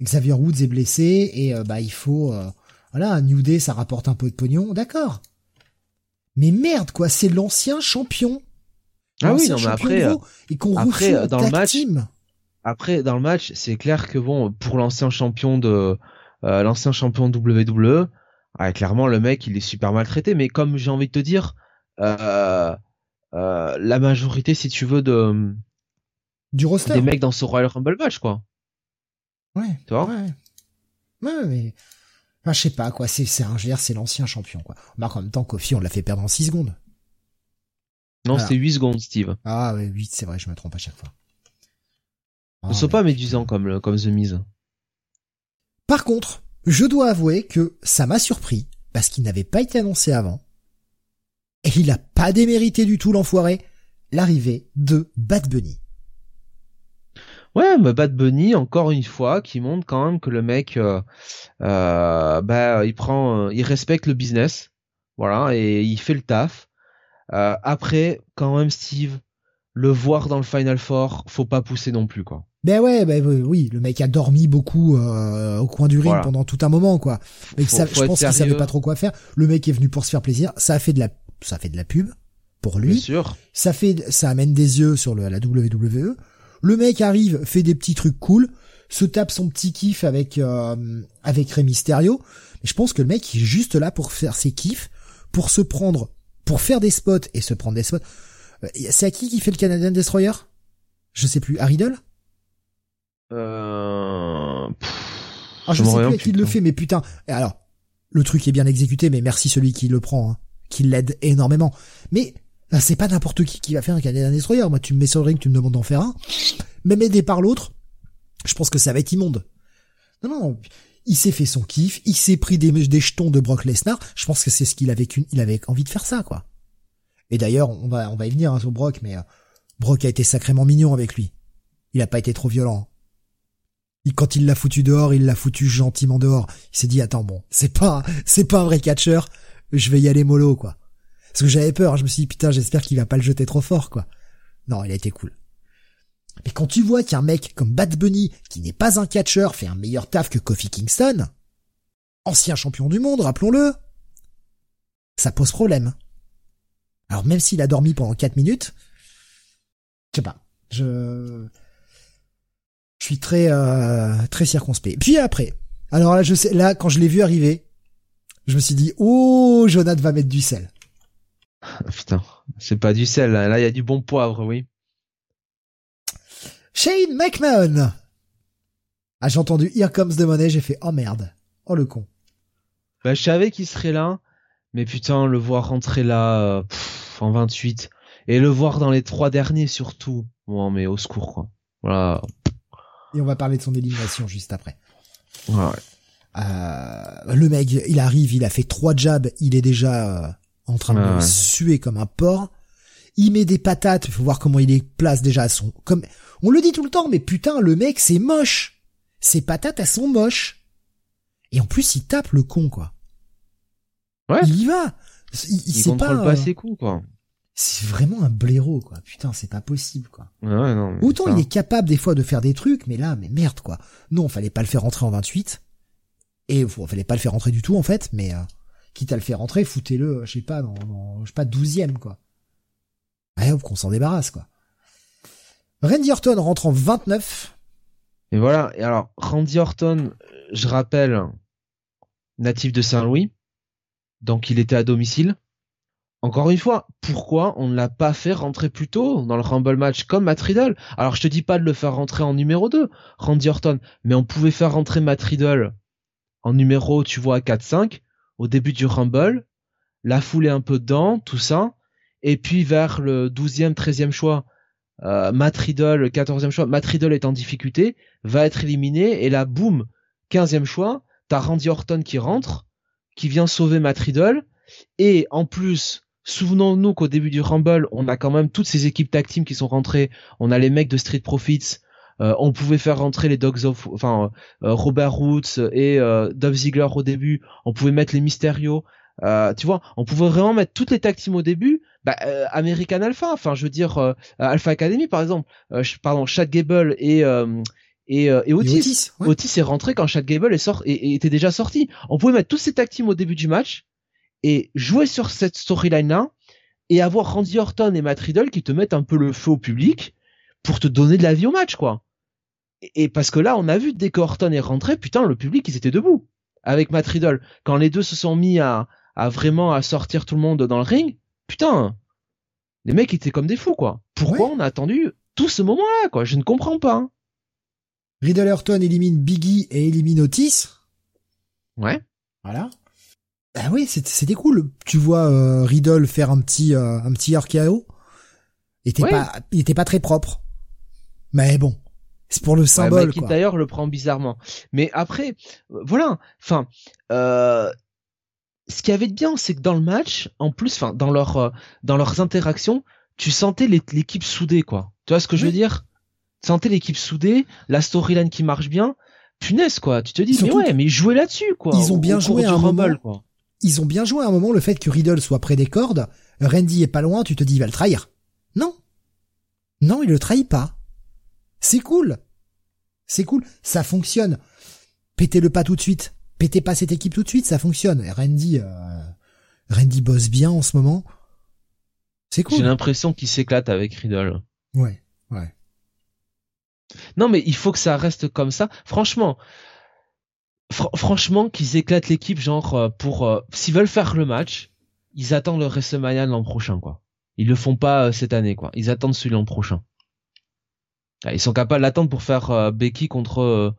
Xavier Woods est blessé et euh, bah il faut euh, voilà, New Day ça rapporte un peu de pognon, d'accord. Mais merde quoi, c'est l'ancien champion. Ah oui, non mais après euh, et qu'on après dans le match après dans le match, c'est clair que bon pour l'ancien champion de l'ancien champion de WWE, ah, clairement le mec il est super maltraité mais comme j'ai envie de te dire la majorité si tu veux de du roster. Des mecs dans ce Royal Rumble match, quoi. Ouais. Tu vois? Ouais. ouais, mais. Enfin, je sais pas, quoi. C'est, c'est un, c'est l'ancien champion, quoi. Bah, en même temps, Kofi, on l'a fait perdre en 6 secondes. Non, c'était 8 secondes, Steve. Ah, ouais, 8, c'est vrai, je me trompe à chaque fois. ne sois pas médusant comme, comme The Miz. Par contre, je dois avouer que ça m'a surpris, parce qu'il n'avait pas été annoncé avant. Et il a pas démérité du tout, l'enfoiré, l'arrivée de Bad Bunny. Ouais, mais Bad Bunny, encore une fois, qui montre quand même que le mec, euh, euh, bah, il prend, euh, il respecte le business, voilà, et il fait le taf. après, quand même, Steve, le voir dans le Final Four, faut pas pousser non plus, quoi. Ben ouais, ben oui, le mec a dormi beaucoup au coin du ring pendant tout un moment, quoi. Mais ça, je pense qu'il savait pas trop quoi faire. Le mec est venu pour se faire plaisir. Ça a fait de la, ça fait de la pub pour lui. Bien sûr. Ça fait, ça amène des yeux sur le, la WWE. Le mec arrive, fait des petits trucs cool, se tape son petit kiff avec euh, avec Rey Mysterio, Mais je pense que le mec, il est juste là pour faire ses kiffs, pour se prendre, pour faire des spots et se prendre des spots. Euh, C'est à qui qui fait le Canadian Destroyer? Je sais plus. À Riddle Euh... ah, Je sais plus à qui plus, le fait, mais putain. Et alors, le truc est bien exécuté, mais merci celui qui le prend, hein, qui l'aide énormément. Mais c'est pas n'importe qui qui va faire un Canadian Destroyer. Moi, tu me mets sur le ring, tu me demandes d'en faire un. Même aidé par l'autre, je pense que ça va être immonde. Non, non, il s'est fait son kiff, il s'est pris des, jetons de Brock Lesnar. Je pense que c'est ce qu'il avait, il avait envie de faire ça, quoi. Et d'ailleurs, on va, on va y venir hein, sur Brock, mais euh, Brock a été sacrément mignon avec lui. Il a pas été trop violent. Il- quand il l'a foutu dehors, il l'a foutu gentiment dehors. Il s'est dit attends bon, c'est pas, c'est pas un vrai catcheur. Je vais y aller mollo, quoi. Parce que j'avais peur. hein, Je me suis dit putain, j'espère qu'il va pas le jeter trop fort, quoi. Non, il a été cool. Mais quand tu vois qu'un mec comme Bad Bunny, qui n'est pas un catcheur, fait un meilleur taf que Kofi Kingston, ancien champion du monde, rappelons-le, ça pose problème. Alors même s'il a dormi pendant 4 minutes, je sais pas, je, je suis très euh, très circonspect. Puis après, alors là je sais, là quand je l'ai vu arriver, je me suis dit oh Jonathan va mettre du sel. Ah, Putain, c'est pas du sel, là, il y a du bon poivre, oui. Shane McMahon. Ah j'ai entendu Here Comes the Money, j'ai fait oh merde, oh le con. Bah, je savais qu'il serait là, mais putain, le voir rentrer là, euh, pff, en 28, et le voir dans les trois derniers surtout, bon, mais au secours, quoi. Voilà. Et on va parler de son élimination juste après. Ouais, le mec, il arrive, il a fait trois jabs, il est déjà euh, en train de Ouais, ouais. suer comme un porc. Il met des patates, il faut voir comment il les place déjà à son... Comme on le dit tout le temps, mais putain, le mec, c'est moche. Ses patates, elles sont moches. Et en plus, il tape le con, quoi. Ouais. Il y va. Il, il Il contrôle pas. pas euh, ses coups, quoi. C'est vraiment un blaireau, quoi. Putain, c'est pas possible, quoi. Ouais, ouais, non. mais Autant ça- il est capable des fois de faire des trucs, mais là, mais merde quoi. Non, fallait pas le faire rentrer en 28. Et bon, fallait pas le faire rentrer du tout en fait, mais euh, quitte à le faire rentrer, foutez-le, je sais pas, dans, je sais pas, 12 quoi. Allez hop, qu'on s'en débarrasse quoi. Randy Orton rentre en 29. Et voilà. Et alors, Randy Orton, je rappelle, natif de Saint-Louis. Donc, il était à domicile. Encore une fois, pourquoi on ne l'a pas fait rentrer plus tôt dans le Rumble match comme Matt Riddle? Alors, je te dis pas de le faire rentrer en numéro 2, Randy Orton, mais on pouvait faire rentrer Matt Riddle en numéro, tu vois, 4-5, au début du Rumble, la fouler un peu dedans, tout ça, et puis vers le 12e, 13e choix, euh, Matt Riddle, le 14e choix, Matt Riddle est en difficulté, va être éliminé, et là, boum, 15e choix, t'as Randy Orton qui rentre, qui vient sauver Matt Riddle, et en plus, souvenons-nous qu'au début du Rumble, on a quand même toutes ces équipes tag team qui sont rentrées, on a les mecs de Street Profits, on pouvait faire rentrer les Dogs of, enfin euh, Robert Roots et euh, Dolph Ziggler au début. On pouvait mettre les Mysterio. Euh, tu vois, on pouvait vraiment mettre toutes les tag teams au début. Bah, euh, American Alpha, enfin je veux dire euh, Alpha Academy par exemple. Euh, pardon, Chad Gable et euh, et, euh, et Otis. Otis, ouais. Otis est rentré quand Chad Gable est sort et, et était déjà sorti. On pouvait mettre tous ces tag teams au début du match et jouer sur cette storyline là et avoir Randy Orton et Matt Riddle qui te mettent un peu le feu au public pour te donner de la vie au match quoi. Et, parce que là on a vu dès que Orton est rentré, putain le public ils étaient debout avec Matt Riddle quand les deux se sont mis à à vraiment à sortir tout le monde dans le ring. Putain, les mecs étaient comme des fous quoi. Pourquoi Ouais. on a attendu tout ce moment là quoi? Je ne comprends pas. hein. Riddle Orton élimine Biggie et élimine Otis. Ouais. Voilà. Ah oui, c'était c'était cool. Tu vois euh, Riddle faire un petit euh, un petit RKO. Il était Ouais. pas il était pas très propre. Mais bon, c'est pour le Ouais, symbole quoi. D'ailleurs le prend bizarrement. Mais après, voilà. Enfin, euh, ce qui avait de bien, c'est que dans le match, en plus, enfin, dans leur, euh, dans leurs interactions, tu sentais l'équipe soudée, quoi. Tu vois ce que je veux dire? Tu sentais l'équipe soudée, la storyline qui marche bien. Punaise, quoi. Tu te dis, Surtout mais ouais, mais jouez là-dessus, quoi. ils ont au- bien au joué à un Rumble, moment. quoi. Ils ont bien joué à un moment le fait que Riddle soit près des cordes, Randy est pas loin, tu te dis il va le trahir. Non. Non, il le trahit pas. C'est cool. C'est cool, ça fonctionne. Pétez le pas tout de suite. Pétez pas cette équipe tout de suite, ça fonctionne. Randy euh, Randy bosse bien en ce moment. C'est J'ai cool. l'impression qu'il s'éclate avec Riddle. Ouais, ouais. Non, mais il faut que ça reste comme ça. Franchement, franchement, qu'ils éclatent l'équipe, genre euh, pour euh, s'ils veulent faire le match, ils attendent le WrestleMania l'an prochain, quoi. Ils le font pas euh, cette année, quoi. Ils attendent celui l'an prochain. Ah, ils sont capables d'attendre pour faire Becky contre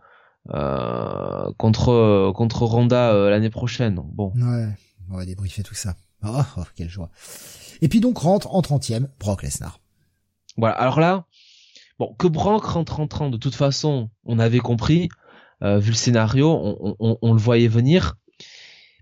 contre contre Ronda l'année prochaine. Bon. Ouais, on va débriefer tout ça. Oh, oh, quelle joie. Et puis donc rentre en 30 Brock Lesnar. Voilà. Alors là, bon, que Brock rentre en 30, de toute façon, on avait compris. Euh, vu le scénario, on, le voyait venir.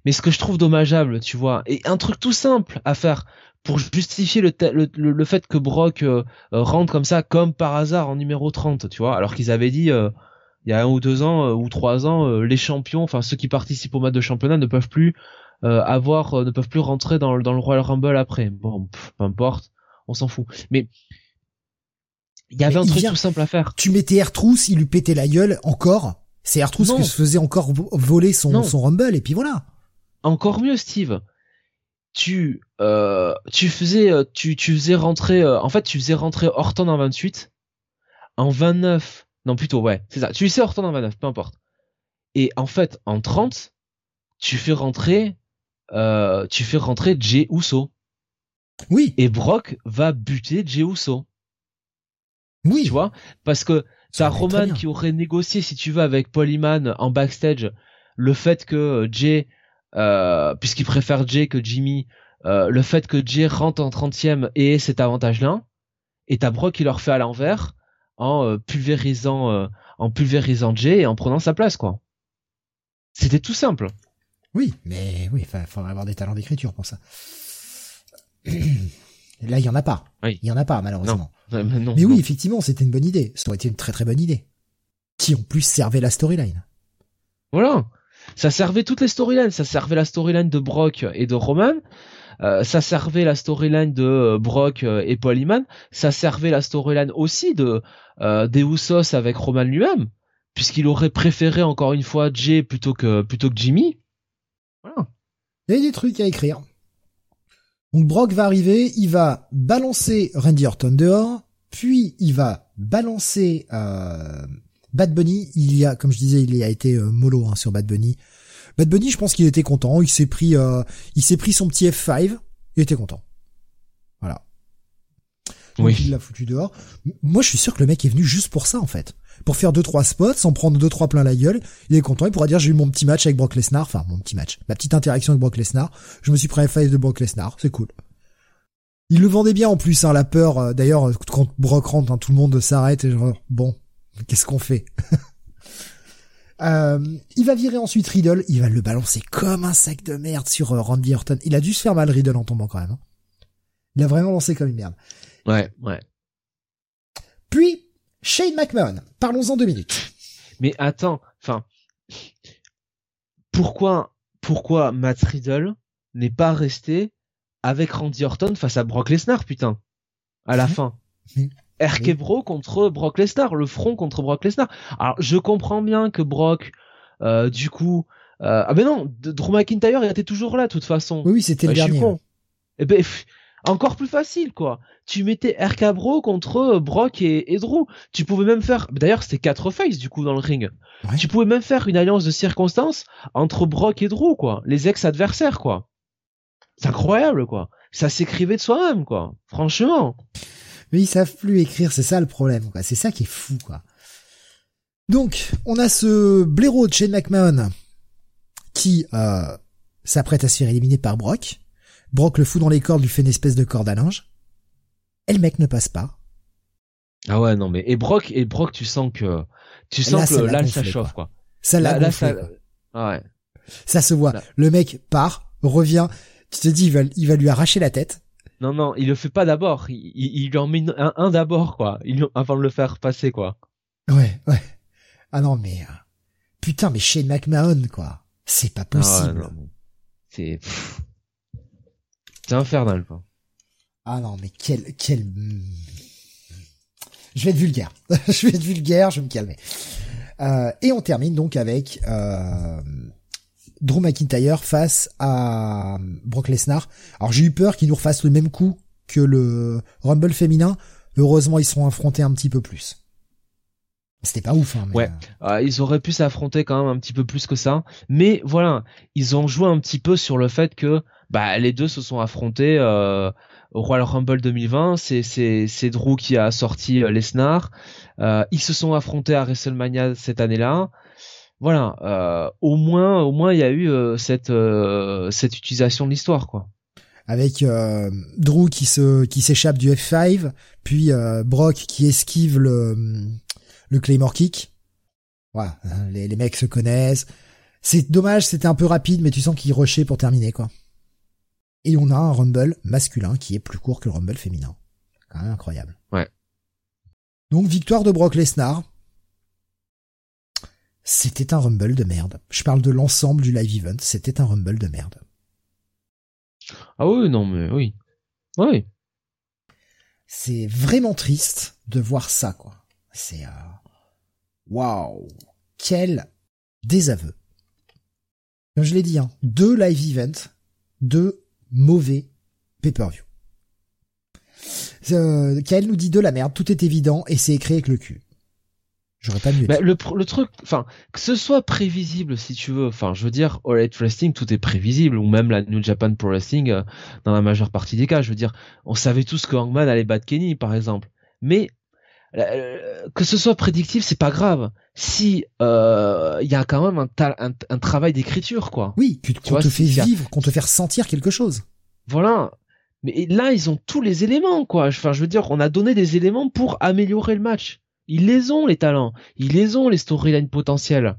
Mais ce que je trouve dommageable, tu vois, et un truc tout simple à faire pour justifier le, le, fait que Brock euh, euh, rentre comme ça, comme par hasard en numéro 30, tu vois, alors qu'ils avaient dit il y a un ou deux ans ou trois ans, les champions, enfin ceux qui participent au match de championnat ne peuvent plus avoir, ne peuvent plus rentrer dans, dans le Royal Rumble après. Bon, peu importe, on s'en fout. Mais il y avait un truc tout simple à faire. Tu mettais Air Trousse, il lui pétait la gueule encore. C'est Artrousse qui se faisait encore voler son, son Rumble et puis voilà. Encore mieux, Steve. Tu euh, tu faisais euh, tu tu faisais rentrer euh, en fait tu faisais rentrer Orton en 28 en 29 non plutôt ouais c'est ça tu faisais Orton en 29 peu importe. Et en fait en 30 tu fais rentrer tu fais rentrer Jey Uso. Oui. Et Brock va buter Jey Uso. Oui. Tu vois? Parce que T'as Roman qui aurait négocié, si tu veux, avec Paul Heyman en backstage le fait que Jay, euh, puisqu'il préfère Jay que Jimmy, euh, le fait que Jay rentre en 30e et ait cet avantage-là, et t'as Brock qui leur fait à l'envers en euh, pulvérisant, en pulvérisant Jay et en prenant sa place, quoi. C'était tout simple. Oui, mais oui, il faudrait avoir des talents d'écriture pour ça. Là, il y en a pas. Il y en a pas, malheureusement. mais, oui, effectivement, c'était une bonne idée. Ça aurait été une très très bonne idée. Qui en plus servait la storyline. Voilà. Ça servait toutes les storylines. Ça servait la storyline de Brock et de Roman. Euh, ça servait la storyline de euh, Brock euh, et Paul. Ça servait la storyline aussi de euh, des Usos avec Roman lui-même, puisqu'il aurait préféré encore une fois Jay plutôt que plutôt que Jimmy. Voilà. Il y a des trucs à écrire. Donc Brock va arriver, il va balancer Randy Orton dehors, puis il va balancer Bad Bunny. Il y a, comme je disais, il a été euh, mollo hein, sur Bad Bunny. Bad Bunny, je pense qu'il était content. Il s'est pris, euh, il s'est pris son petit F5. Il était content. Voilà. oui. Il l'a foutu dehors. Moi, je suis sûr que le mec est venu juste pour ça, en fait pour faire deux trois spots, sans prendre deux trois plein la gueule. Il est content, il pourra dire j'ai eu mon petit match avec Brock Lesnar, enfin mon petit match, ma petite interaction avec Brock Lesnar. Je me suis pris un face de Brock Lesnar, c'est cool. Il le vendait bien en plus, hein, la peur. Euh, d'ailleurs, quand Brock rentre, hein, tout le monde s'arrête et genre bon, qu'est-ce qu'on fait euh, Il va virer ensuite Riddle, il va le balancer comme un sac de merde sur euh, Randy Orton. Il a dû se faire mal Riddle en tombant quand même. Hein. Il a vraiment lancé comme une merde. Ouais, ouais. Puis Shane McMahon, parlons-en deux minutes. Mais attends, enfin, pourquoi, pourquoi Matt Riddle n'est pas resté avec Randy Orton face à Brock Lesnar, putain, à la fin? Erkebro contre Brock Lesnar, le front contre Brock Lesnar. Alors, je comprends bien que Brock, euh, du coup, euh, ah ben non, Drew McIntyre il était toujours là, de toute façon. Oui, c'était le bah, dernier. Eh ben, encore plus facile quoi. Tu mettais RK-Bro contre euh, Brock et, et, Drew. Tu pouvais même faire, d'ailleurs c'était quatre faces du coup dans le ring. Tu pouvais même faire une alliance de circonstances entre Brock et Drew quoi, les ex-adversaires quoi. C'est incroyable quoi. Ça s'écrivait de soi-même quoi. Franchement. Mais ils savent plus écrire, c'est ça le problème quoi. C'est ça qui est fou quoi. Donc on a ce blaireau de Shane McMahon qui euh, s'apprête à se faire éliminer par Brock Brock le fout dans les cordes, lui fait une espèce de corde à linge. Et le mec ne passe pas. Ah ouais, non mais et Brock et Brock, tu sens que tu sens que là ça chauffe quoi. Ça l'a là, ça... Ah ouais. Ça se voit. Le mec part, revient. Tu te dis il va, il va lui arracher la tête. Non non, il le fait pas d'abord. Il, il, lui en met un, d'abord quoi. Il, avant de le faire passer quoi. Ouais ouais. Ah non mais euh, putain mais Shane McMahon quoi. C'est pas ah possible. c'est c'est infernal, quoi. Ah non, mais quel, quel, je vais être vulgaire. je vais être vulgaire, je vais me calmer. Euh, et on termine donc avec euh, Drew McIntyre face à Brock Lesnar. Alors j'ai eu peur qu'il nous refasse le même coup que le Rumble féminin. Heureusement, ils seront affrontés un petit peu plus. C'était pas ouf, hein, mais, Ouais. euh, Euh, ils auraient pu s'affronter quand même un petit peu plus que ça. Mais voilà, ils ont joué un petit peu sur le fait que bah, les deux se sont affrontés euh, au Royal Rumble 2020. C'est c'est c'est Drew qui a sorti euh, Lesnar. Euh, ils se sont affrontés à WrestleMania cette année-là. Voilà, euh, au moins au moins il y a eu euh, cette euh, cette utilisation de l'histoire quoi. avec euh, Drew qui se qui s'échappe du F5, puis euh, Brock qui esquive le le Claymore kick. Voilà, hein, les, les mecs se connaissent. C'est dommage, c'était un peu rapide, mais tu sens qu'ils rushaient pour terminer quoi. Et on a un Rumble masculin qui est plus court que le Rumble féminin. Quand même incroyable. Ouais. Donc victoire de Brock Lesnar. C'était un Rumble de merde. Je parle de l'ensemble du live event. C'était un Rumble de merde. Ah oui non mais oui oui c'est vraiment triste de voir ça, quoi. C'est euh... waouh, quel désaveu. Comme je l'ai dit, hein, deux live events, deux mauvais pay-per-view. Euh, Kael nous dit de la merde, tout est évident et c'est écrit avec le cul. J'aurais pas mieux. Bah, le, truc, enfin, que ce soit prévisible si tu veux, enfin, je veux dire, All Elite Wrestling, tout est prévisible, ou même la New Japan Pro Wrestling, euh, dans la majeure partie des cas, je veux dire, on savait tous que Hangman allait battre Kenny, par exemple. Mais, euh, que ce soit prédictif, c'est pas grave. Si, euh, il y a quand même un, ta- un, un travail d'écriture, quoi. Oui, qu'on te fait vivre, qu'on te fait ressentir quelque chose. Voilà. Mais là, ils ont tous les éléments, quoi. Enfin, je veux dire, on a donné des éléments pour améliorer le match. Ils les ont, les talents. Ils les ont, les storylines potentielles.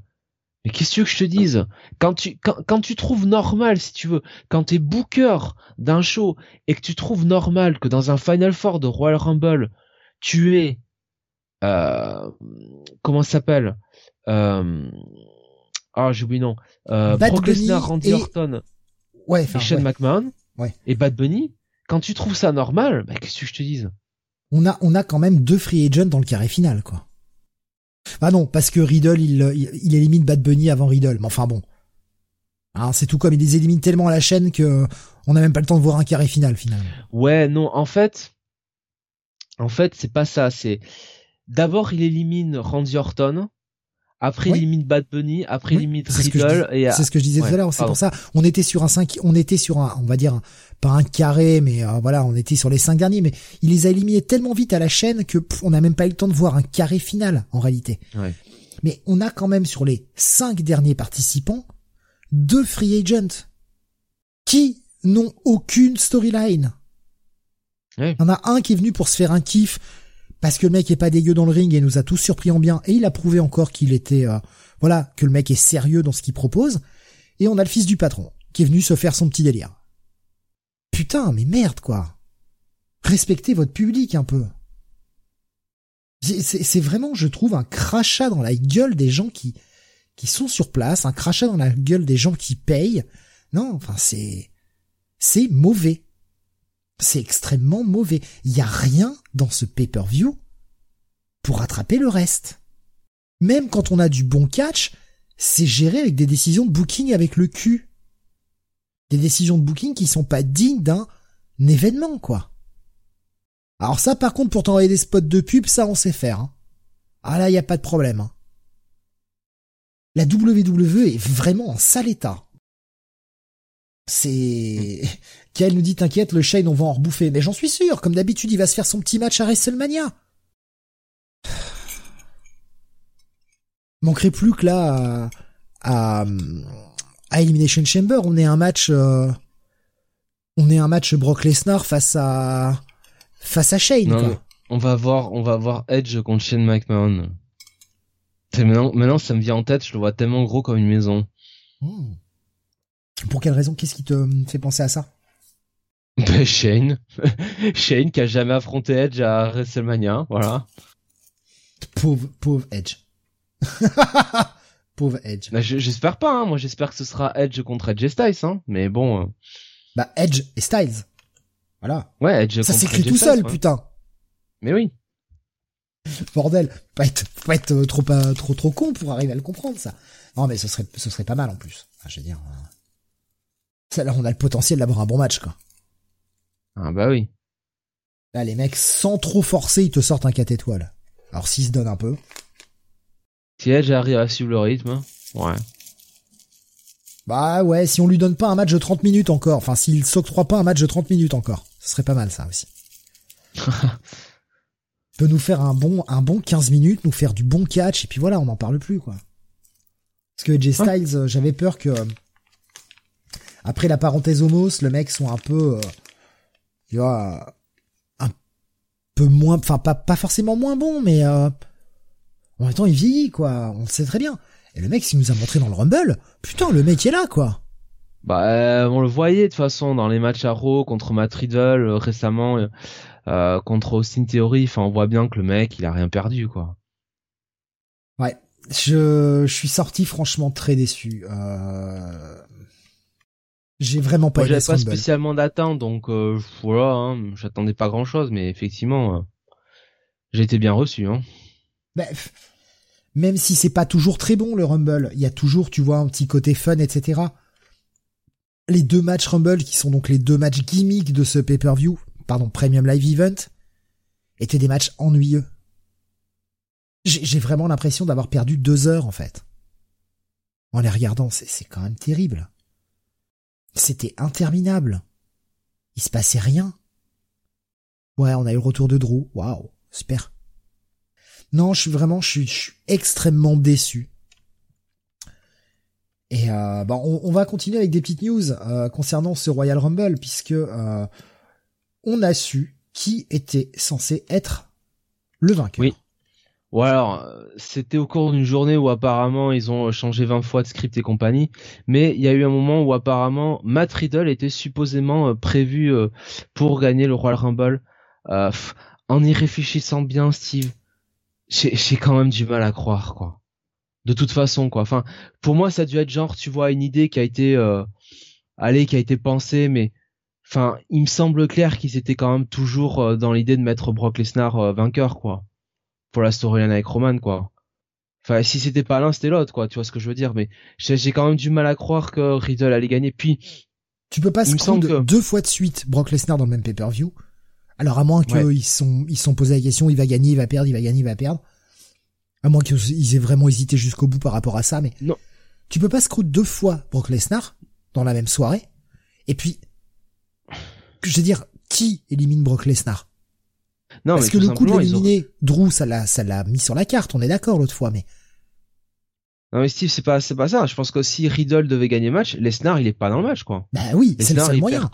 Mais qu'est-ce que je te dise? Quand tu, quand, quand tu trouves normal, si tu veux, quand t'es booker d'un show et que tu trouves normal que dans un Final Four de Royal Rumble, tu es... Euh, comment ça s'appelle? Euh, Ah, j'ai oublié le nom. Euh, Brock Lesnar, Randy et- Orton Ouais, et Shane ouais. McMahon Ouais. et Bad Bunny, quand tu trouves ça normal, bah, qu'est-ce que je te dise? On a on a quand même deux free agents dans le carré final quoi. Ah non, parce que Riddle il, il, il élimine Bad Bunny avant Riddle, mais enfin bon. Hein, c'est tout comme il les élimine tellement à la chaîne que on n'a même pas le temps de voir un carré final finalement. Ouais, non, en fait, en fait, c'est pas ça. C'est d'abord il élimine Randy Orton, après Oui. élimine Bad Bunny, après Oui, il élimine c'est ce que je Riddle C'est ce que je disais ouais, tout à l'heure, c'est pour ça. On était sur un 5, on était sur un, on va dire, un- pas un carré, mais euh, voilà, on était sur les cinq derniers, mais il les a éliminés tellement vite à la chaîne que pff, on n'a même pas eu le temps de voir un carré final, en réalité. Ouais. Mais on a quand même sur les cinq derniers participants, deux free agents qui n'ont aucune storyline. Ouais. Il y en a un qui est venu pour se faire un kiff parce que le mec est pas dégueu dans le ring et nous a tous surpris en bien et il a prouvé encore qu'il était euh, voilà que le mec est sérieux dans ce qu'il propose et on a le fils du patron qui est venu se faire son petit délire. Putain, mais merde quoi. Respectez votre public un peu. C'est- vraiment, je trouve, un crachat dans la gueule des gens qui qui sont sur place, un crachat dans la gueule des gens qui payent. Non, enfin c'est c'est mauvais. C'est extrêmement mauvais. Il y a rien dans ce pay-per-view pour rattraper le reste. Même quand on a du bon catch, c'est géré avec des décisions de booking avec le cul. Des décisions de booking qui sont pas dignes d'un événement, quoi. Alors ça, par contre, pour t'envoyer des spots de pub, ça, on sait faire. hein. Ah là, y a pas de problème. hein. La WWE est vraiment en sale état. C'est... Kael nous dit, t'inquiète, le Shane, on va en rebouffer. Mais j'en suis sûr, comme d'habitude, il va se faire son petit match à WrestleMania. Manquerait plus que là, à, à, à Elimination Chamber, on est un match, euh, on est un match Brock Lesnar face à, face à Shane, Non, quoi. on va voir, on va voir Edge contre Shane McMahon. Maintenant, maintenant, ça me vient en tête, je le vois tellement gros comme une maison. Hmm. Pour quelle raison? Qu'est-ce qui te fait penser à ça? Ben, Shane. Shane qui a jamais affronté Edge à WrestleMania, voilà. Pauvre, pauvre Edge. pauvre Edge. Je- j'espère pas, hein. moi j'espère que ce sera Edge contre Edge Styles, hein. Mais bon, euh, Bah Edge et Styles. Voilà. ouais, Edge Ça s'écrit tout seul, ouais. putain. Mais oui. Bordel. Pas être, pas être euh, trop, pas, trop, trop con pour arriver à le comprendre, ça. Non, mais ce serait, ce serait pas mal en plus. Enfin, je veux dire. euh, Ça, là, on a le potentiel d'avoir un bon match, quoi. Ah bah oui. Là, les mecs, sans trop forcer, ils te sortent un 4 étoiles. Alors, s'ils se donnent un peu. Si Edge arrive à suivre le rythme, ouais. Bah ouais, si on lui donne pas un match de 30 minutes encore, enfin s'il s'octroie pas un match de 30 minutes encore, ce serait pas mal ça aussi. peut nous faire un bon un bon 15 minutes, nous faire du bon catch et puis voilà, on n'en parle plus quoi. Parce que AJ Styles, euh, j'avais peur que euh, après la parenthèse homos, le mec soit un peu euh, tu vois un peu moins enfin pas pas forcément moins bon mais en même temps il vieillit quoi, on le sait très bien. Et le mec s'il nous a montré dans le Rumble, putain, le mec est là quoi. Bah, on le voyait de toute façon dans les matchs à Raw contre Matt Riddle récemment, euh, contre Austin Theory. Enfin, on voit bien que le mec, il a rien perdu, quoi. Ouais, je, je suis sorti franchement très déçu. Euh... J'ai vraiment pas. J'avais pas spécialement d'attente, donc euh, voilà, hein, j'attendais pas grand chose, mais effectivement, euh, j'ai été bien reçu. Hein. Bah, même si c'est pas toujours très bon le Rumble, il y a toujours, tu vois, un petit côté fun, etc. Les deux matchs Rumble, qui sont donc les deux matchs gimmicks de ce pay-per-view, pardon, Premium Live Event, étaient des matchs ennuyeux. J'ai vraiment l'impression d'avoir perdu deux heures, en fait. En les regardant, c'est quand même terrible. C'était interminable. Il se passait rien. Ouais, on a eu le retour de Drew. Waouh, super. Non, je suis vraiment, je suis, extrêmement déçu. Et euh, bon, on, va continuer avec des petites news euh, concernant ce Royal Rumble, puisque euh, on a su qui était censé être le vainqueur. Ou alors, c'était au cours d'une journée où apparemment ils ont changé 20 fois de script et compagnie, mais il y a eu un moment où apparemment Matt Riddle était supposément euh, prévu euh, pour gagner le Royal Rumble. Euh, en y réfléchissant bien, Steve, j'ai quand même du mal à croire, quoi. De toute façon, quoi. Enfin, pour moi, ça a dû être genre, tu vois, une idée qui a été, euh, allez, qui a été pensée, mais Enfin, il me semble clair qu'ils étaient quand même toujours euh, dans l'idée de mettre Brock Lesnar euh, vainqueur, quoi. Pour la storyline avec Roman, quoi. Enfin, si c'était pas l'un, c'était l'autre, quoi. Tu vois ce que je veux dire. Mais j'ai quand même du mal à croire que Riddle allait gagner. Puis, tu peux pas se que... deux fois de suite Brock Lesnar dans le même pay-per-view. Alors à moins qu'ils sont ils sont posés la question, il va gagner, il va perdre, il va gagner, il va perdre. À moins qu'ils aient vraiment hésité jusqu'au bout par rapport à ça, mais non. Tu peux pas scroute deux fois Brock Lesnar dans la même soirée. Et puis je veux dire, qui élimine Brock Lesnar? Non, Parce que le coup de l'éliminer, Drew, ça l'a, ça l'a mis sur la carte. On est d'accord l'autre fois, mais. Non mais Steve, c'est pas, c'est pas ça. Je pense que si Riddle devait gagner le match, Lesnar, il est pas dans le match, quoi. Bah oui, c'est le seul moyen.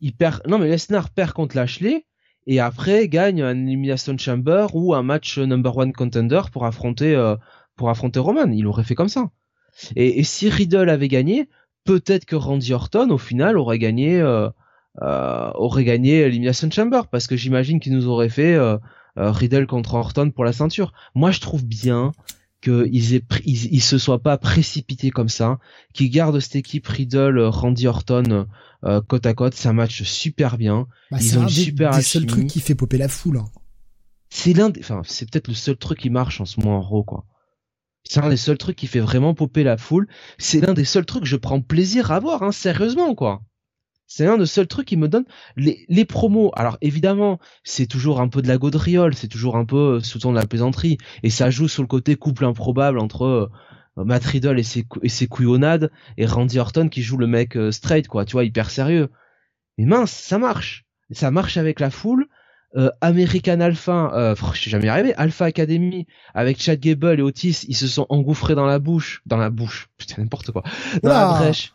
il perd. Non mais Lesnar perd contre Lashley et après gagne un Elimination Chamber ou un match number one contender pour affronter, euh, pour affronter Roman. Il aurait fait comme ça. Et, si Riddle avait gagné, peut-être que Randy Orton au final aurait gagné. Euh, aurait gagné Elimination Chamber parce que j'imagine qu'il nous aurait fait euh, euh, Riddle contre Orton pour la ceinture. Moi, je trouve bien qu'ils aient ils, se soient pas précipités comme ça, qu'ils gardent cette équipe Riddle, Randy Orton côte à côte, ça match super bien. Bah, ils ont une super des seuls trucs qui fait popper la foule. Hein. C'est l'un, enfin c'est peut-être le seul truc qui marche en ce moment en Raw quoi. C'est un des seuls trucs qui fait vraiment popper la foule. C'est l'un des seuls trucs que je prends plaisir à voir, hein, sérieusement quoi. C'est un des seuls trucs qui me donne les, les promos. Alors évidemment, c'est toujours un peu de la gaudriole, c'est toujours un peu euh, sous ton de la plaisanterie, et ça joue sur le côté couple improbable entre euh, Matt Riddle et ses, et ses couillonnades et Randy Orton qui joue le mec euh, straight, quoi, tu vois, hyper sérieux. Mais mince, ça marche. Ça marche avec la foule. American Alpha, euh, je suis jamais arrivé, Alpha Academy avec Chad Gable et Otis, ils se sont engouffrés dans la bouche, dans la bouche, putain n'importe quoi, dans la brèche.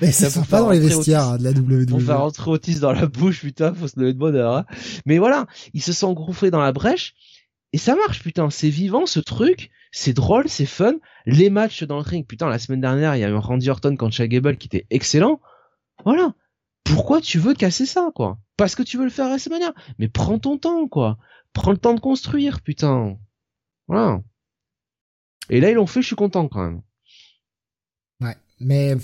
Mais ça sont pas dans les vestiaires hein, de la WWE. Pour faire rentrer Otis dans la bouche, putain, faut se lever de bonheur. Hein. Mais voilà, ils se sont engouffrés dans la brèche. Et ça marche, putain, c'est vivant ce truc, c'est drôle, c'est fun. Les matchs dans le ring, putain, la semaine dernière, il y a eu un Randy Orton contre Shaq Gable qui était excellent. Voilà. Pourquoi tu veux casser ça, quoi? Parce que tu veux le faire à cette manière. Mais prends ton temps, quoi. Prends le temps de construire, putain. Voilà. Et là, ils l'ont fait, je suis content quand même. Ouais, mais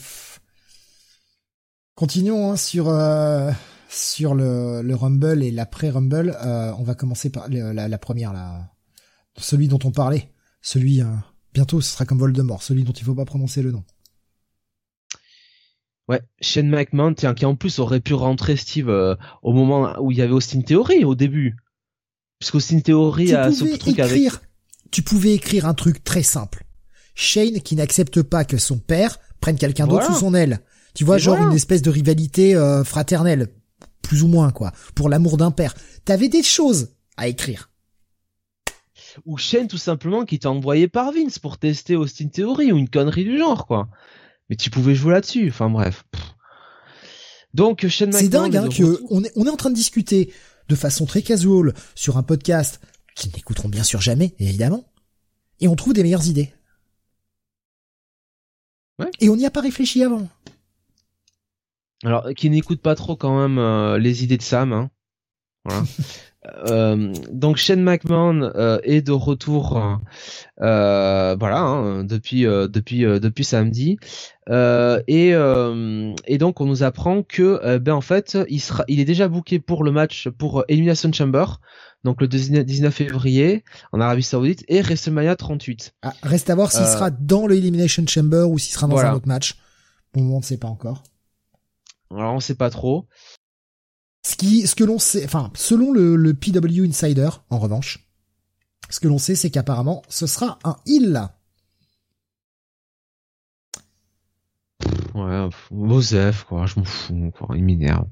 Continuons hein, sur euh, sur le, le Rumble et l'après Rumble. Euh, on va commencer par la, la, première, là, celui dont on parlait, celui euh, bientôt ce sera comme Voldemort, celui dont il faut pas prononcer le nom. Ouais, Shane McMahon, tiens, qui en plus aurait pu rentrer Steve au moment où il y avait Austin Theory au début, puisqu'Austin Theory a ce truc avec tu pouvais écrire un truc très simple. Shane qui n'accepte pas que son père prenne quelqu'un d'autre sous son aile. Tu vois, genre voilà. une espèce de rivalité euh, fraternelle, plus ou moins quoi, pour l'amour d'un père. T'avais des choses à écrire. Ou Shane tout simplement qui t'a envoyé par Vince pour tester Austin Theory ou une connerie du genre quoi. Mais tu pouvais jouer là-dessus. Enfin bref. Donc Shane C'est dingue hein, que on est, on est en train de discuter de façon très casual sur un podcast qu'ils n'écouteront bien sûr jamais, évidemment, et on trouve des meilleures idées. Ouais. Et on n'y a pas réfléchi avant. Alors, qui n'écoute pas trop quand même euh, les idées de Sam. Hein. Voilà. Euh, donc Shane McMahon euh, est de retour, euh, voilà, hein, depuis euh, depuis euh, depuis samedi, Euh, et euh, et donc on nous apprend que euh, ben en fait il sera, il est déjà booké pour le match pour Elimination Chamber, donc le 19 février en Arabie Saoudite et WrestleMania 38. Ah, reste à voir s'il Euh, sera dans le Elimination Chamber ou s'il sera dans voilà. un autre match. Bon, on ne sait pas encore. Alors on sait pas trop. Ce qui, ce que l'on sait, enfin, selon le, le PW Insider, en revanche, ce que l'on sait, c'est qu'apparemment, ce sera un heal. Ouais, Mosef quoi, je m'en fous quoi, il m'énerve.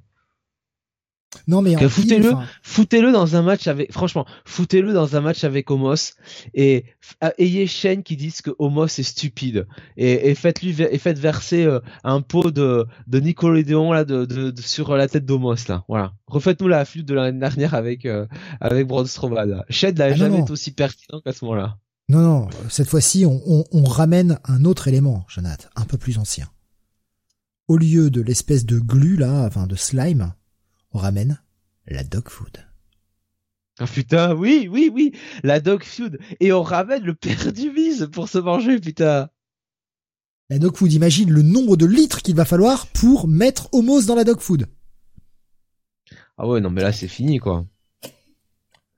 Non, mais foutez-le. foutez-le dans un match avec franchement foutez-le dans un match avec Homos et ah, ayez Shane qui dise que Homos est stupide et, et faites-lui et faites verser euh, un pot de de Nickelodeon là de, de, de- sur la tête d'Homos là voilà refaites-nous la flûte de l'année dernière avec euh, avec Braun Strowman là. Shane n'a Ah, jamais non. été aussi pertinent qu'à ce moment-là Non, non, cette fois-ci, on, on, on ramène un autre élément, Jonathan, un peu plus ancien. Au lieu de l'espèce de glu, là, enfin de slime, on ramène la dog food. ah putain oui oui oui la dog feud et on ramène le père du Miz pour se manger putain La dog food, imagine le nombre de litres qu'il va falloir pour mettre Homos dans la dog food. ah ouais non mais là c'est fini quoi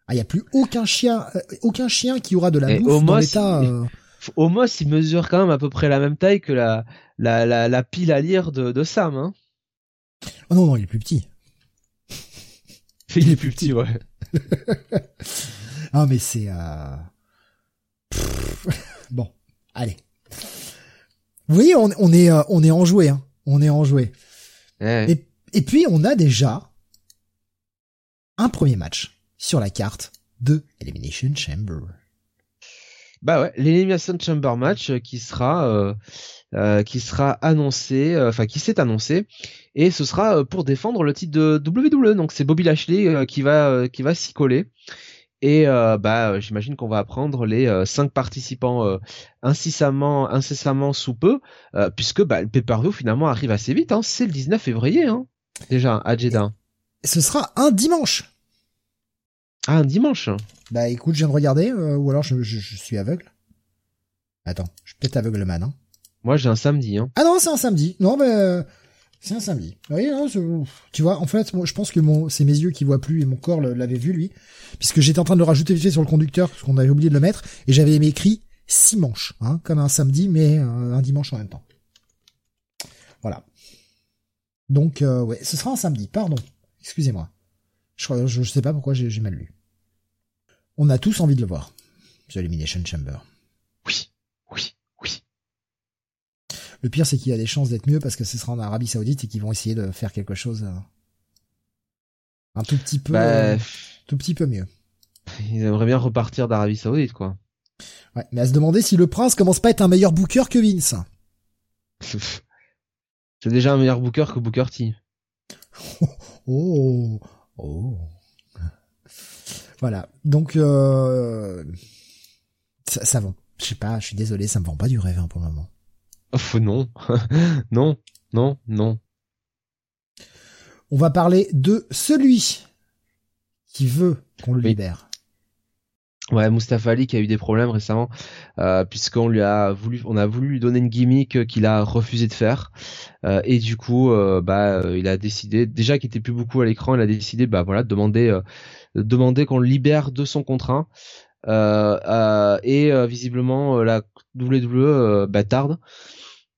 Ah, il y a plus aucun chien, euh, aucun chien qui aura de la Et bouffe dans Homos, l'état. il- euh, Homos, il mesure quand même à peu près la même taille que la, la, la, la pile à lire de, de Sam. Hein. Oh non, non, il est plus petit. Il est plus petit, ouais. Ah, mais c'est... Euh... bon, allez. Vous voyez, on, on est, euh, on est enjoué, hein. On est enjoué. Ouais. Et, et puis, on a déjà un premier match sur la carte de Elimination Chamber. Bah ouais, l'Elimination Chamber match euh, qui sera euh, euh, qui sera annoncé, euh, enfin qui s'est annoncé, et ce sera euh, pour défendre le titre de WWE. Donc c'est Bobby Lashley qui va qui va s'y coller. Et bah j'imagine qu'on va apprendre les cinq participants incessamment incessamment sous peu, puisque bah, le pay-per-view finalement arrive assez vite. Hein, c'est le 19 février, hein, déjà à Jeddah. Ce sera un dimanche. Ah un dimanche. Bah écoute, je viens de regarder, euh, ou alors je, je, je suis aveugle. Attends, je suis peut-être aveugle man. Hein. Moi j'ai un samedi. Hein. Ah non, c'est un samedi. Non, mais euh, c'est un samedi. Oui, non, c'est- tu vois, en fait, moi, je pense que mon, c'est mes yeux qui voient plus et mon corps l'avait vu lui, puisque j'étais en train de le rajouter vite fait sur le conducteur parce qu'on avait oublié de le mettre et j'avais écrit six manches, hein, comme un samedi, mais euh, un dimanche en même temps. Voilà. Donc, euh, ouais, ce sera un samedi. Pardon. Excusez-moi. Je, je, je sais pas pourquoi j'ai mal lu. On a tous envie de le voir. The Elimination Chamber. Oui, oui. Le pire, c'est qu'il y a des chances d'être mieux parce que ce sera en Arabie Saoudite et qu'ils vont essayer de faire quelque chose euh, un tout petit peu, Bah, euh, tout petit peu mieux. ils aimeraient bien repartir d'Arabie Saoudite, quoi. Ouais, mais à se demander si le prince commence pas à être un meilleur booker que Vince. C'est déjà un meilleur booker que Booker T. Oh, oh. Voilà. Donc, euh, ça, ça vend. Je sais pas. Je suis désolé, ça me vend pas du rêve hein, pour le moment. Oh non, non, non, non. On va parler de celui qui veut qu'on le Oui. libère. Ouais, Mustafa Ali qui a eu des problèmes récemment, euh, puisqu'on lui a voulu, on a voulu lui donner une gimmick qu'il a refusé de faire, Euh, et du coup, euh, bah, il a décidé, déjà qu'il était plus beaucoup à l'écran, il a décidé, bah voilà, de demander, de demander qu'on le libère de son contrat. Et visiblement la WWE bah, tarde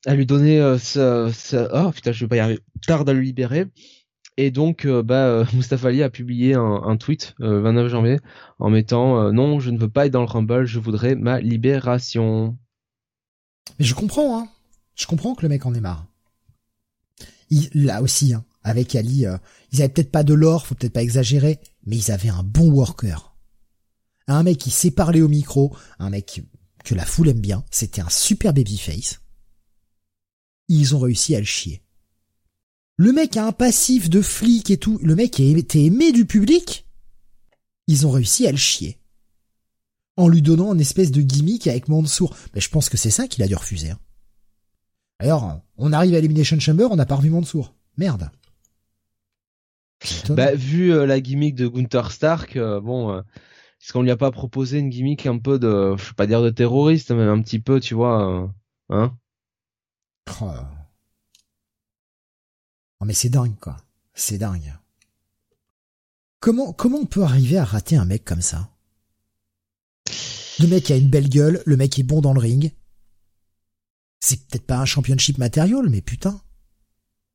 à lui donner euh, ce- oh putain je vais pas y arriver tarde à le libérer et donc, euh, bah, euh, Mustafa Ali a publié un, tweet le 29 janvier en mettant non, je ne veux pas être dans le Rumble, je voudrais ma libération. Mais je comprends, hein. Je comprends que le mec en ait marre. Là aussi, hein, avec Ali, ils avaient peut-être pas de l'or, faut peut-être pas exagérer, mais ils avaient un bon worker. Un mec qui sait parler au micro, un mec que la foule aime bien, c'était un super babyface. Ils ont réussi à le chier. Le mec a un passif de flic et tout. Le mec était aimé du public. Ils ont réussi à le chier. En lui donnant une espèce de gimmick avec Mansour. Mais je pense que c'est ça qu'il a dû refuser. Hein. Alors, on arrive à Elimination Chamber, on n'a pas revu Mansour. Merde. Bah, vu euh, la gimmick de Gunther Stark, euh, bon, euh, est-ce qu'on lui a pas proposé une gimmick un peu de, je vais pas dire de terroriste, mais un petit peu, tu vois, hein oh. Non mais c'est dingue quoi. C'est dingue. Comment comment on peut arriver à rater un mec comme ça? Le mec a une belle gueule, le mec est bon dans le ring. C'est peut-être pas un championship matériel, mais putain.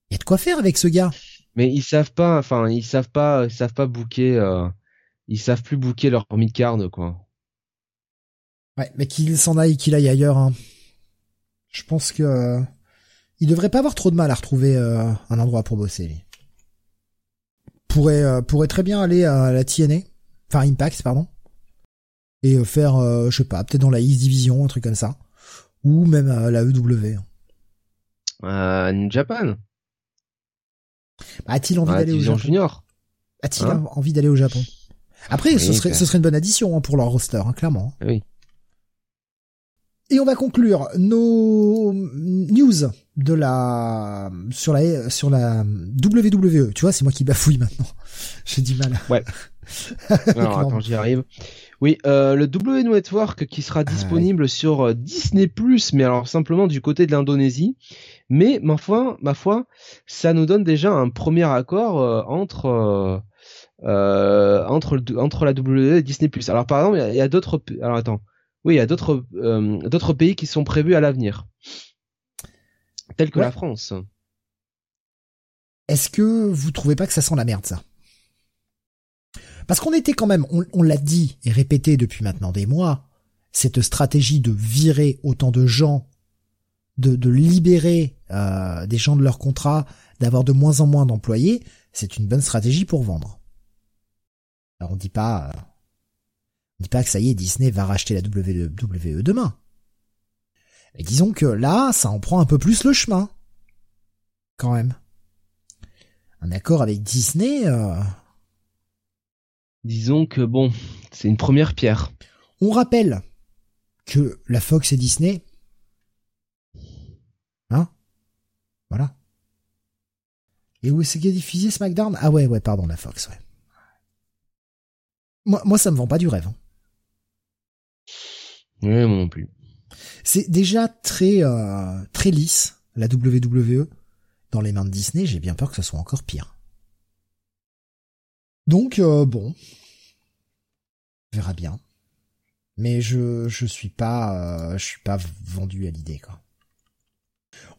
Il y a de quoi faire avec ce gars. Mais ils savent pas, enfin ils savent pas, ils savent pas booker, euh, ils savent plus booker leur mid-card quoi. Ouais, mais qu'il s'en aille, qu'il aille ailleurs. Hein. Je pense que euh, il devrait pas avoir trop de mal à retrouver euh, un endroit pour bosser. Lui. Pourrait euh, pourrait très bien aller à la TNA, enfin Impact pardon, et euh, faire je sais pas peut-être dans la East Division un truc comme ça, ou même à la EW. Euh, Japan. Bah, a-t-il envie d'aller au Japon Junior. A-t-il hein envie d'aller au Japon? Après, ce serait ce serait une bonne addition hein, pour leur roster, hein, clairement. Oui. Et on va conclure nos news de la sur la sur la WWE. Tu vois, c'est moi qui bafouille maintenant. J'ai du mal. Ouais. Alors attends, j'y arrive. Oui, euh, le W Network qui sera disponible sur euh, Disney Plus, mais alors simplement du côté de l'Indonésie. Mais ma foi, ma foi, ça nous donne déjà un premier accord euh, entre euh, entre entre la WWE et Disney Plus. Alors par exemple, il y a, a d'autres. Alors attends. Oui, il y a d'autres euh, d'autres pays qui sont prévus à l'avenir, tels que la France. Est-ce que vous trouvez pas que ça sent la merde ça? Parce qu'on était quand même, on, l'a dit et répété depuis maintenant des mois, cette stratégie de virer autant de gens, de, de libérer euh, des gens de leur contrat, d'avoir de moins en moins d'employés, c'est une bonne stratégie pour vendre. Alors on dit pas, euh, dis pas que ça y est, Disney va racheter la WWE demain. Mais disons que là, ça en prend un peu plus le chemin. Quand même. Un accord avec Disney... Euh... Disons que bon, c'est une première pierre. On rappelle que la Fox et Disney... Hein Voilà. Et où est-ce qu'il a diffusé SmackDown? Ah ouais, ouais, pardon, la Fox, ouais. Moi, moi, ça me vend pas du rêve. Hein. Oui, moi non plus. C'est déjà très euh, très lisse la WWE dans les mains de Disney. J'ai bien peur que ce soit encore pire. Donc euh, bon, on verra bien. Mais je je suis pas euh, je suis pas vendu à l'idée quoi.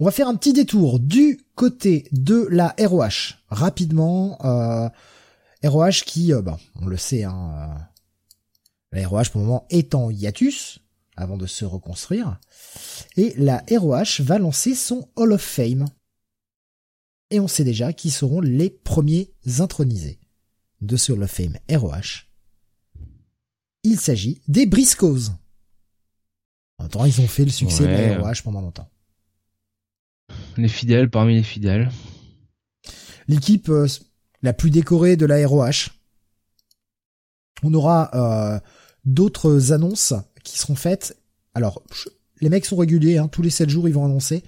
On va faire un petit détour du côté de la ROH rapidement. Euh, ROH qui, bah, on le sait, hein, la ROH pour le moment est en hiatus avant de se reconstruire. Et la ROH va lancer son Hall of Fame. Et on sait déjà qui seront les premiers intronisés de ce Hall of Fame ROH. Il s'agit des Briscoes. En temps, ils ont fait le succès de la ROH pendant longtemps. Les fidèles parmi les fidèles. L'équipe euh, la plus décorée de la ROH. On aura euh, d'autres annonces qui seront faites. Alors, les mecs sont réguliers, hein, tous les 7 jours ils vont annoncer.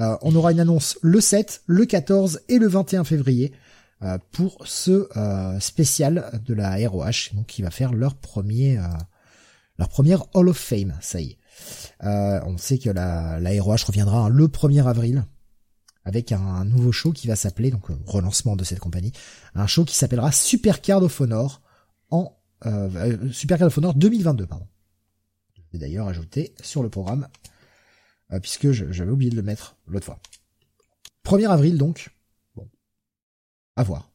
Euh, on aura une annonce le 7, le 14 et le 21 février euh, pour ce euh, spécial de la ROH, donc qui va faire leur premier leur première Hall of Fame, ça y est. on sait que la, la ROH reviendra hein, le 1er avril avec un, nouveau show qui va s'appeler, donc relancement de cette compagnie, un show qui s'appellera Super Card of Honor en Super Card of Honor 2022, pardon d'ailleurs ajouté sur le programme, euh, puisque j'avais oublié de le mettre l'autre fois. 1er avril donc. Bon. À voir.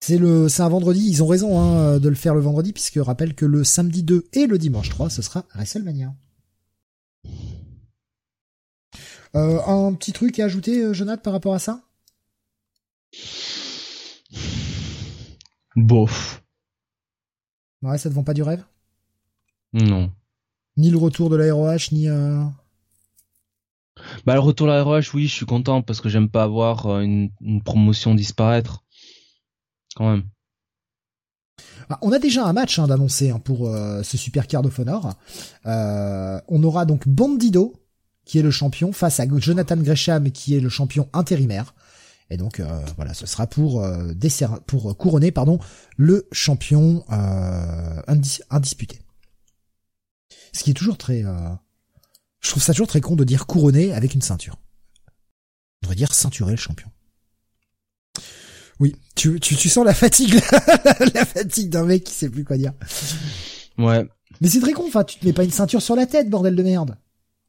C'est le, c'est un vendredi. Ils ont raison hein, de le faire le vendredi puisque rappelle que le samedi 2 et le dimanche 3, ce sera WrestleMania. Euh, un petit truc à ajouter, euh, Jonathan, par rapport à ça? Bof. Ouais, ça te vend pas du rêve? Non. Ni le retour de l'AROH, ni... Euh... Bah le retour de l'AROH, oui, je suis content parce que j'aime pas avoir euh, une, une, promotion disparaître. Quand même. Ah, on a déjà un match hein, d'annoncer hein, pour euh, ce Super Card of Honor. Euh, on aura donc Bandido, qui est le champion, face à Jonathan Gresham, qui est le champion intérimaire. Et donc euh, voilà, ce sera pour euh, pour couronner pardon le champion euh, indisputé. Ce qui est toujours très, je trouve ça toujours très con de dire couronner avec une ceinture. On devrait dire ceinturer le champion. Oui, tu, tu, tu sens la fatigue, la fatigue d'un mec qui sait plus quoi dire. Ouais. Mais c'est très con, enfin, tu te mets pas une ceinture sur la tête, bordel de merde.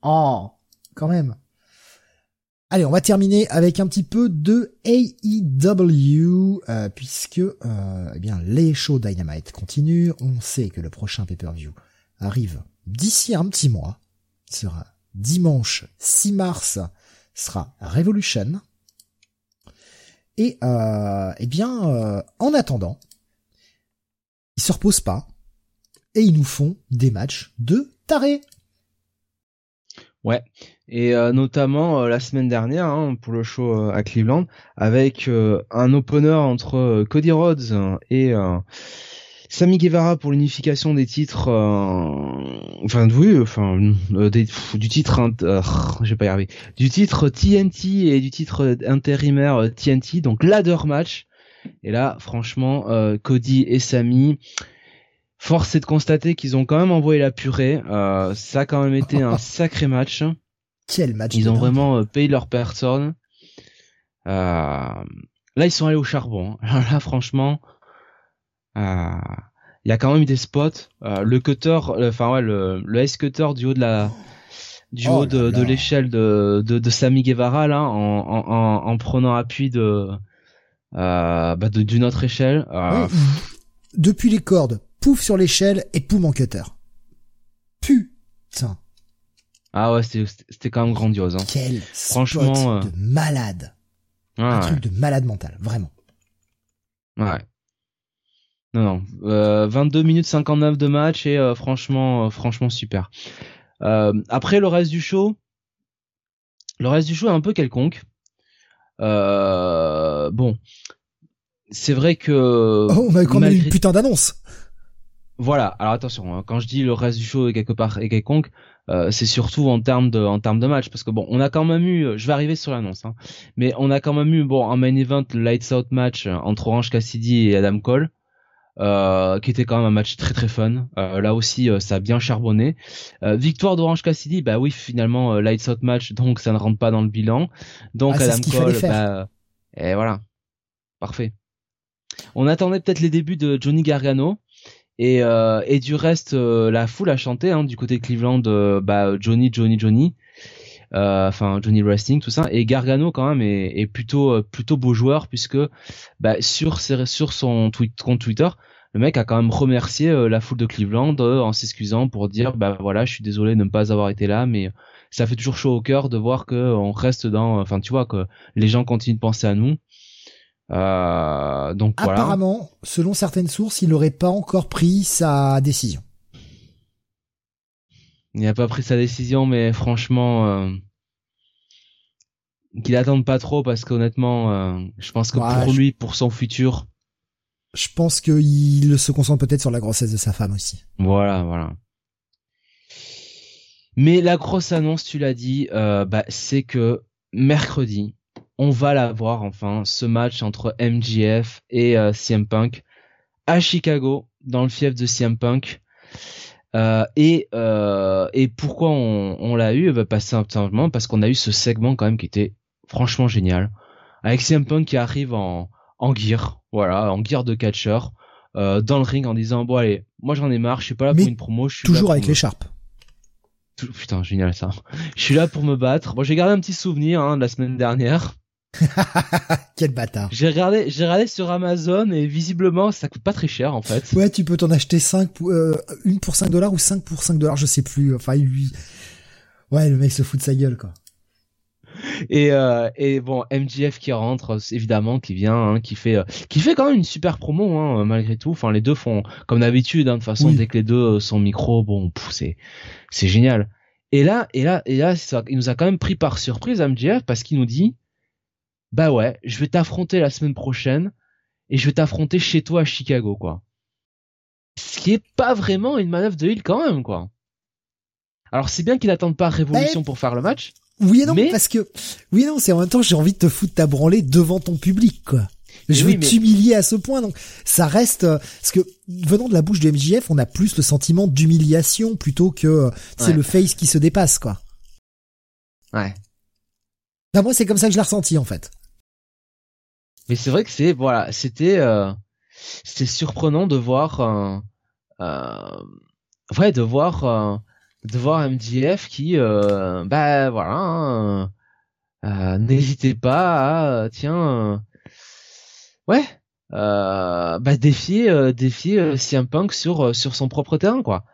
Oh, quand même. Allez, on va terminer avec un petit peu de AEW, euh, puisque euh, eh bien les shows Dynamite continuent. On sait que le prochain pay-per-view arrive d'ici un petit mois. Sera dimanche 6 mars, sera Revolution. Et euh, eh bien, euh, en attendant, ils se reposent pas et ils nous font des matchs de taré. Ouais, et euh, notamment la semaine dernière hein, pour le show à Cleveland avec un opener entre Cody Rhodes et Sami Guevara pour l'unification des titres, euh, enfin oui, enfin euh, du titre, euh, je vais pas y arriver, du titre TNT et du titre intérimaire TNT, donc ladder match. Et là, franchement, Cody et Sami, force est de constater qu'ils ont quand même envoyé la purée. ça a quand même été un sacré match. Quel match Ils ont vraiment payé leur personne. là, ils sont allés au charbon. Là, franchement. Euh, il y a quand même des spots. Euh, le cutter, enfin ouais, le, le ice cutter du haut de la du oh haut de, de l'échelle de, de, de Sami Guevara là, en, en, en prenant appui de euh, bah d'une autre échelle. Euh... Depuis les cordes, pouf sur l'échelle et poum en cutter. Putain. Ah ouais, c'était quand même grandiose. Hein. Quel franchement de malade. Un truc de malade mental, vraiment. Ouais. Non, non. Euh, 22 minutes 59 de match et euh, franchement, euh, franchement super. Euh, après le reste du show, le reste du show est un peu quelconque. bon, c'est vrai que. Oh, on a quand même une putain d'annonce. Voilà. Alors attention, hein, quand je dis le reste du show est quelque part est quelconque, c'est surtout en termes de en termes de match parce que bon, on a quand même eu, je vais arriver sur l'annonce, hein, mais on a quand même eu bon un main event le Lights Out match entre Orange Cassidy et Adam Cole. Euh, qui était quand même un match très très fun. Euh, là aussi, euh, ça a bien charbonné. victoire d'Orange Cassidy, bah oui, finalement lights out match, donc ça ne rentre pas dans le bilan. Donc ah, Adam Cole, bah, et voilà, parfait. On attendait peut-être les débuts de Johnny Gargano. Et, et du reste, la foule a chanté hein, du côté de Cleveland, bah, Johnny, Johnny, Johnny. enfin Johnny Wrestling tout ça et Gargano quand même est, est plutôt plutôt beau joueur puisque bah, sur sur son tweet, compte Twitter le mec a quand même remercié euh, la foule de Cleveland euh, en s'excusant pour dire bah voilà je suis désolé de ne pas avoir été là mais ça fait toujours chaud au cœur de voir que on reste dans enfin tu vois que les gens continuent de penser à nous. Euh, donc apparemment selon certaines sources il n'aurait pas encore pris sa décision. Il n'a pas pris sa décision mais franchement euh, qu'il attende pas trop parce qu'honnêtement je pense que pour lui pour son futur je pense qu'il se concentre peut-être sur la grossesse de sa femme aussi. Voilà, voilà. Mais la grosse annonce, tu l'as dit, euh, bah, c'est que mercredi, on va l'avoir enfin, ce match entre MJF et euh, CM Punk à Chicago, dans le fief de CM Punk. Euh, et, pourquoi on, on l'a eu? Bah, pas simplement parce qu'on a eu ce segment quand même qui était franchement génial. Avec CM Punk qui arrive en, en gear, voilà, en gear de catcher, euh, dans le ring en disant bon allez, moi j'en ai marre, je suis pas là pour une promo, je suis toujours avec l'écharpe. Putain, génial ça. Je suis là pour me battre. Bon, j'ai gardé un petit souvenir hein, de la semaine dernière. Quel bâtard. J'ai regardé, j'ai regardé sur Amazon et visiblement ça coûte pas très cher en fait. Ouais, tu peux t'en acheter 5 pour, euh, une pour 5 dollars ou 5 pour 5 dollars, je sais plus. Enfin, lui, ouais, le mec se fout de sa gueule, quoi. Et, euh, et bon, MJF qui rentre, évidemment, qui vient, hein, qui fait, euh, qui fait quand même une super promo, hein, malgré tout. Enfin, les deux font comme d'habitude. Hein, de toute façon, dès que les deux sont micro, bon, c'est, c'est génial. Et là, et là, et là, ça, il nous a quand même pris par surprise MJF parce qu'il nous dit, bah ouais, je vais t'affronter la semaine prochaine et je vais t'affronter chez toi à Chicago, quoi. Ce qui est pas vraiment une manœuvre de heal quand même, quoi. Alors c'est bien qu'il attende pas Révolution pour faire le match. Oui et non, parce que oui et non, c'est en même temps j'ai envie de te foutre ta branlée devant ton public, quoi. Je veux t'humilier à ce point, donc ça reste euh, parce que venant de la bouche de MJF, on a plus le sentiment d'humiliation plutôt que euh, c'est le face qui se dépasse, quoi. Ouais. Bah moi c'est comme ça que je l'ai ressenti en fait. Mais c'est vrai que c'est voilà, c'était euh, c'était surprenant de voir euh, euh, ouais de voir euh, de voir MJF qui euh, bah voilà hein, euh, n'hésitez pas à tiens ouais bah défier défier CM Punk sur sur son propre terrain quoi.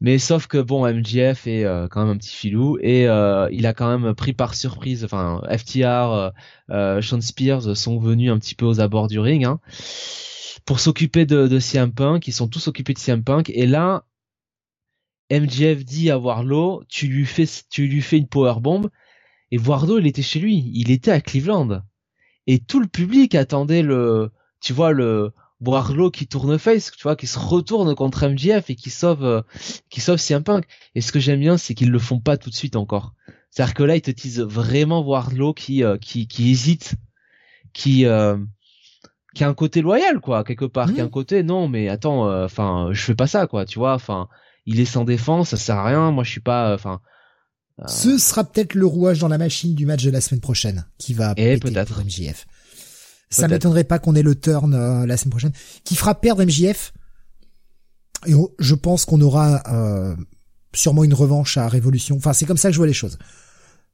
Mais sauf que bon, MJF est euh, quand même un petit filou et euh, il a quand même pris par surprise. Enfin, FTR, euh, Sean Spears sont venus un petit peu aux abords du ring hein, pour s'occuper de, de CM Punk. Ils sont tous occupés de CM Punk et là, MJF dit à Warlow, tu lui fais, tu lui fais une power bomb. Et Warlow, il était chez lui, il était à Cleveland et tout le public attendait le, tu vois le Warlow qui tourne face, tu vois, qui se retourne contre MJF et qui sauve, euh, qui sauve CM Punk. Et ce que j'aime bien, c'est qu'ils le font pas tout de suite encore. C'est-à-dire que là, ils te disent vraiment Warlow qui, euh, qui, qui hésite, qui, euh, qui a un côté loyal, quoi, quelque part, qui a un mmh. côté, non, mais attends, enfin, je fais pas ça, quoi, tu vois, enfin, il est sans défense, ça sert à rien, moi je suis pas, enfin. Ce sera peut-être le rouage dans la machine du match de la semaine prochaine qui va et peut-être MJF. Ça m'étonnerait pas qu'on ait le turn euh, la semaine prochaine qui fera perdre MJF. Et je pense qu'on aura euh, sûrement une revanche à Révolution. Enfin, c'est comme ça que je vois les choses.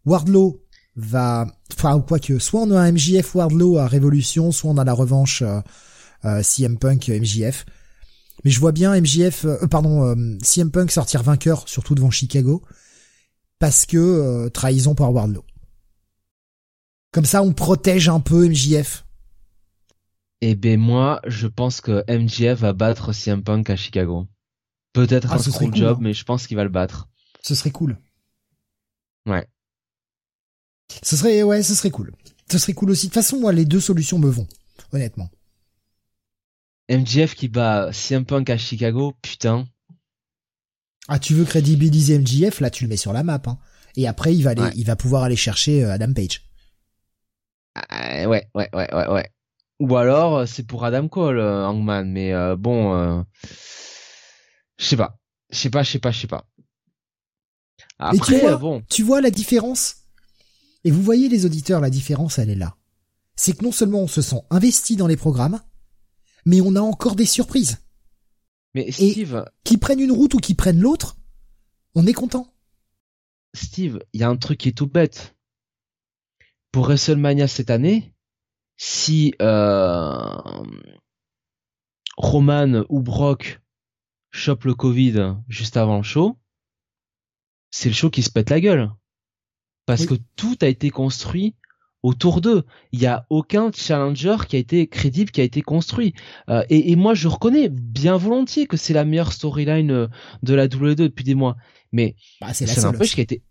Wardlow va, enfin, quoi que, soit on a un MJF Wardlow à Révolution, soit on a la revanche euh, euh CM Punk MJF. Mais je vois bien MJF, pardon, CM Punk sortir vainqueur, surtout devant Chicago, parce que trahison par Wardlow. Comme ça, on protège un peu MJF eh ben moi, je pense que MJF va battre CM Punk à Chicago. Peut-être ah, un screw job, hein. mais je pense qu'il va le battre. Ce serait cool. Ouais. Ce serait ouais, ce serait cool. Ce serait cool aussi. De toute façon, moi, les deux solutions me vont, honnêtement. MJF qui bat CM Punk à Chicago, putain. Ah, tu veux crédibiliser MJF, là, tu le mets sur la map, hein. Et après, il va aller, il va pouvoir aller chercher euh, Adam Page. Ah, ouais, ouais, ouais, ouais, ouais. Ou alors euh, c'est pour Adam Cole, euh, Hangman, mais euh, bon, je sais pas, je sais pas, je sais pas, je sais pas. Après, tu vois, bon, tu vois la différence? Et vous voyez les auditeurs, la différence, elle est là. C'est que non seulement on se sent investi dans les programmes, mais on a encore des surprises. Mais Steve, qui prennent une route ou qui prennent l'autre, on est content. Steve, il y a un truc qui est tout bête. Pour WrestleMania cette année, si euh, Roman ou Brock chope le Covid juste avant le show, c'est le show qui se pète la gueule. Parce que tout a été construit autour d'eux. Il n'y a aucun challenger qui a été crédible, qui a été construit. Euh, et, moi, je reconnais bien volontiers que c'est la meilleure storyline euh, de la WWE depuis des mois. Mais bah, c'est n'empêche qu'elle été,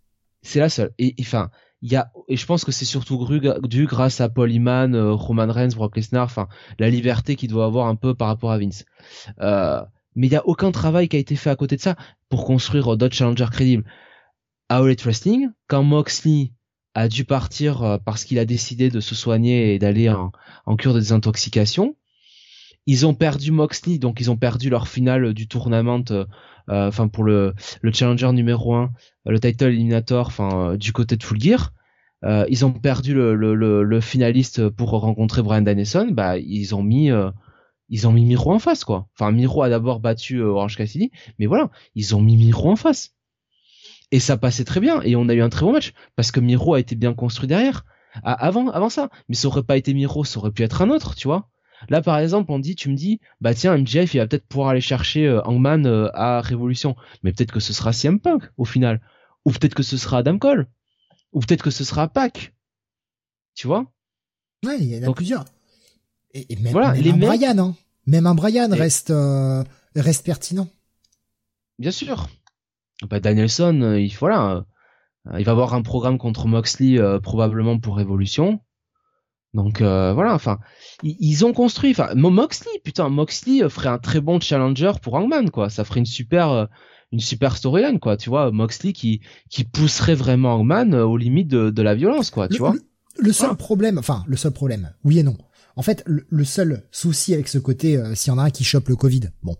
c'est la seule. Et enfin, il y a et je pense que c'est surtout dû grâce à Paul Heyman, euh, Roman Reigns, Brock Lesnar, enfin la liberté qu'il doit avoir un peu par rapport à Vince. Euh, mais il y a aucun travail qui a été fait à côté de ça pour construire d'autres challengers crédibles. À All Wrestling, quand Moxley a dû partir euh, parce qu'il a décidé de se soigner et d'aller en, cure de désintoxication, ils ont perdu Moxley, donc ils ont perdu leur finale du tournament, enfin pour le, le challenger numéro 1 le title eliminator, enfin euh, du côté de Full Gear. Euh, ils ont perdu le, finaliste pour rencontrer Brian Danielson. Bah ils ont mis euh, ils ont mis Miro en face quoi. Enfin Miro a d'abord battu Orange Cassidy, mais voilà ils ont mis Miro en face. Et ça passait très bien et on a eu un très bon match parce que Miro a été bien construit derrière. avant, avant ça. Mais ça aurait pas été Miro, ça aurait pu être un autre, tu vois. Là, par exemple, on dit, tu me dis, bah tiens, MJF, il va peut-être pouvoir aller chercher euh, Hangman euh, à Révolution. Mais peut-être que ce sera CM Punk, au final. Ou peut-être que ce sera Adam Cole. Ou peut-être que ce sera Pac. Tu vois? Ouais, il y en a plusieurs. Et, même, voilà, les un Brian, hein. Même un Brian reste, euh, reste pertinent. Bien sûr. Bah, Danielson, il, voilà, il va avoir un programme contre Moxley probablement pour Révolution. Donc euh, voilà, enfin, ils, ont construit. Enfin, Moxley, putain, Moxley euh, ferait un très bon challenger pour Hangman, quoi. Ça ferait une super, euh, une super storyline, quoi. Tu vois, Moxley qui qui pousserait vraiment Hangman aux limites de, la violence, quoi. Tu vois. Le, seul problème, enfin, le seul problème, oui et non. En fait, le, seul souci avec ce côté, s'il y en a un qui chope le Covid, bon,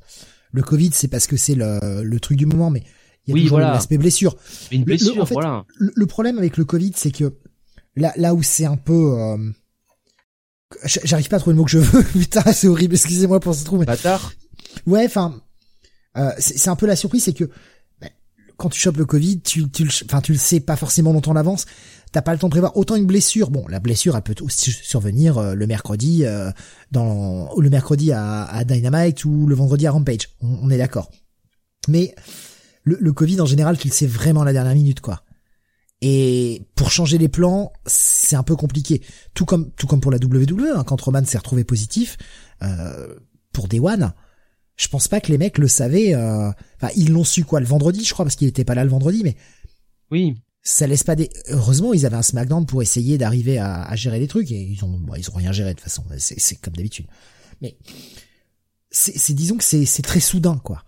le Covid, c'est parce que c'est le, le truc du moment, mais il y a oui, toujours l'aspect blessure. Une blessure, en fait, voilà. Le, problème avec le Covid, c'est que là, là où c'est un peu J'arrive pas à trouver le mot que je veux. Putain, c'est horrible. Excusez-moi pour ce trou. Mais... Bâtard. Ouais, enfin, euh, c'est un peu la surprise, c'est que bah, quand tu chopes le Covid, tu, tu, enfin, tu le sais pas forcément longtemps en avance. T'as pas le temps de prévoir. Autant une blessure, bon, la blessure, elle peut aussi survenir euh, le mercredi euh, dans le mercredi à, à, Dynamite ou le vendredi à Rampage. On, est d'accord. Mais le, le, Covid en général, tu le sais vraiment à la dernière minute, quoi. Et pour changer les plans, c'est un peu compliqué. Tout comme tout comme pour la WWE, hein, quand Roman s'est retrouvé positif euh, pour Day One, je pense pas que les mecs le savaient. Euh, enfin, ils l'ont su quoi le vendredi, je crois, parce qu'il était pas là le vendredi, mais oui, ça laisse pas des. Heureusement, ils avaient un SmackDown pour essayer d'arriver à, à, gérer les trucs et ils ont ils ont rien géré de toute façon. C'est comme d'habitude. Mais c'est disons que c'est c'est très soudain quoi.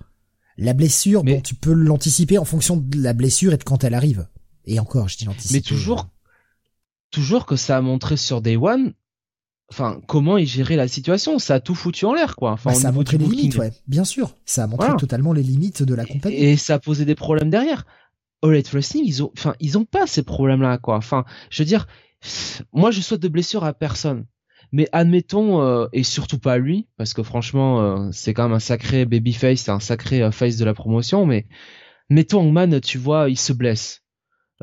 La blessure, bon, tu peux l'anticiper en fonction de la blessure et de quand elle arrive. Et encore, je dis Mais toujours, toujours que ça a montré sur Day One, enfin, comment ils géraient la situation. Ça a tout foutu en l'air, quoi. Enfin, bah, ça a montré les limites, ouais. Bien sûr. Ça a montré totalement les limites de la compagnie. Et ça a posé des problèmes derrière. All Elite Wrestling, ils ont, enfin, ils ont pas ces problèmes-là, quoi. Enfin, je veux dire, moi, je souhaite de blessure à personne. Mais admettons, euh, et surtout pas lui, parce que franchement, euh, c'est quand même un sacré babyface, c'est un sacré euh, face de la promotion, mais mettons Hangman, tu vois, il se blesse.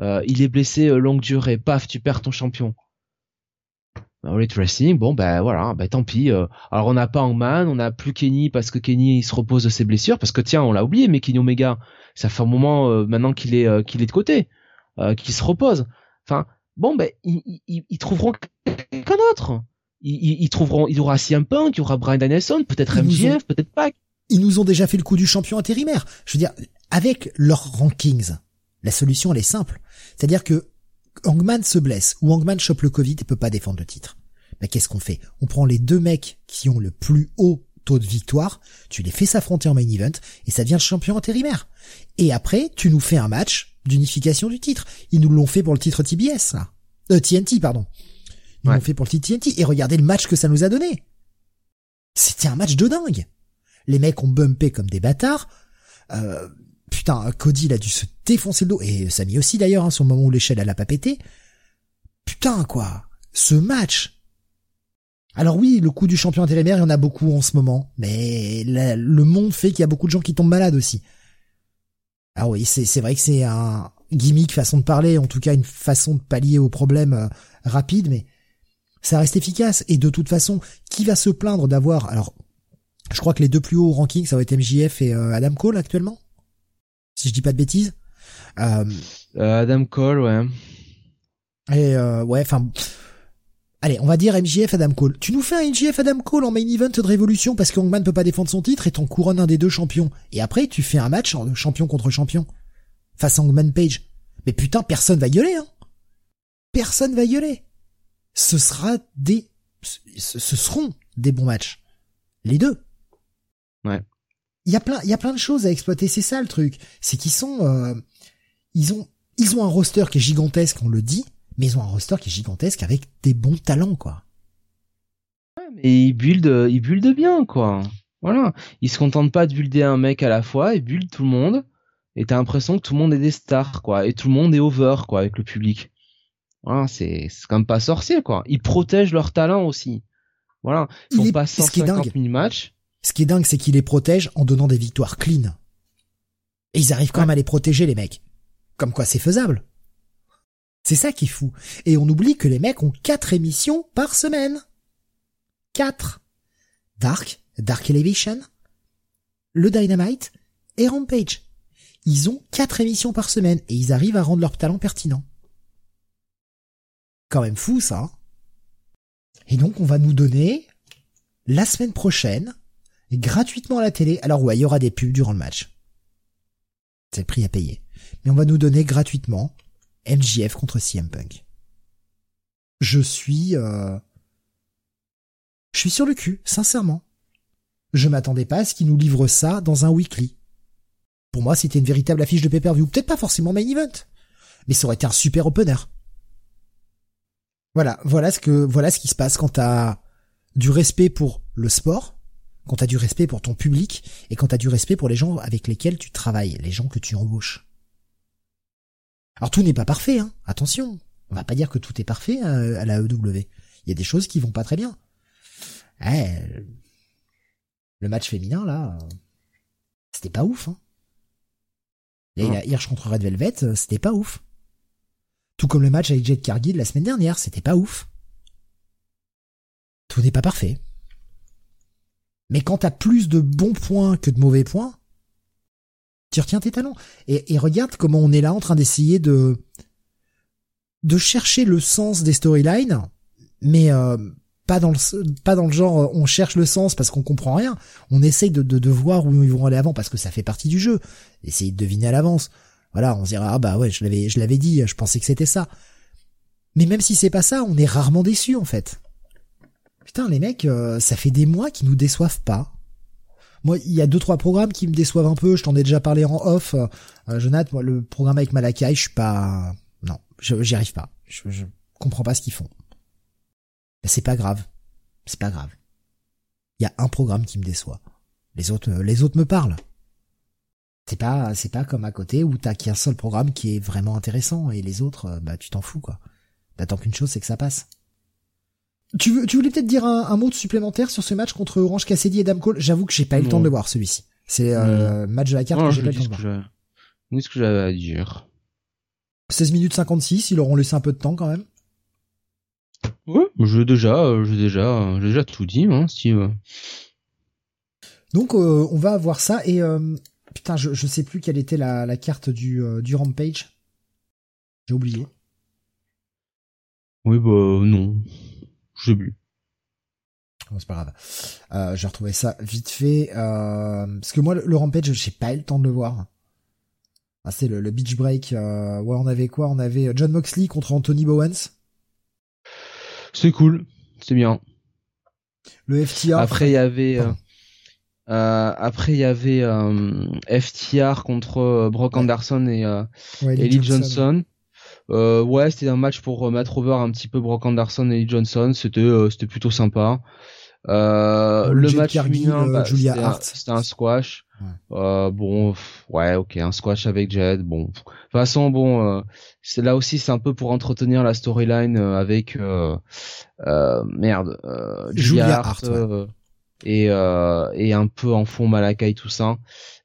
Euh, il est blessé euh, longue durée, paf, tu perds ton champion. Elite Wrestling, bon ben voilà, ben tant pis. Euh. alors on n'a pas Hangman, on n'a plus Kenny parce que Kenny il se repose de ses blessures, parce que tiens, on l'a oublié, mais Kenny Omega, ça fait un moment maintenant qu'il est qu'il est de côté, qu'il se repose. Enfin, bon ben ils, ils, trouveront quelqu'un d'autre. Ils, ils, trouveront, il y aura CM Punk, il y aura Brian Danielson, peut-être MJF, peut-être pas. Ils nous ont déjà fait le coup du champion intérimaire. Je veux dire, avec leurs rankings, la solution, elle est simple. C'est-à-dire que Hangman se blesse ou Hangman chope le Covid et peut pas défendre le titre. Mais qu'est-ce qu'on fait? On prend les deux mecs qui ont le plus haut taux de victoire, tu les fais s'affronter en main event et ça devient le champion intérimaire. Et après, tu nous fais un match d'unification du titre. Ils nous l'ont fait pour le titre TBS, là. Euh, TNT, pardon. Ils l'ont fait pour le TNT. Et regardez le match que ça nous a donné. C'était un match de dingue. Les mecs ont bumpé comme des bâtards. Euh, putain, Cody, il a dû se défoncer le dos, et Samy aussi d'ailleurs, hein, sur le moment où l'échelle, elle a pas pété. Putain, quoi. Ce match. Alors oui, le coup du champion intérimaire, il y en a beaucoup en ce moment, mais le monde fait qu'il y a beaucoup de gens qui tombent malades aussi. Ah oui, c'est vrai que c'est un gimmick façon de parler, en tout cas une façon de pallier au problème euh, rapide, mais ça reste efficace. Et de toute façon, qui va se plaindre d'avoir... Alors, je crois que les deux plus hauts rankings, ça va être MJF et euh, Adam Cole actuellement? Si je dis pas de bêtises. Euh, euh, Adam Cole, ouais. Et euh, ouais, enfin, allez, on va dire MJF Adam Cole. Tu nous fais un MJF Adam Cole en main event de Révolution parce que Hangman peut pas défendre son titre et ton couronne un des deux champions. Et après, tu fais un match en champion contre champion face à Hangman Page. Mais putain, personne va gueuler, hein. Personne va gueuler. Ce sera des, ce seront des bons matchs. Les deux. Ouais il y a plein, il y a plein de choses à exploiter. C'est ça le truc, c'est qu'ils sont, euh, ils ont, ils ont un roster qui est gigantesque, on le dit, mais ils ont un roster qui est gigantesque avec des bons talents, quoi. Ouais, mais ils buildent, ils buildent bien, quoi. Voilà, ils se contentent pas de builder un mec à la fois, ils buildent tout le monde, et t'as l'impression que tout le monde est des stars, quoi, et tout le monde est over, quoi, avec le public. Voilà, c'est, quand même pas sorcier, quoi. Ils protègent leurs talents aussi. Voilà, ils font pas 150 000 matchs ce qui est dingue, c'est qu'ils les protègent en donnant des victoires clean. Et ils arrivent quand même à les protéger, les mecs. Comme quoi c'est faisable. C'est ça qui est fou. Et on oublie que les mecs ont quatre émissions par semaine. Quatre. Dark, Dark Elevation, le Dynamite et Rampage. Ils ont quatre émissions par semaine et ils arrivent à rendre leur talent pertinent. Quand même fou ça. Hein. et donc on va nous donner la semaine prochaine gratuitement à la télé. Alors ouais, il y aura des pubs durant le match. C'est le prix à payer. Mais on va nous donner gratuitement MJF contre CM Punk. Je suis euh... je suis sur le cul, sincèrement. Je m'attendais pas à ce qu'ils nous livrent ça dans un weekly. Pour moi, c'était une véritable affiche de pay-per-view. Peut-être pas forcément main event, mais ça aurait été un super opener. Voilà, voilà ce que, voilà ce qui se passe quand t'as du respect pour le sport, quand t'as du respect pour ton public et quand t'as du respect pour les gens avec lesquels tu travailles, les gens que tu embauches. Alors tout n'est pas parfait, hein. Attention, on va pas dire que tout est parfait à, la EW. Il y a des choses qui vont pas très bien. Eh, le match féminin là, c'était pas ouf. Hein. Et la Hirsch contre Red Velvet, euh, c'était pas ouf. Tout comme le match avec Jet Cargill la semaine dernière, c'était pas ouf. Tout n'est pas parfait. Mais quand t'as plus de bons points que de mauvais points, tu retiens tes talents. Et, regarde comment on est là en train d'essayer de de chercher le sens des storylines, mais euh, pas dans le pas dans le genre euh, on cherche le sens parce qu'on comprend rien. On essaye de, de, de voir où ils vont aller avant parce que ça fait partie du jeu. Essayer de deviner à l'avance. Voilà, on se dira ah bah ouais, je l'avais je l'avais dit, je pensais que c'était ça. Mais même si c'est pas ça, on est rarement déçu en fait. Putain les mecs, euh, ça fait des mois qu'ils nous déçoivent pas. Moi, il y a deux trois programmes qui me déçoivent un peu. Je t'en ai déjà parlé en off. Euh, Jonathan, moi, le programme avec Malakai, je suis pas, non, j'y arrive pas. Je, je comprends pas ce qu'ils font. C'est pas grave. C'est pas grave. Il y a un programme qui me déçoit. Les autres, euh, les autres me parlent. C'est pas, c'est pas comme à côté où t'as qu'un seul programme qui est vraiment intéressant et les autres, euh, bah tu t'en fous quoi. T'attends qu'une chose, c'est que ça passe. Tu, veux, tu voulais peut-être dire un, mot de supplémentaire sur ce match contre Orange Cassidy et Dame Cole? J'avoue que j'ai pas eu le temps de le voir celui-ci. C'est euh, match de la carte que j'ai pas eu le temps de voir. ce que j'avais à dire. 16 minutes 56, ils leur ont laissé un peu de temps quand même. Ouais, j'ai déjà, euh, j'ai déjà, j'ai déjà tout dit, hein, si. Donc euh, on va avoir ça et euh, putain, je, je sais plus quelle était la, la carte du du rampage. J'ai oublié. Oui bah non, j'ai bu. Oh, c'est pas grave. Euh, j'ai retrouvé ça vite fait parce que moi le, rampage, j'ai pas eu le temps de le voir. Ah, c'est le, le beach break. ouais, on avait quoi? On avait John Moxley contre Anthony Bowens. C'est cool, c'est bien. Le FTR. Après il y avait euh, euh, après il y avait euh, FTR contre euh, Brock Anderson et euh, Ellie Johnson. ouais, c'était un match pour mettre over un petit peu Brock Anderson et Ellie Johnson. C'était c'était plutôt sympa. le match féminin, bah, c'était un, squash. Euh, bon, ouais, ok, un squash avec Jed. Bon, de toute façon, bon, euh, c'est là aussi, c'est un peu pour entretenir la storyline euh, avec euh, merde, Julia, Hart, et et un peu en fond Malakai tout ça.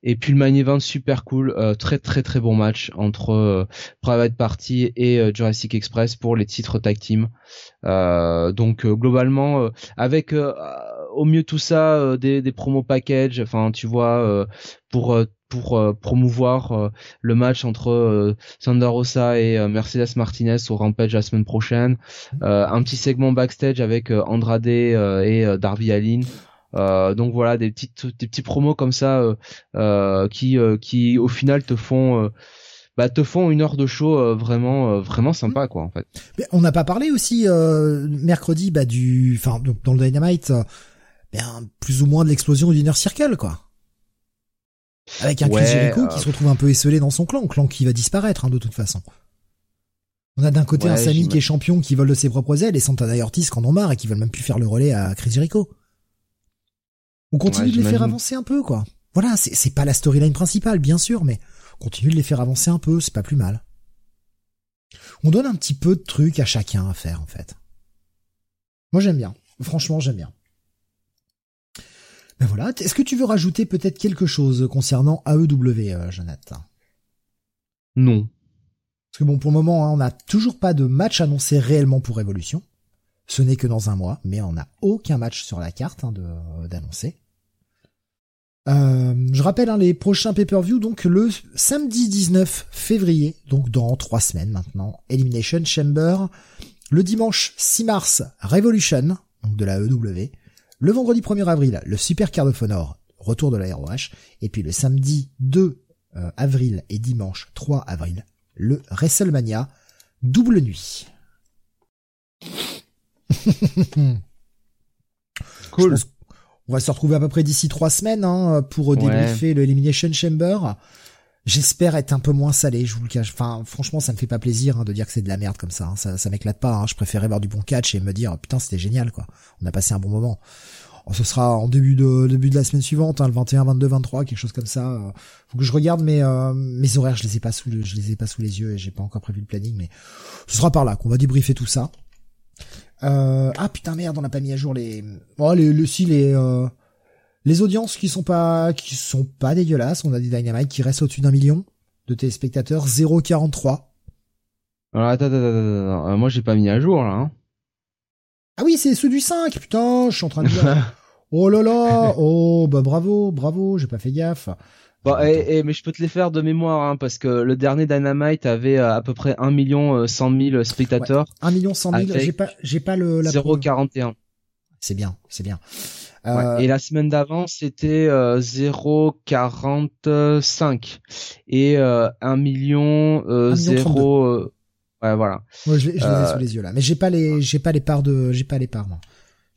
Et puis le main event super cool, très très très bon match entre Private Party et Jurassic Express pour les titres tag team. donc globalement, avec au mieux tout ça euh, des, des promos package enfin tu vois euh, pour euh, pour promouvoir le match entre Sandra Rosa et Mercedes Martinez au Rampage la semaine prochaine un petit segment backstage avec Andrade et Darby Allin donc voilà des petites des petits promos comme ça qui qui au final te font bah, te font une heure de show vraiment vraiment sympa quoi en fait. Mais on n'a pas parlé aussi mercredi bah du enfin dans le Dynamite ben, plus ou moins de l'explosion du Inner Circle, quoi. Avec un Chris Jericho qui euh, se retrouve un peu esselé dans son clan, clan qui va disparaître hein, de toute façon. On a d'un côté un Sami qui est champion qui vole de ses propres ailes et Santana Ortiz qui en ont marre et qui veulent même plus faire le relais à Chris Jericho. On continue de les faire avancer un peu, quoi. Voilà, c'est pas la storyline principale, bien sûr, mais on continue de les faire avancer un peu, c'est pas plus mal. On donne un petit peu de trucs à chacun à faire, en fait. Moi, j'aime bien. Franchement, j'aime bien. Ben voilà. Est-ce que tu veux rajouter peut-être quelque chose concernant AEW, euh, Jonathan Non. Parce que bon, pour le moment, hein, on n'a toujours pas de match annoncé réellement pour Révolution. Ce n'est que dans un mois, mais on n'a aucun match sur la carte hein, d'annoncer. Euh, je rappelle hein, les prochains pay-per-view, donc le samedi 19 février, donc dans trois semaines maintenant, Elimination Chamber. Le dimanche 6 mars, Revolution, donc de la EW. Le vendredi 1er avril, le Super Card of Honor, retour de la ROH. Et puis le samedi 2 euh, avril et dimanche 3 avril, le WrestleMania, double nuit. cool. On va se retrouver à peu près d'ici trois semaines hein, pour débriefer le Elimination Chamber. J'espère être un peu moins salé, je vous le cache. Enfin, franchement, ça me fait pas plaisir hein, de dire que c'est de la merde comme ça. Hein. Ça, ça m'éclate pas. Hein. Je préférais voir du bon catch et me dire putain, c'était génial quoi. On a passé un bon moment. Oh, ce sera en début de début de la semaine suivante, hein, le 21, 22, 23, quelque chose comme ça. Faut que je regarde mes euh, mes horaires. Je les ai pas sous je les ai pas sous les yeux et j'ai pas encore prévu le planning, mais ce sera par là qu'on va débriefer tout ça. Euh, ah putain merde, on n'a pas mis à jour les. Oh les, le si les euh, les audiences qui sont pas qui sont pas dégueulasses. On a des Dynamite qui restent au-dessus d'un million de téléspectateurs, 0,43. Alors attends, attends, attends, attends. moi j'ai pas mis à jour là. Hein. Ah oui, c'est ceux du 5, putain, je suis en train de dire. oh là là, oh bah bravo, bravo, j'ai pas fait gaffe. Bon, et, mais je peux te les faire de mémoire, hein, parce que le dernier Dynamite avait euh, à peu près 1 million 100 euh, 000 spectateurs. Ouais, 1 million 100 000, j'ai pas, j'ai pas le, la 0,41. C'est bien, c'est bien. Euh... Ouais, et la semaine d'avant, c'était euh, 0,45 et euh, 1 million euh, 0. Euh, ouais, voilà. Moi, je, je les ai sous les yeux là, mais j'ai pas les, j'ai pas les parts de, j'ai pas les parts moi.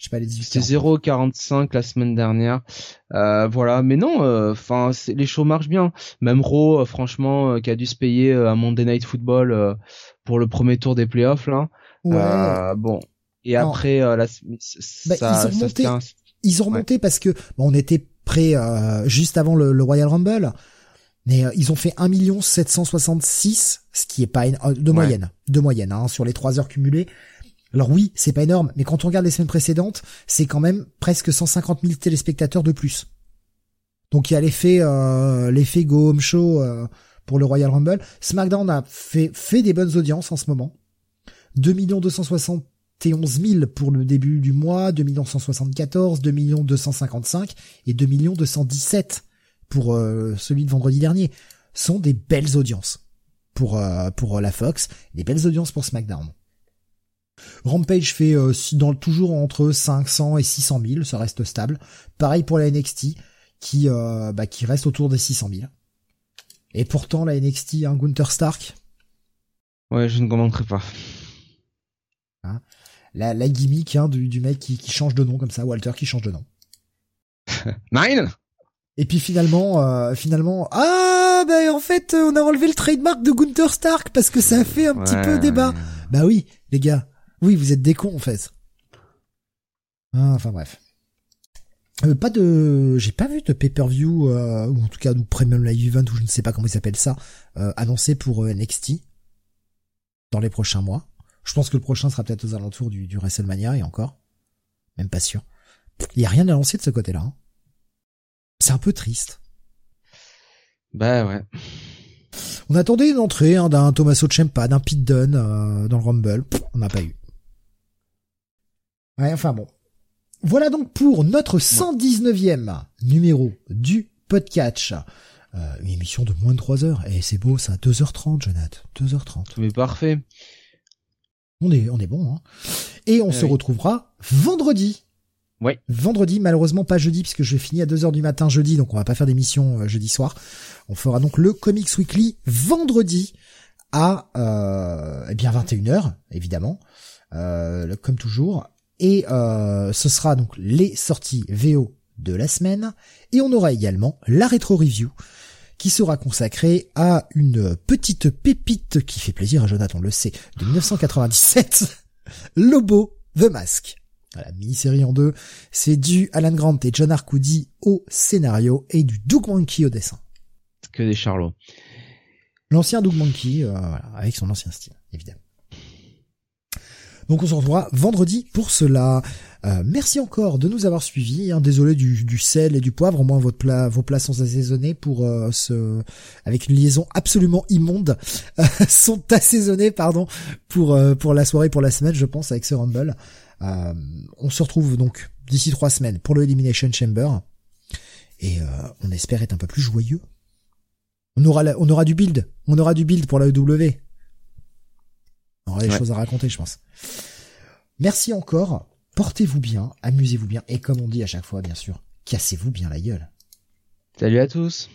J'ai pas les 18. C'était 0,45 la semaine dernière. Euh, voilà, mais non, enfin, les shows marchent bien. Même Raw, franchement, qui a dû se payer un Monday Night Football pour le premier tour des playoffs là. Ouais. bon. Et non. après, la, bah, ça, ils ont remonté, ils ont remonté ouais. parce que bon, on était prêt euh, juste avant le, le, Royal Rumble, mais euh, ils ont fait 1 766, ce qui est pas de ouais. moyenne, de moyenne hein, sur les trois heures cumulées. Alors oui, c'est pas énorme, mais quand on regarde les semaines précédentes, c'est quand même presque 150 000 téléspectateurs de plus. Donc il y a l'effet euh, l'effet Go Home Show euh, pour le Royal Rumble. SmackDown a fait fait des bonnes audiences en ce moment. 2 260 11 000 pour le début du mois, 2 174, 2 255 et 2 217 pour euh, celui de vendredi dernier. Sont des belles audiences pour euh, pour la Fox, des belles audiences pour SmackDown. Rampage fait euh, dans, toujours entre 500 et 600 000, ça reste stable. Pareil pour la NXT qui euh, bah, qui reste autour des 600 000. Et pourtant la NXT, hein, Gunther Stark. Ouais, je ne commenterai pas. Hein la, la gimmick hein, du, du mec qui, qui change de nom comme ça, Walter qui change de nom. Nine Et puis finalement, euh, finalement, ah bah en fait on a enlevé le trademark de Gunther Stark parce que ça a fait un ouais. petit peu débat. Bah oui, les gars, oui vous êtes des cons en fait. Ah, enfin bref. Euh, pas de, j'ai pas vu de pay-per-view euh, ou en tout cas de premium live event ou je ne sais pas comment il s'appelle ça euh, annoncé pour NXT dans les prochains mois. Je pense que le prochain sera peut-être aux alentours du, du WrestleMania et encore. Même pas sûr. Il y a rien à lancer de ce côté-là. Hein. C'est un peu triste. Bah ouais. On attendait une entrée hein, d'un Tommaso Ciampa, d'un Pete Dunne euh, dans le Rumble. Pff, on n'a pas eu. Ouais, enfin bon. Voilà donc pour notre 119e numéro du podcast. Euh, une émission de moins de 3 heures. Et c'est beau ça, 2h30, Jonathan. 2h30. Mais parfait. On est, on est bon. Hein. Et on euh se oui. retrouvera vendredi. Ouais. Vendredi, malheureusement pas jeudi, puisque je finis à 2h du matin jeudi, donc on va pas faire d'émission euh, jeudi soir. On fera donc le Comics Weekly vendredi à euh, eh bien 21h, évidemment, euh, comme toujours. Et euh, ce sera donc les sorties VO de la semaine. Et on aura également la rétro review qui sera consacré à une petite pépite qui fait plaisir à Jonathan, on le sait, de 1997, Lobo The Mask. Voilà, mini-série en deux, c'est du Alan Grant et John Arcudi au scénario et du Doug Monkey au dessin. Que des charlots. L'ancien Doug Monkey, euh, voilà, avec son ancien style, évidemment. Donc on se retrouvera vendredi pour cela. Euh, merci encore de nous avoir suivis. Hein. Désolé du, sel et du poivre. Au moins votre plat, vos plats sont assaisonnés pour euh, ce, avec une liaison absolument immonde, sont assaisonnés pardon pour euh, pour la soirée, pour la semaine, je pense, avec ce Rumble. on se retrouve donc d'ici trois semaines pour le Elimination Chamber et on espère être un peu plus joyeux. On aura on aura du build, on aura du build pour la EW. On aurait des choses à raconter, je pense. Merci encore. Portez-vous bien, amusez-vous bien, et comme on dit à chaque fois, bien sûr, cassez-vous bien la gueule. Salut à tous.